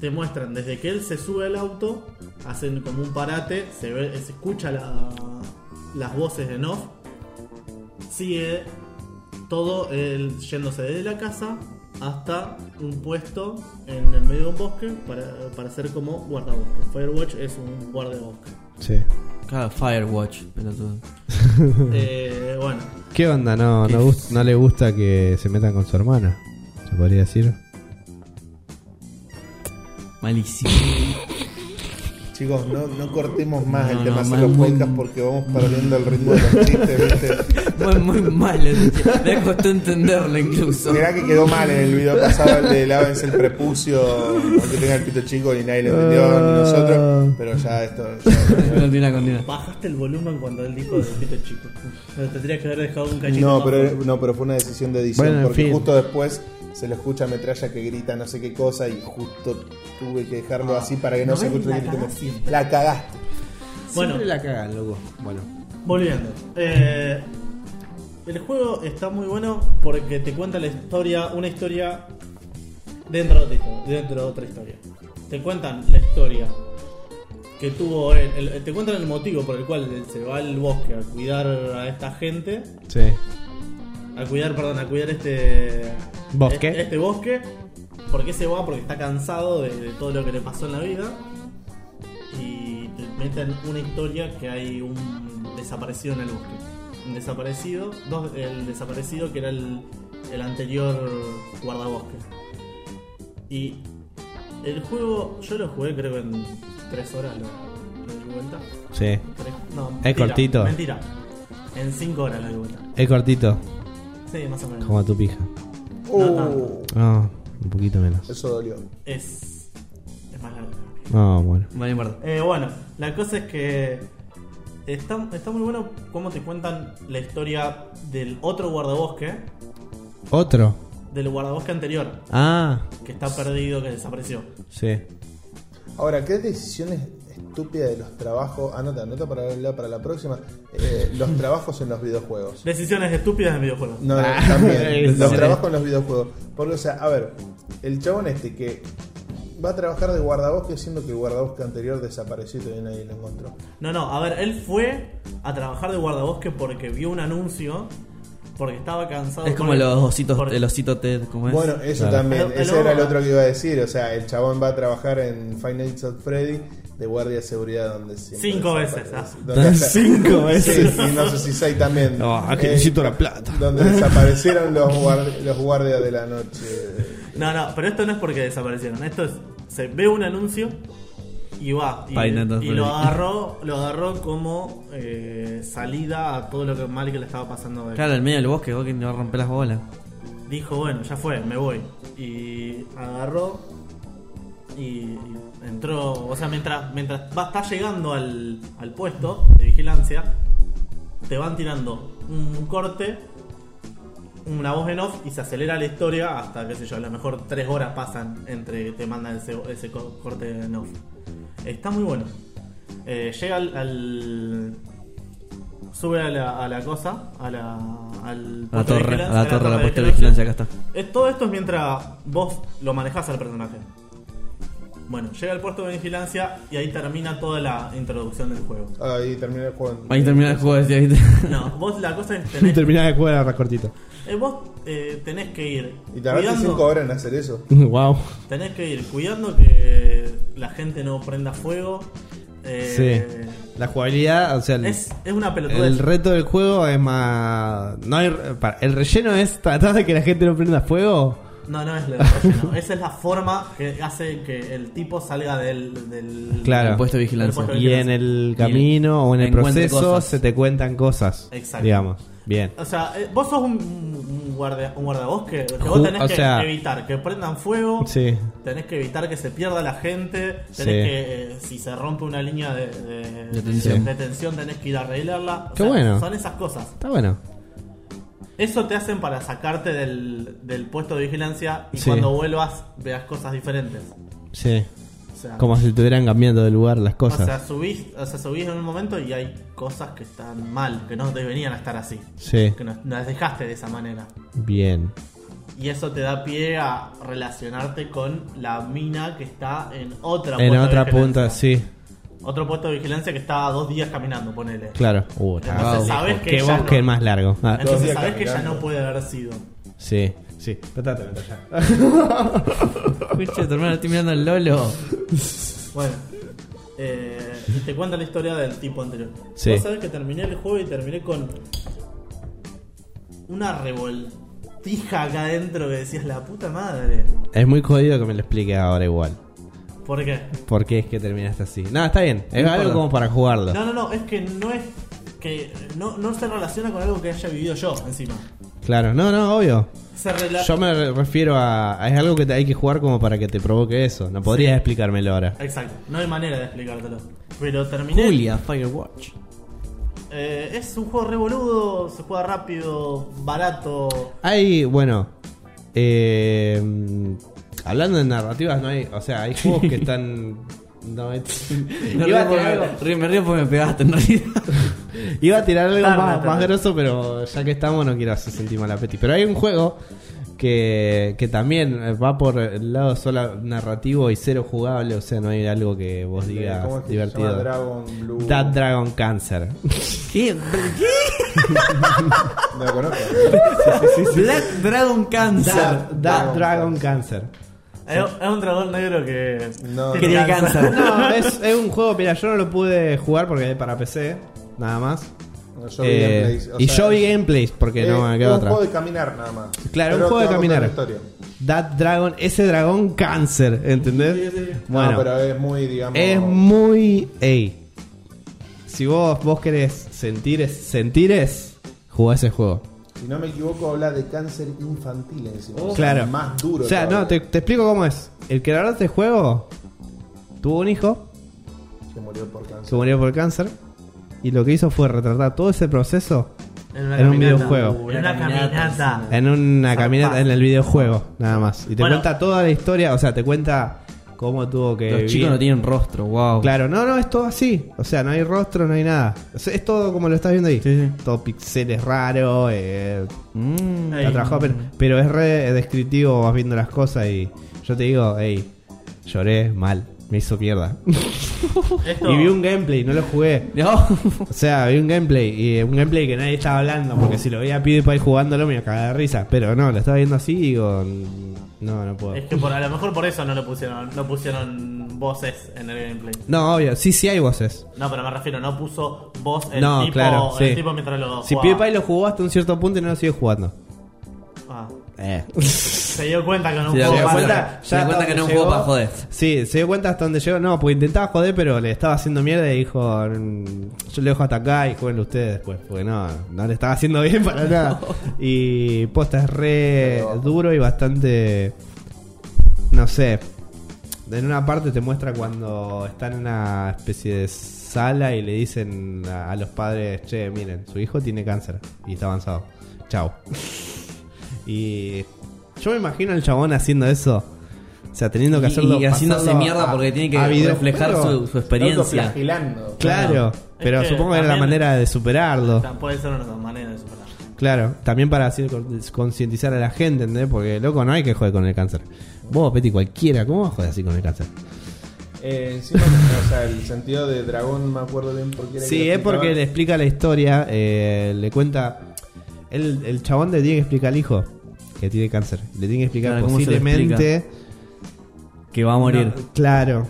te muestran desde que él se sube al auto, hacen como un parate, se, ve, se escucha la- las voces en off, sigue todo él yéndose desde la casa hasta un puesto en el medio de un bosque para, para ser como guardabosque. Firewatch es un guardabosque. Sí. Claro, Firewatch, pelotudo. Eh, bueno, ¿Qué onda? No, no, gust- no le gusta que se metan con su hermana. Se podría decir. Malísimo. Chicos, no, no cortemos más No, el tema no, de los podcasts porque vamos perdiendo el ritmo de los chistes, ¿viste? muy, muy malo. Me costó entenderlo incluso. Mirá que quedó mal en el video pasado el de lávense el prepucio, aunque tenga el pito chico y nadie lo entendió, ni nosotros, pero ya esto... ya- Continúa, continúa. bajaste el volumen cuando él dijo del pito chico. Pero tendrías que haber dejado un cachito. No pero, no, pero fue una decisión de edición, Bueno, porque fin. justo después se lo escucha a Metralla que grita no sé qué cosa y justo tuve que dejarlo así para que no, No se escuche la siempre. La cagaste. Bueno, Siempre la cagan, loco. Bueno. Volviendo. Eh, el juego está muy bueno porque te cuenta la historia, una historia dentro de otra historia. Dentro de otra historia. Te cuentan la historia que tuvo él, el- te cuentan el motivo por el cual se va al bosque a cuidar a esta gente, Sí. A cuidar, perdón, a cuidar este ¿Bosque? Este, este bosque. ¿Por qué se va? Porque está cansado de, de todo lo que le pasó en la vida. Y te meten una historia que hay un desaparecido en el bosque. Un desaparecido, dos, el desaparecido que era el, el anterior guardabosque. Y el juego, yo lo jugué creo que en tres horas, lo, lo di vuelta. Sí. Tres- no, ¿Es cortito? Mentira. En cinco horas lo di vuelta. Es cortito, Sí, más o menos. como tu pija. No tanto. Ah, un poquito menos. Eso dolió. Es. Es más largo. Ah, bueno. Vale, importa. Eh, bueno, la cosa es que está, está muy bueno cómo te cuentan la historia del otro guardabosque, ¿Otro? del guardabosque anterior, Ah, que está perdido, que desapareció. sí. Ahora, ¿qué decisiones estúpidas de los trabajos? Anota, anota para la, para la próxima. Eh, los trabajos en los videojuegos. Decisiones estúpidas en videojuegos. No, Ah, también. los trabajos en los videojuegos. Porque, o sea, a ver, el chabón este que va a trabajar de guardabosque siendo que el guardabosque anterior desapareció y todavía nadie lo encontró. No, no, a ver, él fue a trabajar de guardabosque porque vio un anuncio, porque estaba cansado. Es como los ositos, porque- el osito Ted, ¿cómo es? Bueno, eso Claro. también. Ese era el otro- que iba a decir. O sea, el chabón va a trabajar en Five Nights at Freddy de guardia de seguridad donde Cinco veces, ah. Donde Cinco veces. Sí, y no sé si seis también. No, aquí Eh, necesito la plata. Donde desaparecieron los, guard- los guardias de la noche. No, no, pero esto no es porque desaparecieron. Esto es. Se ve un anuncio y va. Y, lo agarró, lo agarró como eh, salida a todo lo que mal que le estaba pasando a él. Claro, en medio del bosque, vos que le va a romper las bolas. Dijo, bueno, ya fue, me voy. Y agarró y, entró, o sea, mientras, mientras va, estás llegando al, al puesto de vigilancia, te van tirando un corte, una voz en off y se acelera la historia hasta, qué sé yo, a lo mejor tres horas pasan entre que te mandan ese, ese co- corte en off. Está muy bueno. Eh, llega al, al- Sube a la, a la cosa, a la, al A la puesto de torre, a vigilancia, la torre, a la de puesta de vigilancia, acá está. eh, todo esto es mientras vos lo manejás al personaje. Bueno, llega al puesto de vigilancia y ahí termina toda la introducción del juego. Ahí termina el juego. Ahí termina el juego, decía, ¿viste? No, vos la cosa es tenés, Terminar de jugar era cortito. Eh, vos eh, tenés que ir Y tardaste cuidando, 5 horas en hacer eso. wow. tenés que ir cuidando que la gente no prenda fuego. Eh, La jugabilidad, o sea, el, es, es una pelotudez. el reto del juego es más. No hay, para- el relleno es tratar de que la gente no prenda fuego. No, no es el relleno. Esa es la forma que hace que el tipo salga del, del Claro. Puesto de vigilancia. Del puesto de Y en el camino o en el proceso cosas. se te cuentan cosas. Exacto. Digamos. Bien. O sea, eh, vos sos un, un, guardia, un guardabosque. Que vos tenés o que sea- evitar que prendan fuego. Sí. Tenés que evitar que se pierda la gente. Tenés Sí. que, eh, si se rompe una línea de, de- De tensión. de tensión, tenés que ir a arreglarla. O Qué sea, bueno. Son esas cosas. Está bueno. Eso te hacen para sacarte del, del puesto de vigilancia y Sí. cuando vuelvas veas cosas diferentes. Sí. O sea, Como si estuvieran cambiando de lugar las o cosas. sea, subís, o sea, subís en un momento y hay cosas que están mal, que no deberían estar así. Sí. Que no, no las dejaste de esa manera. Bien. Y eso te da pie a relacionarte con la mina que está en otra En puesto de otra punta, sí. Otro puesto de vigilancia que está dos días caminando, ponele. Claro. Uh, Entonces sabes que Qué ya bosque no- más largo. Ah, Entonces sabes que ya no puede haber sido. sí. Sí. Tratate de meter ya. Escucha, tu hermano, estoy mirando el Lolo. Bueno. Eh, te cuenta la historia del tipo anterior. Sí. Vos sabés que terminé el juego y terminé con una revoltija acá adentro que decías la puta madre. Es muy jodido que me lo explique ahora igual. ¿Por qué? ¿Por qué es que terminaste así? No, está bien. Es No algo importa. como para jugarlo. No, no, no, es que no es que no, no se relaciona con algo que haya vivido yo encima. Claro, no, no, obvio. Se rela- Yo me re- refiero a, a- Es algo que te hay que jugar como para que te provoque eso. No podrías Sí. explicármelo ahora. Exacto, no hay manera de explicártelo. Pero terminé. Julia, Firewatch. Eh, es un juego revoludo, se juega rápido, barato. Hay, bueno. eh, hablando de narrativas, no hay. O sea, hay juegos que están. No, es- porque, me río porque me pegaste en realidad. iba a tirar algo Tarde, más, tarde. más grosso, pero ya que estamos, no quiero hacer sentir mal a Peti. Pero hay un juego que, que también va por el lado solo narrativo y cero jugable. O sea, no hay algo que vos digas ¿Cómo es que se llama? divertido. Dragon Blue. That Dragon Cancer. ¿Qué? No lo conozco. Black Dragon Cancer. That, That Dragon Cancer. Es, es un dragón negro que. No, Que no. tiene cáncer. No, es, es un juego, mira, yo no lo pude jugar porque es para PC, nada más. Yo vi Eh, gameplays, o y sea, yo vi gameplays porque no eh, me queda un otra. juego de caminar nada más. Claro, un Pero juego de va caminar. la historia. That Dragon, ese dragón cáncer, ¿entendés? Bueno, No, pero es muy, digamos. es muy. Ey. Si vos, vos querés sentir es, sentir es, jugá ese juego. Si no me equivoco, habla de cáncer infantil encima. O sea, claro. Más duro. O sea, todavía. no, te, te explico cómo es. El creador de este juego tuvo un hijo Que murió por cáncer. que murió por cáncer. Y lo que hizo fue retratar todo ese proceso En, una En un videojuego. En una caminata. en una caminata en el videojuego, nada más. Y te Bueno. cuenta toda la historia, o sea, te cuenta cómo tuvo que. Los vivir. chicos no tienen rostro, wow. Claro, no, no, es todo así. O sea, no hay rostro, no hay nada. O sea, es todo como lo estás viendo ahí. Sí, sí. Todo pixeles raro, eh, Mm. Pero, pero es re descriptivo, vas viendo las cosas y yo te digo, hey, lloré mal, me hizo mierda. Esto- y vi un gameplay, no lo jugué. No. O sea, vi un gameplay y un gameplay que nadie estaba hablando, porque si lo veía PewDiePie jugándolo me iba a cagar de risa. Pero no, lo estaba viendo así y digo, no, no puedo. Es que por, a lo mejor por eso no le pusieron, no pusieron voces en el gameplay. No, obvio, sí, sí hay voces. No, pero me refiero, no puso voz el No, tipo, claro, el sí. tipo mientras lo Si jugaba. PewDiePie lo jugó hasta un cierto punto y no lo sigue jugando. Ah, Eh. se dio cuenta que no Se dio cuenta. Se dio cuenta que no jugó llegó- para joder. Sí, se dio cuenta hasta donde llegó. No, porque intentaba joder, pero le estaba haciendo mierda y dijo: mm, Yo le dejo hasta acá y jueguenlo ustedes después. Porque no, no le estaba haciendo bien para nada. Y posta es re Pero- duro y bastante. No sé. En una parte te muestra cuando están en una especie de sala y le dicen a, a los padres, che, miren, su hijo tiene cáncer y está avanzado. Chao. y yo me imagino al chabón haciendo eso. O sea, teniendo que Y- hacerlo. y haciéndose pasarlo mierda a- porque tiene que a video- reflejar Claro, su, su experiencia. Autoflagelando. Claro, pero Es que supongo que era la también- manera de superarlo. Puede ser una manera de superar. Claro, también para así con- concientizar a la gente, ¿entendés? Porque, loco, no hay que joder con el cáncer. Vos, Peti, cualquiera, ¿cómo vas a joder así con el cáncer? Eh, encima, o sea, el sentido de dragón, me acuerdo bien por qué era que Sí, lo es porque le explica la historia, eh, le cuenta. El, el chabón le tiene que explicar al hijo que tiene cáncer. Le tiene que explicar Claro, ¿cómo se lo posiblemente. Que va a morir. No, claro,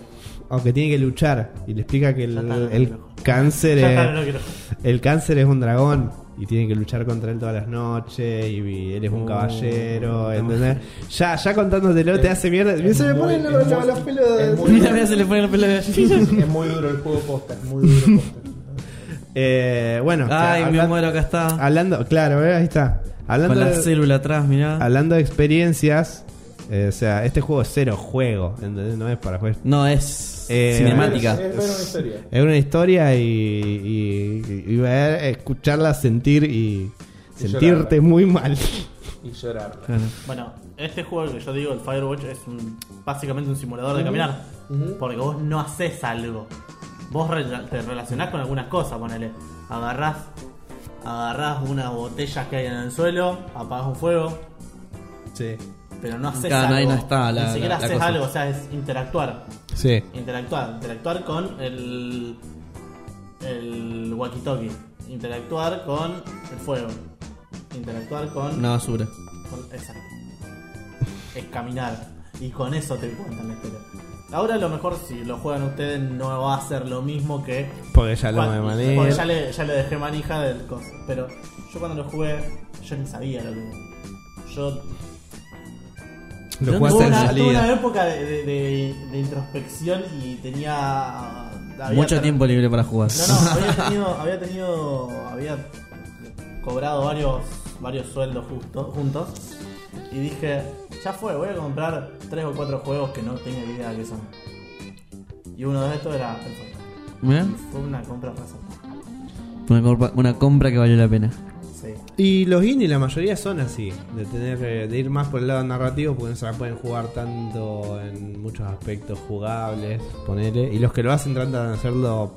aunque tiene que luchar. Y le explica que el, el cáncer es. El cáncer es un dragón y tiene que luchar contra él todas las noches y, y él es un Oh, caballero, ¿entendés? Ya, ya contándotelo te hace mierda. es se me ponen es los, muy- los pelos. es muy- Mira, mira, se le pone la pelea de Es muy duro el juego posta, es muy duro posta. Eh, bueno, Ay, mi muero, acá está. hablando, claro, ¿eh? ahí está. Hablando Con la de, célula atrás, mirá. hablando de experiencias, eh, o sea, este juego es cero juego, ¿entendés? No es para jugar. No, es Eh, cinemática. Es, una historia. Es una historia y, y, y ver, escucharla, sentir y, Y sentirte llorarla. muy mal. Y llorar. Claro. Bueno, este juego que yo digo, el Firewatch, es un, básicamente un simulador de caminar. Porque vos no haces algo. Vos re- te relacionás con algunas cosas, ponele. Agarrás, agarrás unas botellas que hay en el suelo, apagás un fuego, Sí. pero no haces Claro, algo. ahí no está la- Ni siquiera la- la haces cosa. algo, o sea, es interactuar. Sí. Interactuar, interactuar con el. el walkie-talkie. Interactuar con el fuego. Interactuar con. Una basura. Con- Exacto. Es caminar. Y con eso te cuentan la historia. Ahora a lo mejor si lo juegan ustedes no va a ser lo mismo que... Porque ya lo cuando- me porque ya le, ya le dejé manija del coso. Pero yo cuando lo jugué, yo ni sabía lo que... Yo... Lo ¿De jugaste Tuve en una, tuve una salida. época de, de- de- de introspección y tenía... Mucho ter- tiempo libre para jugar. No, no, había tenido... Había tenido... Había cobrado varios, varios sueldos justo, juntos. Y dije, ya fue, voy a comprar tres o cuatro juegos que no tengo idea de qué son. Y uno de estos era el Fortnite. Y Fue una compra razón. Una compra, una compra que valió la pena. Sí. Y los indie, la mayoría son así, de tener de ir más por el lado narrativo, porque no se la pueden jugar tanto en muchos aspectos jugables, ponele. Y los que lo hacen tratan de hacerlo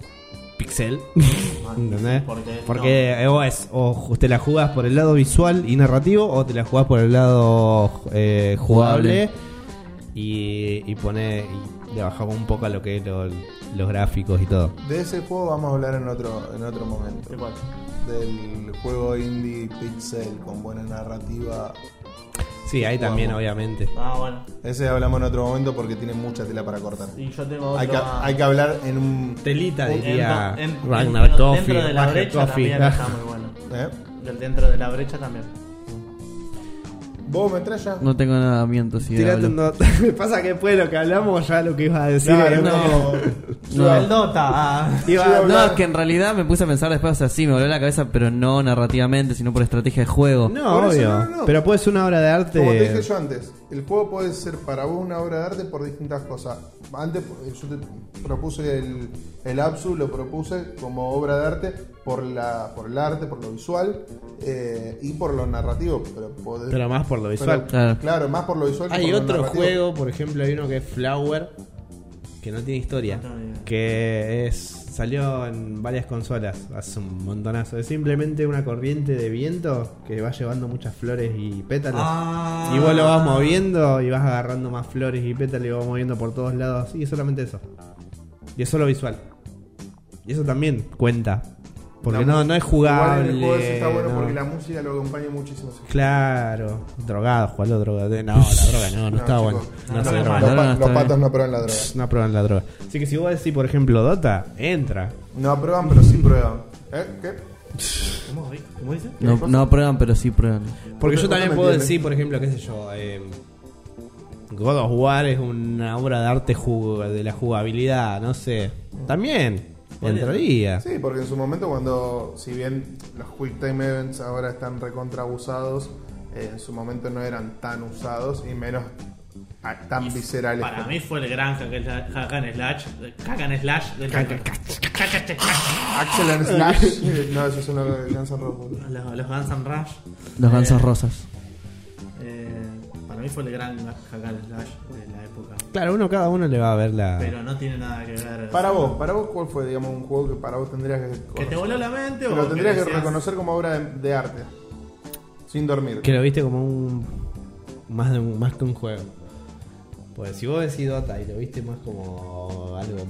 pixel, ¿entendés? Porque, Porque eh, o, es, o te la jugás por el lado visual y narrativo, o te la jugás por el lado eh, jugable, y, y pone y le bajamos un poco a lo que es lo- los gráficos y todo. De ese juego vamos a hablar en otro, en otro momento. ¿De cuál? Del juego indie pixel con buena narrativa. Sí, ahí también, obviamente. Ah, bueno. Ese hablamos en otro momento porque tiene mucha tela para cortar. Y yo tengo otro... Hay que, hay que hablar en un. Telita, en- diría en- en- Ragnar dentro- Coffee. Dentro de la Ragnar brecha Coffee. también está muy bueno. ¿eh? Del dentro de la brecha también. ¿Vos metralla? No tengo nada miento si Tírate hablo. un dot. Me pasa que después de lo que hablamos, ya lo que ibas a decir. No, era no, No. El Dota. ah. Iba iba No, es que en realidad me puse a pensar después, o sea, sí, me volvió la cabeza, pero no narrativamente, sino por estrategia de juego. No, Por eso obvio. no, no. Pero puede ser una obra de arte. Como te dije yo antes, el juego puede ser para vos una obra de arte por distintas cosas. Antes eh, yo te propuse el, el Absu, lo propuse como obra de arte por la por el arte, por lo visual eh, y por lo narrativo. Pero, podés- Pero más por lo pero- visual. Claro. claro, más por lo visual que Hay por lo otro juego, por ejemplo, hay uno que es Flower, que no tiene historia. No. Que es salió en varias consolas hace un montonazo. Es simplemente una corriente de viento que va llevando muchas flores y pétalos. Ah. Y vos lo vas moviendo y vas agarrando más flores y pétalos y vas moviendo por todos lados. Y es solamente eso. Y es solo visual. Y eso también cuenta. Porque no, no es Igual jugable. en el juego ese está bueno no. porque la música lo acompaña muchísimo. Claro, drogado, jugalo drogado. No, la droga no, no, está chicos, bueno. No, no. Los, pa- no, los está patos no prueban la droga. No prueban la droga. Así que si vos decís, por ejemplo, Dota, entra. No prueban, pero sí prueban. ¿Eh? ¿Qué? ¿Cómo, ¿Cómo dice? No, no prueban, pero sí prueban. Porque Vos yo también puedo entiendes. decir, por ejemplo, qué sé yo, eh, God of War es una obra de arte de la jugabilidad, no sé. También, entraría. Sí, porque en su momento cuando, si bien los Quick Time Events ahora están recontra abusados, eh, en su momento no eran tan usados y menos tan viscerales. Para como- mí fue el gran hack and hack and slash. Hack and slash del Axel and Slash. eh, no, esos son los de Guns N' Roses. Los, los Guns N' Rush. Los Eh, gansos rosas. eh, para mí fue el gran hack and slash de la época. Claro, uno cada uno le va a ver la. Pero no tiene nada que ver. Para vos, para vos, ¿cuál fue, digamos, un juego que para vos tendrías que ¿Que te voló la mente Que o lo tendrías que reconocer como obra de, de arte. Sin dormir. Que lo viste como un. Más, de un, más que un juego. Pues si vos decís Dota y lo viste más como algo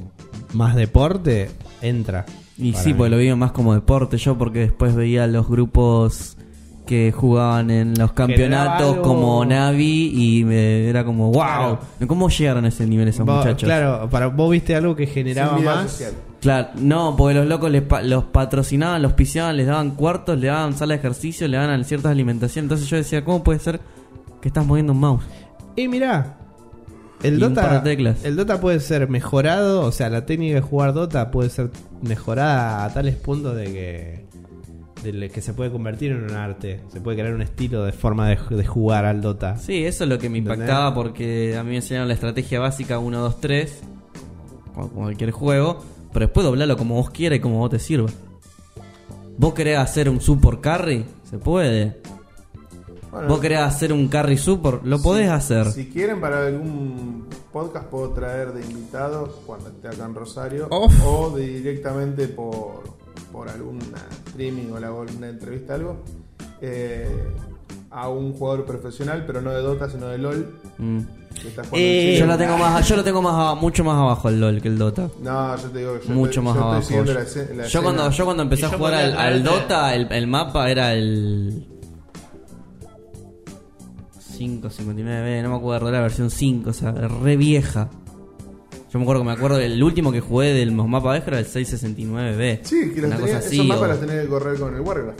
más deporte, entra. Y sí, mí. porque lo vi más como deporte yo, porque después veía los grupos que jugaban en los campeonatos como Navi y me, era como, wow, Claro. ¿cómo llegaron a ese nivel esos muchachos? Claro, para vos viste algo que generaba más. social. Claro, no, porque los locos les pa- los patrocinaban, los piseaban, les daban cuartos, le daban sala de ejercicio, le daban ciertas alimentaciones. Entonces yo decía, ¿cómo puede ser que estás moviendo un mouse? Y mirá, el Y Dota, el Dota puede ser mejorado, o sea, la técnica de jugar Dota puede ser mejorada a tales puntos de que que se puede convertir en un arte, se puede crear un estilo de forma de, de jugar al Dota. Sí, eso es lo que me ¿Entendés? impactaba porque a mí me enseñaron la estrategia básica 1, 2, 3, como cualquier juego, pero después doblarlo como vos quieras y como vos te sirva. ¿Vos querés hacer un support carry? Se puede. Bueno, ¿Vos querés hacer un carry support? Lo podés hacer. Si quieren para algún podcast puedo traer de invitado cuando esté acá en Rosario Uf. o de directamente por, por alguna streaming o la- o alguna entrevista algo eh, a un jugador profesional pero no de Dota sino de LOL Mm. que está jugando Eh, Chile. Yo lo tengo más, yo lo tengo más a- mucho más abajo el LOL que el Dota. No, yo te digo que yo mucho estoy, más yo estoy abajo. siguiendo la escena- la yo escena. cuando yo cuando empecé Y a yo jugar al, podría al traerte- Dota, el, el mapa era el 559B, no me acuerdo, era la versión 5, o sea, re vieja. Yo me acuerdo que me acuerdo el último que jugué del mapa viejo era el 669B. Sí, que los tenía, así. esos mapas o- los tenés que correr con el Warcraft.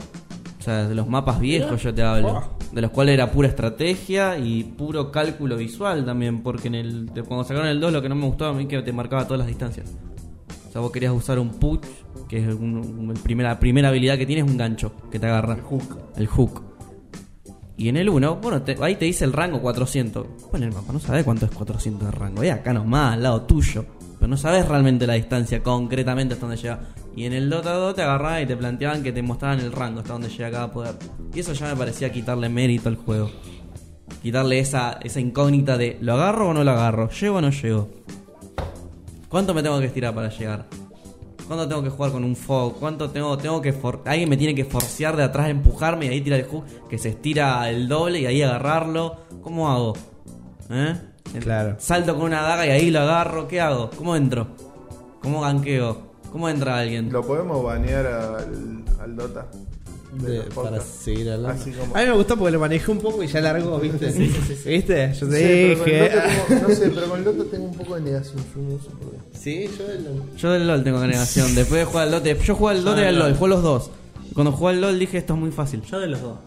o sea, de los mapas viejos yo te hablo. De los cuales era pura estrategia y puro cálculo visual también. Porque en el cuando sacaron el 2 lo que no me gustaba a mí que te marcaba todas las distancias. O sea, vos querías usar un push, que es un- un- el primera, la primera habilidad que tiene es un gancho que te agarra. El hook. El hook. Y en el 1, bueno, ahí te dice el rango 400. Bueno, el mapa no sabes cuánto es 400 de rango. Es acá nomás, al lado tuyo. Pero no sabes realmente la distancia, concretamente hasta dónde llega. Y en el Dota 2 te agarraban y te planteaban que te mostraban el rango hasta dónde llega cada poder. Y eso ya me parecía quitarle mérito al juego. Quitarle esa, esa incógnita de ¿lo agarro o no lo agarro? ¿Llego o no llego? ¿Cuánto me tengo que estirar para llegar? ¿Cuánto tengo que jugar con un fog? ¿Cuánto tengo, tengo que for- alguien me tiene que forcear de atrás, empujarme y ahí tirar el hook que se estira el doble y ahí agarrarlo? ¿Cómo hago? ¿Eh? Claro. Salto con una daga y ahí lo agarro, ¿qué hago? ¿Cómo entro? ¿Cómo ganqueo? ¿Cómo entra alguien? Lo podemos banear al, al Dota. De De- los para podcasts. seguir hablando. Así como- A mí me gustó porque lo manejé un poco y ya largó, ¿viste? ¿Viste? Yo te sé, pero con el dije. Dota tengo- no sé, pero con el Dota tengo un poco de negación. Yo no sé por qué. Sí, yo lo- Yo del LOL tengo negación. Después de jugar al Dota, yo jugué al Dota y al LOL, jugué los dos. Cuando jugué al LOL dije esto es muy fácil. Yo de los dos.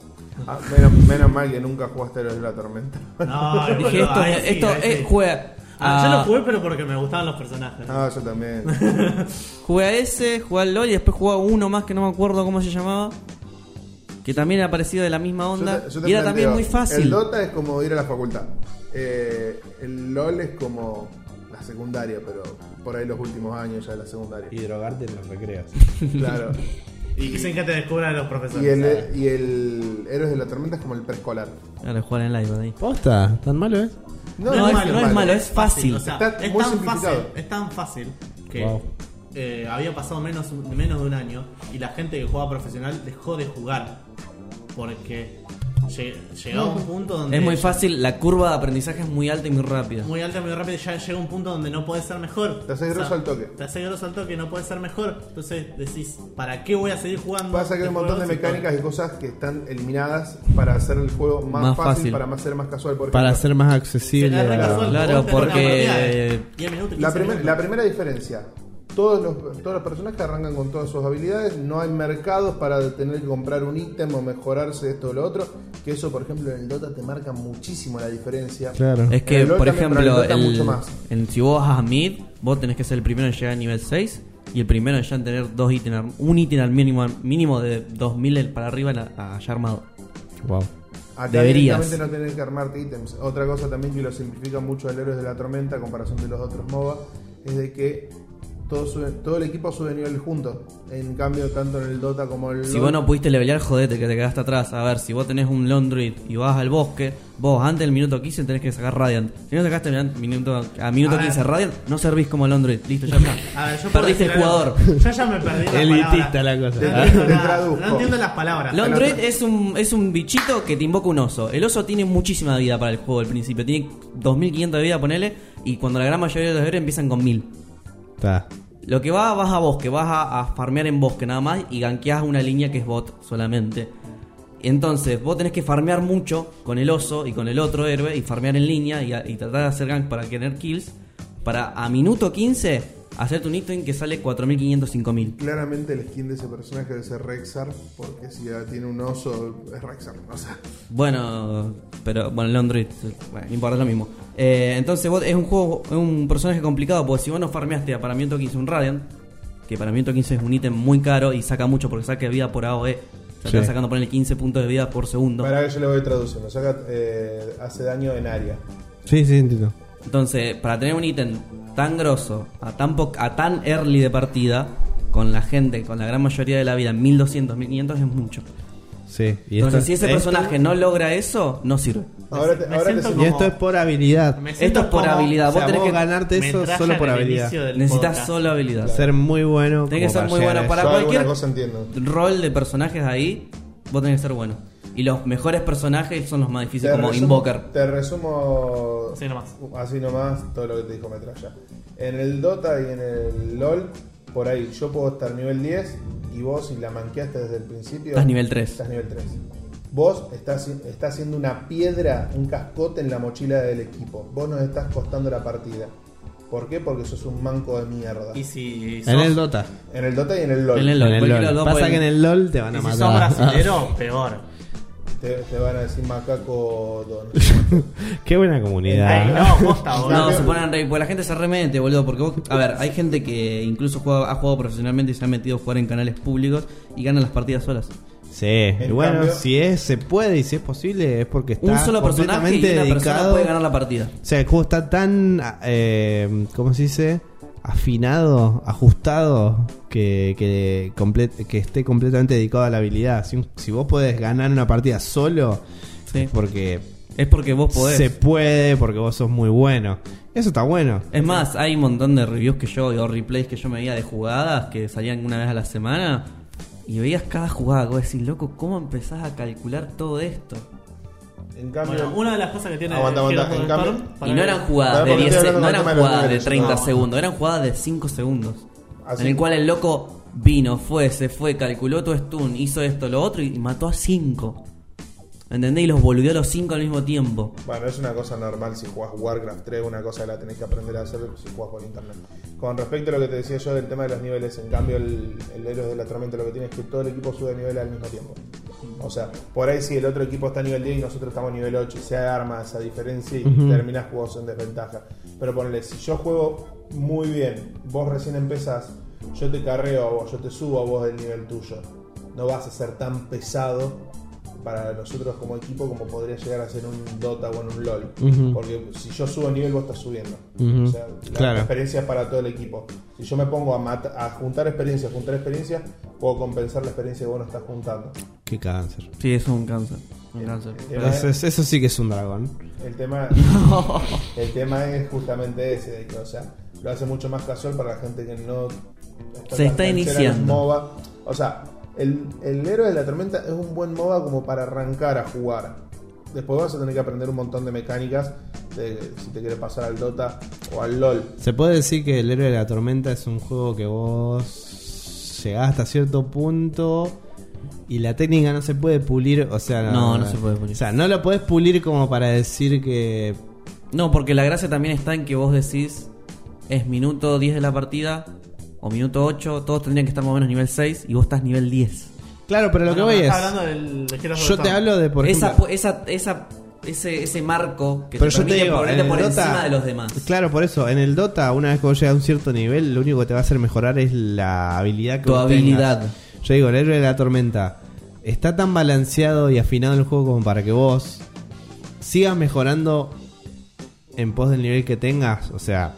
Ah, menos, menos mal que nunca jugaste los de la tormenta. No, Dije esto, ahí sí, esto ahí sí. eh, jugué. Ah, a- yo lo jugué, pero porque me gustaban los personajes. Ah, yo también. Jugué a ese, jugué al LOL y después jugué a uno más que no me acuerdo cómo se llamaba. Que también era parecido de la misma onda. Yo te- yo te y era también muy El fácil. Dota es como ir a la facultad. Eh, el LOL es como la secundaria, pero por ahí los últimos años ya de la secundaria. Y drogarte en los recreos. Claro. Y sin que te descubran los profesores. Y el, y el Héroes de la Tormenta es como el preescolar. Ahora jugar en live ahí. ¿Posta? ¿Tan malo es? No, es- no es malo, es fácil. O sea, Está es tan fácil, es tan fácil que Wow. Eh, había pasado menos, menos de un año y la gente que juega profesional dejó de jugar. Porque lle- llegaba un punto donde. Es muy fácil, la curva de aprendizaje es muy alta y muy rápida. Muy alta, muy rápido, ya llega un punto donde no puedes ser mejor. Te haces grosso al toque. Te haces grosso al toque, no puedes ser mejor. Entonces decís, ¿para qué voy a seguir jugando? Pasa que hay un montón de mecánicas y cosas que están eliminadas para hacer el juego más, Más fácil, fácil. para más ser más casual. Por Para ser más accesible. Claro, porque- partida de 10 minutos, La, 15 primer- minutos. la primera diferencia, todos los, todos los personajes arrancan con todas sus habilidades, no hay mercados para tener que comprar un ítem o mejorarse esto o lo otro, que eso por ejemplo en el Dota te marca muchísimo la diferencia. Claro. Es que, por ejemplo, el- mucho más. en- si vos vas a mid, vos tenés que ser el primero en llegar a nivel 6 y el primero en ya en tener dos ítems, un ítem al mínimo, mínimo de 2000 para arriba la- a- ya armado. Wow. Acá Deberías. no tener que armarte ítems. Otra cosa también que lo simplifica mucho el Héroes de la Tormenta a comparación de los otros MOBA es de que todo, sube- todo el equipo sube nivel juntos. En cambio, tanto en el Dota como en el Si LoL, vos no pudiste levelear, jodete que te quedaste atrás. A ver, si vos tenés un Druid y vas al bosque, vos antes del minuto 15 tenés que sacar Radiant. Si no sacaste minuto, a minuto A ver. 15 Radiant, no servís como Druid. Listo, ya está. A ver, yo puedo Perdiste el jugador. Yo ya me perdí Elitista la cosa. No entiendo, no las palabras. Druid es un, es un bichito que te invoca un oso. El oso tiene muchísima vida para el juego al principio. Tiene 2500 de vida, ponele. Y cuando la gran mayoría de los héroes empiezan con 1000. Lo que va, vas a bosque, vas a, farmear en bosque nada más y gankeás una línea que es bot solamente. Entonces, vos tenés que farmear mucho con el oso y con el otro héroe y farmear en línea y, a- y tratar de hacer gank para tener kills. Para a minuto 15 hacerte un ítem que sale 4500, 5000. claramente el skin de ese personaje debe ser Rexar, porque si ya tiene un oso, es Rexar. O sea, Bueno, pero bueno, el Android, bueno, no importa es lo mismo. Eh, entonces, vos, es un juego, es un personaje complicado porque si vos no farmeaste para minuto 15 un Radiant, que para minuto 15 es un ítem muy caro y saca mucho porque saca vida por AOE. O sea, te Sí. va sacando ponerle 15 puntos de vida por segundo. para que yo lo voy traduciendo. Saca, eh, hace daño en área. Sí, sí, entiendo. Entonces, para tener un ítem tan grosso, a tan, po- a tan early de partida, con la gente, con la gran mayoría de la vida, 1200, 1500 es mucho. Sí. Y Entonces, esto- si ese esto- personaje no logra eso, no sirve. Ahora te, ahora te siento- Y esto es por habilidad. Esto es por como habilidad. O sea, vos tenés vos que ganarte eso solo por habilidad. necesitas solo habilidad. Ser muy bueno. Tenés que como ser muy bueno para Yo cualquier cosa entiendo. rol de personajes ahí, vos tenés que ser bueno. Y los mejores personajes son los más difíciles, como resumo- Invoker. Te resumo Así nomás. así nomás todo lo que te dijo Metralla. En el Dota y en el LOL, por ahí, yo puedo estar nivel 10 y vos, si la manqueaste desde el principio, Estás nivel 3. estás nivel 3. Vos estás, estás haciendo una piedra, un cascote en la mochila del equipo. Vos nos estás costando la partida. ¿Por qué? Porque sos un manco de mierda. Y si En sos, el Dota. En el Dota y en el LOL. En el En LOL. el cualquiera de LOL. Pasa que en el LOL te van y a si sos matar. brasilero, peor. Te, te van a decir macaco don. Qué buena comunidad. Ey, no, posta, boludo. No, se ponen re, porque la gente se remete, boludo, porque vos, a ver, hay gente que incluso juega, ha jugado profesionalmente y se ha metido a jugar en canales públicos y ganan las partidas solas. Sí, y bueno, cambio- si es, se puede y si es posible es porque está Un solo personaje y completamente una persona dedicado. puede ganar la partida. O sea, el juego está tan, eh, ¿cómo se dice? Afinado, ajustado, que, que, comple- que esté completamente dedicado a la habilidad. Si, si vos podés ganar una partida solo, Sí. es porque Es porque vos podés. se puede, porque vos sos muy bueno. Eso está bueno. Es más, hay un montón de reviews que yo o replays que yo me veía de jugadas que salían una vez a la semana y veías cada jugada. Vos decís, loco, ¿cómo empezás a calcular todo esto? En cambio, Bueno, una de las cosas que tiene Aguanta, aguanta, en cambio- Y no eran jugadas de porque 10 estoy se- hablando no eran jugadas de niveles, 30 no. segundos, eran jugadas de 5 segundos. Así- En el cual el loco vino, fue, se fue, calculó tu stun, hizo esto, lo otro y mató a 5. ¿Entendés? Y los volvió a los 5 al mismo tiempo. Bueno, es una cosa normal si jugás Warcraft 3, una cosa que la tenés que aprender a hacer si jugás por internet. Con respecto a lo que te decía yo del tema de los niveles, en cambio el, el Héroes de la Tormenta lo que tiene es que todo el equipo sube de nivel al mismo tiempo. O sea, por ahí si el otro equipo está a nivel 10 y nosotros estamos a nivel 8 y se arma esa diferencia y terminás juegos en desventaja. Pero ponle, si yo juego muy bien, vos recién empezás, yo te carreo a vos, yo te subo a vos del nivel tuyo. No vas a ser tan pesado para nosotros como equipo como podría llegar a ser un Dota o en un LOL. Porque si yo subo nivel, vos estás subiendo. O sea, la Claro. experiencia es para todo el equipo. Si yo me pongo a, a juntar experiencia, a juntar experiencia, puedo compensar la experiencia que vos no estás juntando. Qué cáncer. Sí, eso es un cáncer. Un cáncer. El tema, es, Entonces, eso sí que es un dragón. el, tema, el tema es justamente ese, de que, o sea, lo hace mucho más casual para la gente que no Se está en los iniciando. MOBA. O sea, el, el héroe de la tormenta es un buen MOBA como para arrancar a jugar. Después vas a tener que aprender un montón de mecánicas de si te quieres pasar al Dota o al LOL. Se puede decir que el héroe de la tormenta es un juego que vos llegás hasta cierto punto y la técnica no se puede pulir, o sea, No, no se puede pulir. O sea, no lo podés pulir como para decir que No, porque la gracia también está en que vos decís es minuto 10 de la partida o minuto 8, todos tendrían que estar más o menos nivel 6 y vos estás nivel 10. Claro, pero lo Bueno, que voy es hablando del, de yo te hablo de por esa, ejemplo, esa, esa, ese, ese marco que pero te yo te permite digo, ponerte en por el Dota, encima de los demás. Claro, por eso, en el Dota, una vez que vos llegas a un cierto nivel, lo único que te va a hacer mejorar es la habilidad que Tu vos habilidad. tengas. Yo digo, el héroe de la tormenta. está tan balanceado y afinado el juego como para que vos sigas mejorando en pos del nivel que tengas, o sea,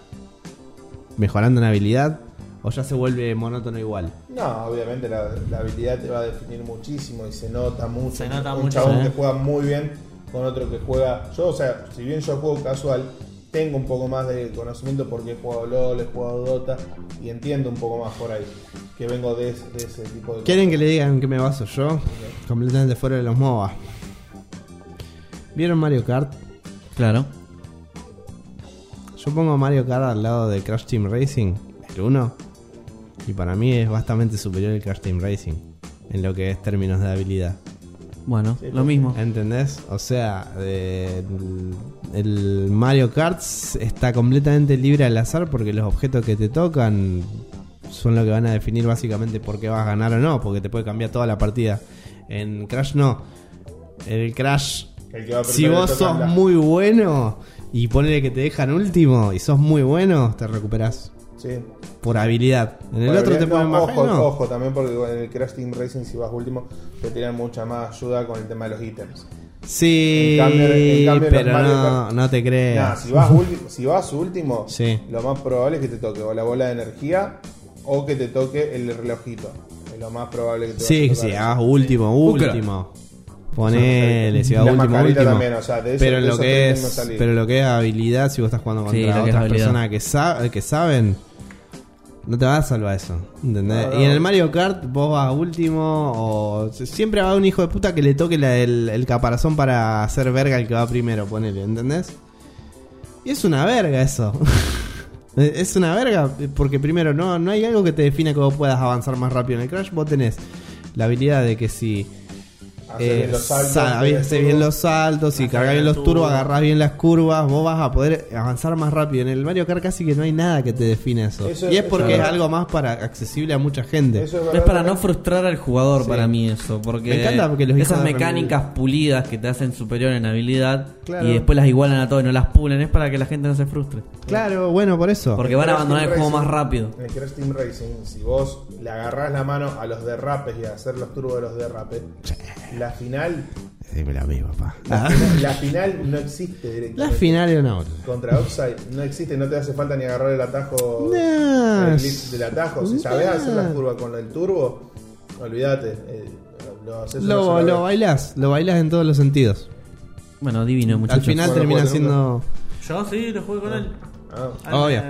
mejorando en habilidad, o ya se vuelve monótono igual. No, obviamente la, la habilidad te va a definir muchísimo y se nota mucho. Se nota un mucho, chabón ¿eh? que juega muy bien con otro que juega. Yo, o sea, si bien yo juego casual, tengo un poco más de conocimiento porque he jugado LOL, he jugado Dota y entiendo un poco más por ahí. Que vengo de, ese- de ese tipo de ¿Quieren que le digan en qué me baso yo? Completamente fuera de los MOBA. ¿Vieron Mario Kart? Claro. Yo pongo Mario Kart al lado de Crash Team Racing, el 1, y para mí es bastante superior el Crash Team Racing en lo que es términos de habilidad. Bueno, lo mismo. ¿Entendés? O sea, eh, el, Mario Kart está completamente libre al azar porque los objetos que te tocan son lo que van a definir básicamente por qué vas a ganar o no, porque te puede cambiar toda la partida. En Crash no. El Crash, El que va a si vos sos la- muy bueno y ponele que te dejan último y sos muy bueno, te recuperás Sí. por habilidad. En el otro te no, ponen más ojo, bueno. ojo también porque en el Crash Team Racing si vas último te tiran mucha más ayuda con el tema de los ítems. Sí, En cambio- en cambio pero Mario no, Kart- no te Nah, creas. si, vas ulti- si vas último, Sí. lo más probable es que te toque o la bola de energía o que te toque el relojito. Es lo más probable que te Sí, sí, hagas último, último. Ponele, si La vas último, último. también, o sea, de eso- pero de lo que es, pero lo que es habilidad, si vos estás jugando Sí, contra es otras personas que, sa- que saben, no te vas a salvar eso, ¿entendés? No, no. Y en el Mario Kart vos vas último o siempre va un hijo de puta que le toque la- el, el caparazón para hacer verga el que va primero, ponele, ¿entendés? Y es una verga eso. es una verga porque primero no, no hay algo que te defina que vos puedas avanzar más rápido en el Crash. Vos tenés la habilidad de que si eh, bien los saltos, el bien los saltos y cargas bien el los turbo. turbos, agarras bien las curvas, vos vas a poder avanzar más rápido. En el Mario Kart casi que no hay nada que te define eso. Eso- y es porque es algo más para accesible a mucha gente. Eso es, para no frustrar al jugador Sí. para mí eso, porque Me encanta porque los esas mecánicas pulidas que te hacen superior en habilidad Claro. y después las igualan a todo y no las pulen es para que la gente no se frustre. Claro, bueno, por eso. Porque van a abandonar el Team juego Racing- más rápido. En el Crash Team Racing, si vos le agarrás la mano a los derrapes y a hacer los turbos de los derrapes, la final, Dímelo a mí, papá. la, final, la final no existe La directamente. final era una hora. Contra Oxide no existe, no te hace falta ni agarrar el atajo No, el glitch del atajo. Si sabés no. hacer la curva con el turbo, olvídate. eh, lo Lo, lo vez. bailás, lo bailás en todos los sentidos. Bueno, divino, muchachos. Al final Bueno, termina siendo. Yo sí, lo jugué con él. Ah, Ah, Obvio.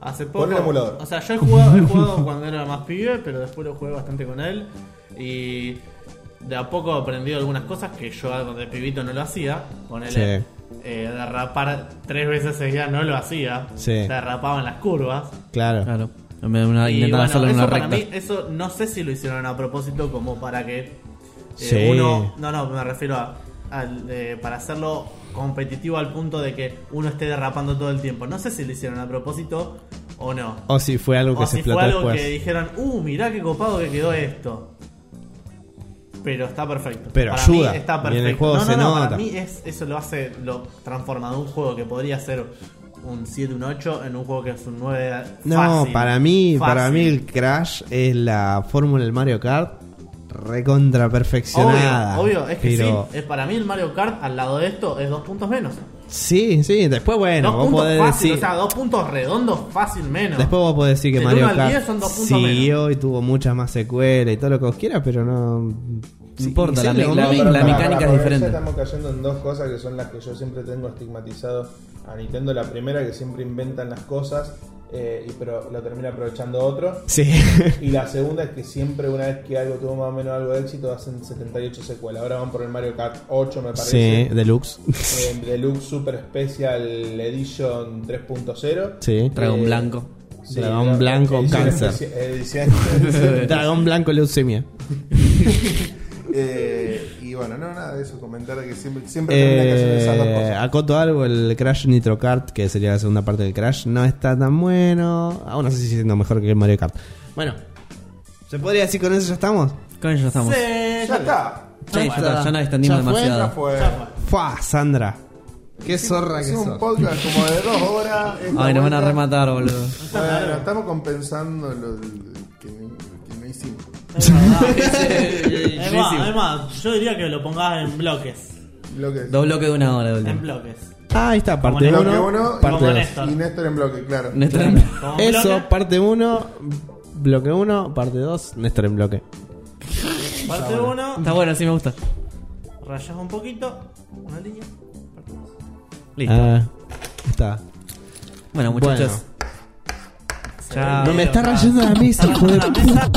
Hace poco. Pon el emulador. O sea, yo he jugado, he jugado cuando era más pibe, pero después lo jugué bastante con él. Y de a poco he aprendido algunas cosas que yo cuando de pibito no lo hacía. Ponele. Sí. eh, derrapar tres veces seguidas no lo hacía. Sí. Derrapaba en las curvas. Claro. Claro. En vez de una- Y bueno, eso una para recta. mí, eso no sé si lo hicieron a propósito como para que eh, Sí. uno, no, no, me refiero a, al, eh, para hacerlo competitivo al punto de que uno esté derrapando todo el tiempo. No sé si lo hicieron a propósito o no. O si fue algo que O se si fue algo después. que dijeron, uh, mirá qué copado que quedó esto. Pero está perfecto. Pero para ayuda. Mí está Y en perfecto. el juego no, no, se no, nota. Para mí es, eso lo hace, lo transforma de un juego que podría ser un 7, un 8 en un juego que es un 9. No, para mí, Fácil. para mí el Crash es la fórmula del Mario Kart recontra perfeccionada. Obvio, obvio, es que Pero- sí. Es para mí el Mario Kart al lado de esto es dos puntos menos. Sí, sí, después bueno, dos vos puntos podés fácil, decir. o sea, dos puntos redondos fácil menos. Después vos podés decir que Del Mario Kart 10 son dos puntos siguió y tuvo muchas más secuelas y todo lo que vos quieras, pero no. No importa, la, mecánica es diferente. Estamos cayendo en dos cosas que son las que yo siempre tengo estigmatizado a Nintendo. La primera, que siempre inventan las cosas, eh, y pero lo termina aprovechando otro. Sí. Y la segunda es que siempre, una vez que algo tuvo más o menos algo de éxito, hacen 78 secuelas. Ahora van por el Mario Kart 8, me sí, parece. deluxe. Eh, Deluxe Super Special Edition 3.0. Sí. Dragón Eh, blanco. Sí, Dragón blanco, edición cáncer. edición- Dragón blanco leucemia. Eh, y bueno, no, nada de eso, comentar que siempre, siempre termina cayendo en esas dos Eh, cosas. acoto algo, el Crash Nitro Kart, que sería la segunda parte del Crash, no está tan bueno. Aún no sé si siendo mejor que el Mario Kart. Bueno, ¿se podría decir con eso ya estamos? Con ello estamos. Sí, Ya está. Sí, ya, está, ya nos extendimos Ya fue, Ya demasiado. fue. Fua, Sandra. Qué zorra que Hicimos un podcast como de dos horas. Ay, nos van a rematar, boludo. Bueno, estamos compensando lo que no hicimos. Es verdad. Es más, sí. es más, yo diría que lo pongas en bloques. Bloques. Dos bloques de una hora, de En bloques. Ah, ahí está, parte Como 1, bloque uno, parte como 2. Néstor. Y Néstor en bloque, claro. Néstor en- Como Eso, bloque, parte 1, bloque 1, parte 2, Néstor en bloque. parte 1, Está bueno, sí me gusta. rayas un poquito, una línea. parte dos. Listo. Ah, está. bueno, muchachos. Chao. No me está rayando la mesa, hijo de mesa.